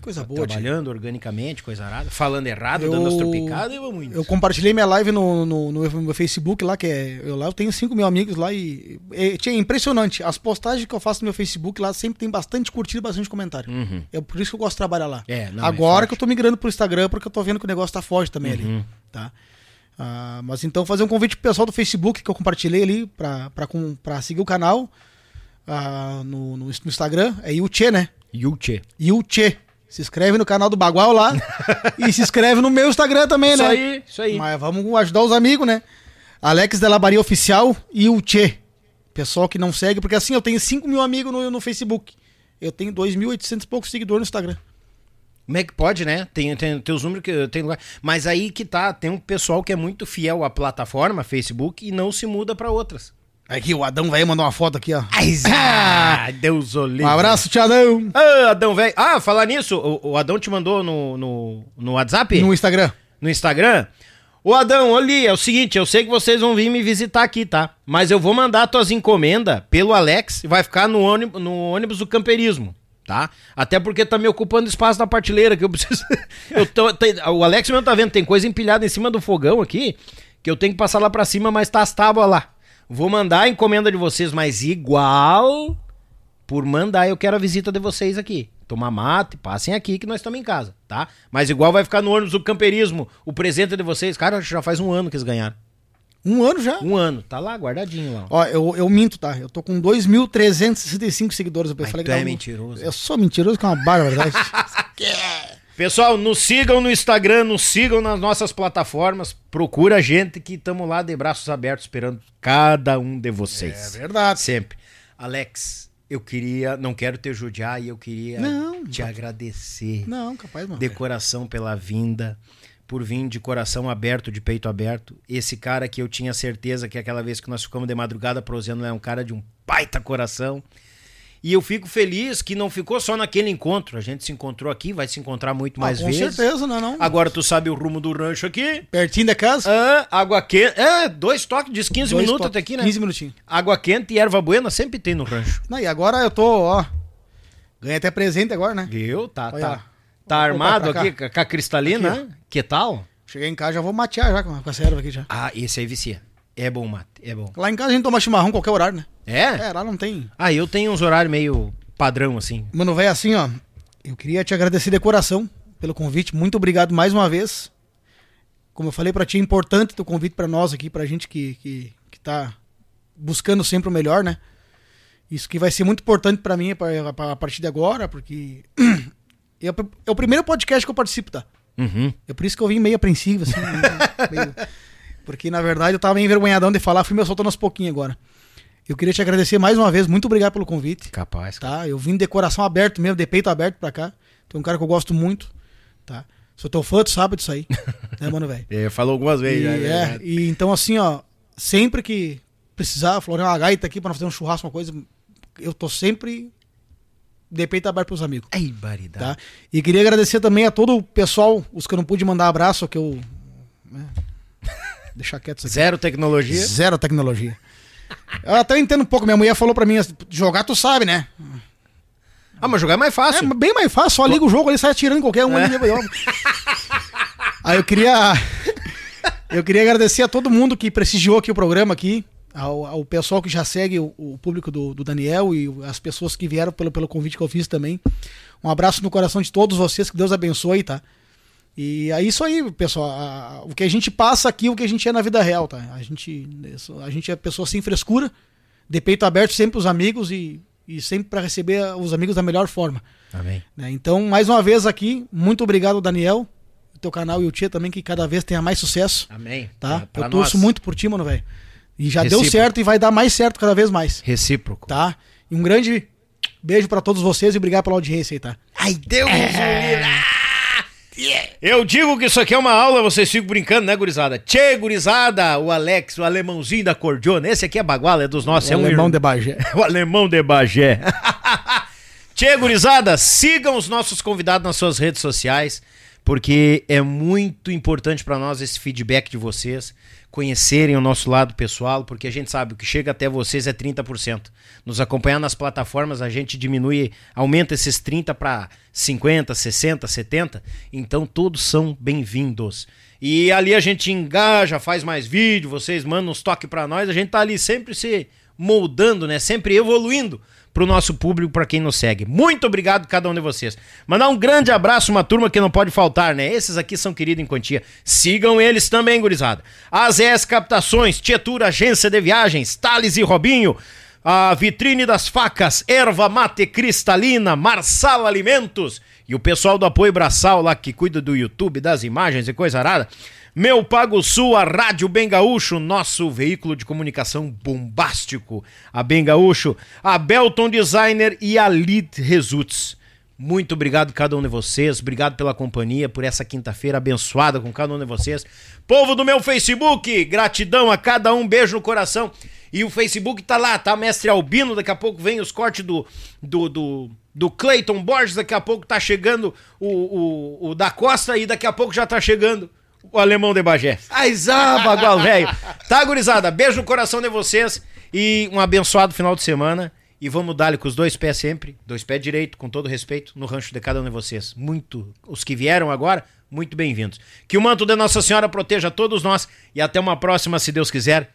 Coisa boa, tia. Trabalhando organicamente, coisa arada. Falando errado, dando as tropicadas, eu vou muito. Eu compartilhei minha live no, no, no meu Facebook lá, que é. Eu lá eu tenho 5 mil amigos lá e. É, tia, é impressionante. As postagens que eu faço no meu Facebook lá sempre tem bastante curtida e bastante comentário. Uhum. É por isso que eu gosto de trabalhar lá. É, não, é Agora forte. que eu tô migrando pro Instagram, porque eu tô vendo que o negócio tá forte também Uhum. ali. Tá? Ah, mas então fazer um convite pro pessoal do Facebook que eu compartilhei ali pra, pra, com- pra seguir o canal ah, no, no, no Instagram. É Yuchê, né? Yuche. Yuchê. Se inscreve no canal do Bagual lá e se inscreve no meu Instagram também, Isso né? aí, isso aí. Mas vamos ajudar os amigos, né? Alex Delabaria Oficial e o Tchê. Pessoal que não segue, porque assim, eu tenho 5 mil amigos no, no Facebook. Eu tenho 2.800 e poucos seguidores no Instagram. Como é que pode, né? Tem, tem, tem os números que tem lugar. Mas aí que tá, tem um pessoal que é muito fiel à plataforma, Facebook, e não se muda pra outras. Aqui, o Adão vai mandar uma foto aqui, ó. Ah, Deus o livre. Um abraço, Tiadão. Ah, Adão, velho. Ah, falar nisso, o, o Adão te mandou no, no, no WhatsApp? No Instagram. no Instagram. Ô Adão, ali, é o seguinte, eu sei que vocês vão vir me visitar aqui, tá? Mas eu vou mandar tuas encomendas pelo Alex e vai ficar no ônibus, no ônibus do camperismo, tá? Até porque tá me ocupando espaço na partilheira que eu preciso. eu tô, tem- o Alex mesmo tá vendo, tem coisa empilhada em cima do fogão aqui que eu tenho que passar lá pra cima, mas tá as tábuas lá. Vou mandar a encomenda de vocês, mas igual por mandar, eu quero a visita de vocês aqui. Tomar mate, passem aqui que nós estamos em casa, tá? Mas igual vai ficar no ônibus do camperismo, o presente de vocês. Cara, já faz um ano que eles ganharam. Um ano já. Um ano, tá lá, guardadinho lá. Ó, eu, eu minto, tá? Eu tô com 2.365 seguidores. Eu Mas falei tu que é um- mentiroso. Eu sou mentiroso, que é uma barra, verdade. Pessoal, nos sigam no Instagram, nos sigam nas nossas plataformas. Procura a gente que estamos lá de braços abertos esperando cada um de vocês. É verdade. Sempre. Alex, eu queria, não quero te judiar e eu queria Não, te agradecer. Não, capaz, mano. de coração pela vinda, por vir de coração aberto, de peito aberto. Esse cara que eu tinha certeza que aquela vez que nós ficamos de madrugada prosendo é um cara de um baita coração. E eu fico feliz que não ficou só naquele encontro. A gente se encontrou aqui, vai se encontrar muito mais Ah, com vezes. certeza, não, não. Agora tu sabe o rumo do rancho aqui. Pertinho da casa. Ah, água quente. É, dois toques, diz 15 Dois minutos toques, até aqui, né? 15 minutinhos. Água quente e erva buena sempre tem no rancho. Não, e agora eu tô, ó. Ganhei até presente agora, né? Viu? Tá, Olha tá. Tá armado aqui com a cristalina? Aqui, né? que tal? Cheguei em casa, já vou matear já com a, com a serva aqui já. Ah, esse aí vicia. É bom, mate. É bom. Lá em casa a gente toma chimarrão qualquer horário, né? É? É, lá não tem. Ah, eu tenho uns horários meio padrão, assim. Mano, velho, assim, ó. Eu queria te agradecer de coração pelo convite. Muito obrigado mais uma vez. Como eu falei pra ti, é importante o convite pra nós aqui, pra gente que, que, que tá buscando sempre o melhor, né? Isso que vai ser muito importante pra mim pra- pra- a partir de agora, porque é o- é o primeiro podcast que eu participo, tá? Uhum. É por isso que eu vim meio apreensivo, assim. meio- Porque, na verdade, eu tava envergonhadão de falar, fui me soltando aos pouquinhos agora. Eu queria te agradecer mais uma vez, muito obrigado pelo convite Capaz. cara. tá? Eu vim de coração aberto mesmo, de peito aberto pra cá. Tu é um cara que eu gosto muito, tá? Sou teu fã, tu sabe disso aí. né, mano, velho? É, falou algumas E, vezes. já, é, verdade. e então assim, ó, sempre que precisar, Florian uma gaita aqui pra nós fazer um churrasco, uma coisa, eu tô sempre de peito aberto pros amigos, Ai, baridade. tá? E queria agradecer também a todo o pessoal, os que eu não pude mandar abraço, que eu... né, deixar quieto isso aqui. Zero tecnologia. Zero tecnologia. Eu até entendo um pouco, minha mulher falou pra mim, jogar tu sabe, né? Ah, mas jogar é mais É fácil. bem mais fácil, só liga o jogo ali, sai atirando em qualquer um. ali, eu- Aí eu queria. Eu queria agradecer a todo mundo que prestigiou aqui o programa aqui. Ao, ao pessoal que já segue o, o público do, do Daniel e as pessoas que vieram pelo, pelo convite que eu fiz também. Um abraço no coração de todos vocês, que Deus abençoe, tá? E é isso aí, pessoal. A- o que a gente passa aqui, o que a gente é na vida real, tá? A gente, a gente é pessoa sem frescura, de peito aberto sempre os amigos e, e sempre para receber os amigos da melhor forma. Amém. né? Então, mais uma vez aqui, muito obrigado, Daniel, o teu canal e o Tia também, que cada vez tenha mais sucesso, Amém. tá? Pra Eu torço nós. muito por ti, mano, velho. E já deu Recíproco. certo e vai dar mais certo cada vez mais, Recíproco. tá? E um grande beijo pra todos vocês e obrigado pela audiência aí, tá? Ai, Deus Eu digo que isso aqui é uma aula, vocês ficam brincando, né, gurizada? Tchê, gurizada, o Alex, o alemãozinho da Cordiona. Esse aqui é baguala, é dos nossos. O é um alemão irmão de Bagé. o alemão de Bagé. Tchê, gurizada, sigam os nossos convidados nas suas redes sociais, porque é muito importante para nós esse feedback de vocês, conhecerem o nosso lado pessoal, porque a gente sabe o que chega até vocês é 30%. Nos acompanhar nas plataformas, a gente diminui, aumenta esses 30 para 50, 60, 70. Então todos são bem-vindos. E ali a gente engaja, faz mais vídeo, vocês mandam uns toques para nós, a gente tá ali sempre se moldando, né? Sempre evoluindo pro nosso público, para quem nos segue. Muito obrigado a cada um de vocês. Mandar um grande abraço, uma turma que não pode faltar, né? Esses aqui são queridos em quantia. Sigam eles também, gurizada. AZS Captações, Tietura Agência de Viagens, Thales e Robinho, a Vitrine das Facas, Erva Mate Cristalina, Marsal Alimentos e o pessoal do Apoio Braçal lá que cuida do YouTube, das imagens e coisa arada. Meu Pago Sul, a Rádio Bem Gaúcho, nosso veículo de comunicação bombástico. A Bem Gaúcho, a Belton Designer e a Lead Results. Muito obrigado a cada um de vocês, obrigado pela companhia, por essa quinta-feira abençoada com cada um de vocês. Povo do meu Facebook, gratidão a cada um, beijo no coração. E o Facebook tá lá, tá? Mestre Albino, daqui a pouco vem os cortes do, do, do, do Clayton Borges, daqui a pouco tá chegando o, o, o da Costa e daqui a pouco já tá chegando o alemão de Bagé. Ai, zá, bagual, velho. Tá, gurizada? Beijo no coração de vocês e um abençoado final de semana. E vamos dar-lhe com os dois pés sempre, dois pés direito, com todo respeito, no rancho de cada um de vocês. Muito, os que vieram agora, muito bem-vindos. Que o manto de Nossa Senhora proteja todos nós e até uma próxima, se Deus quiser.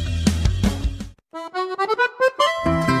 O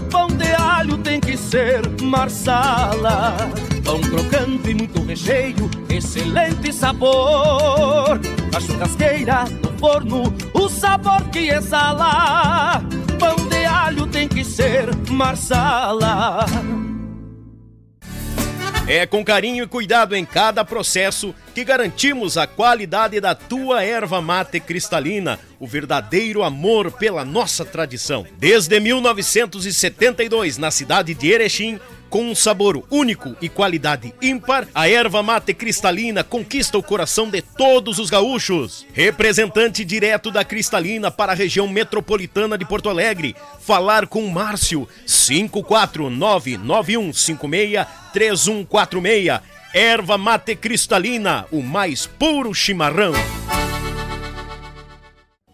Pão de alho tem que ser marsala. Pão crocante e muito recheio, excelente sabor. A churrasqueira, no forno, o sabor que exala. Pão de alho tem que ser marsala. É com carinho e cuidado em cada processo que garantimos a qualidade da tua erva mate cristalina, o verdadeiro amor pela nossa tradição. Desde 1972, na cidade de Erechim, com um sabor único e qualidade ímpar, a erva mate cristalina conquista o coração de todos os gaúchos. Representante direto da Cristalina para a região metropolitana de Porto Alegre. Falar com Márcio 54991563146. Erva mate cristalina, o mais puro chimarrão.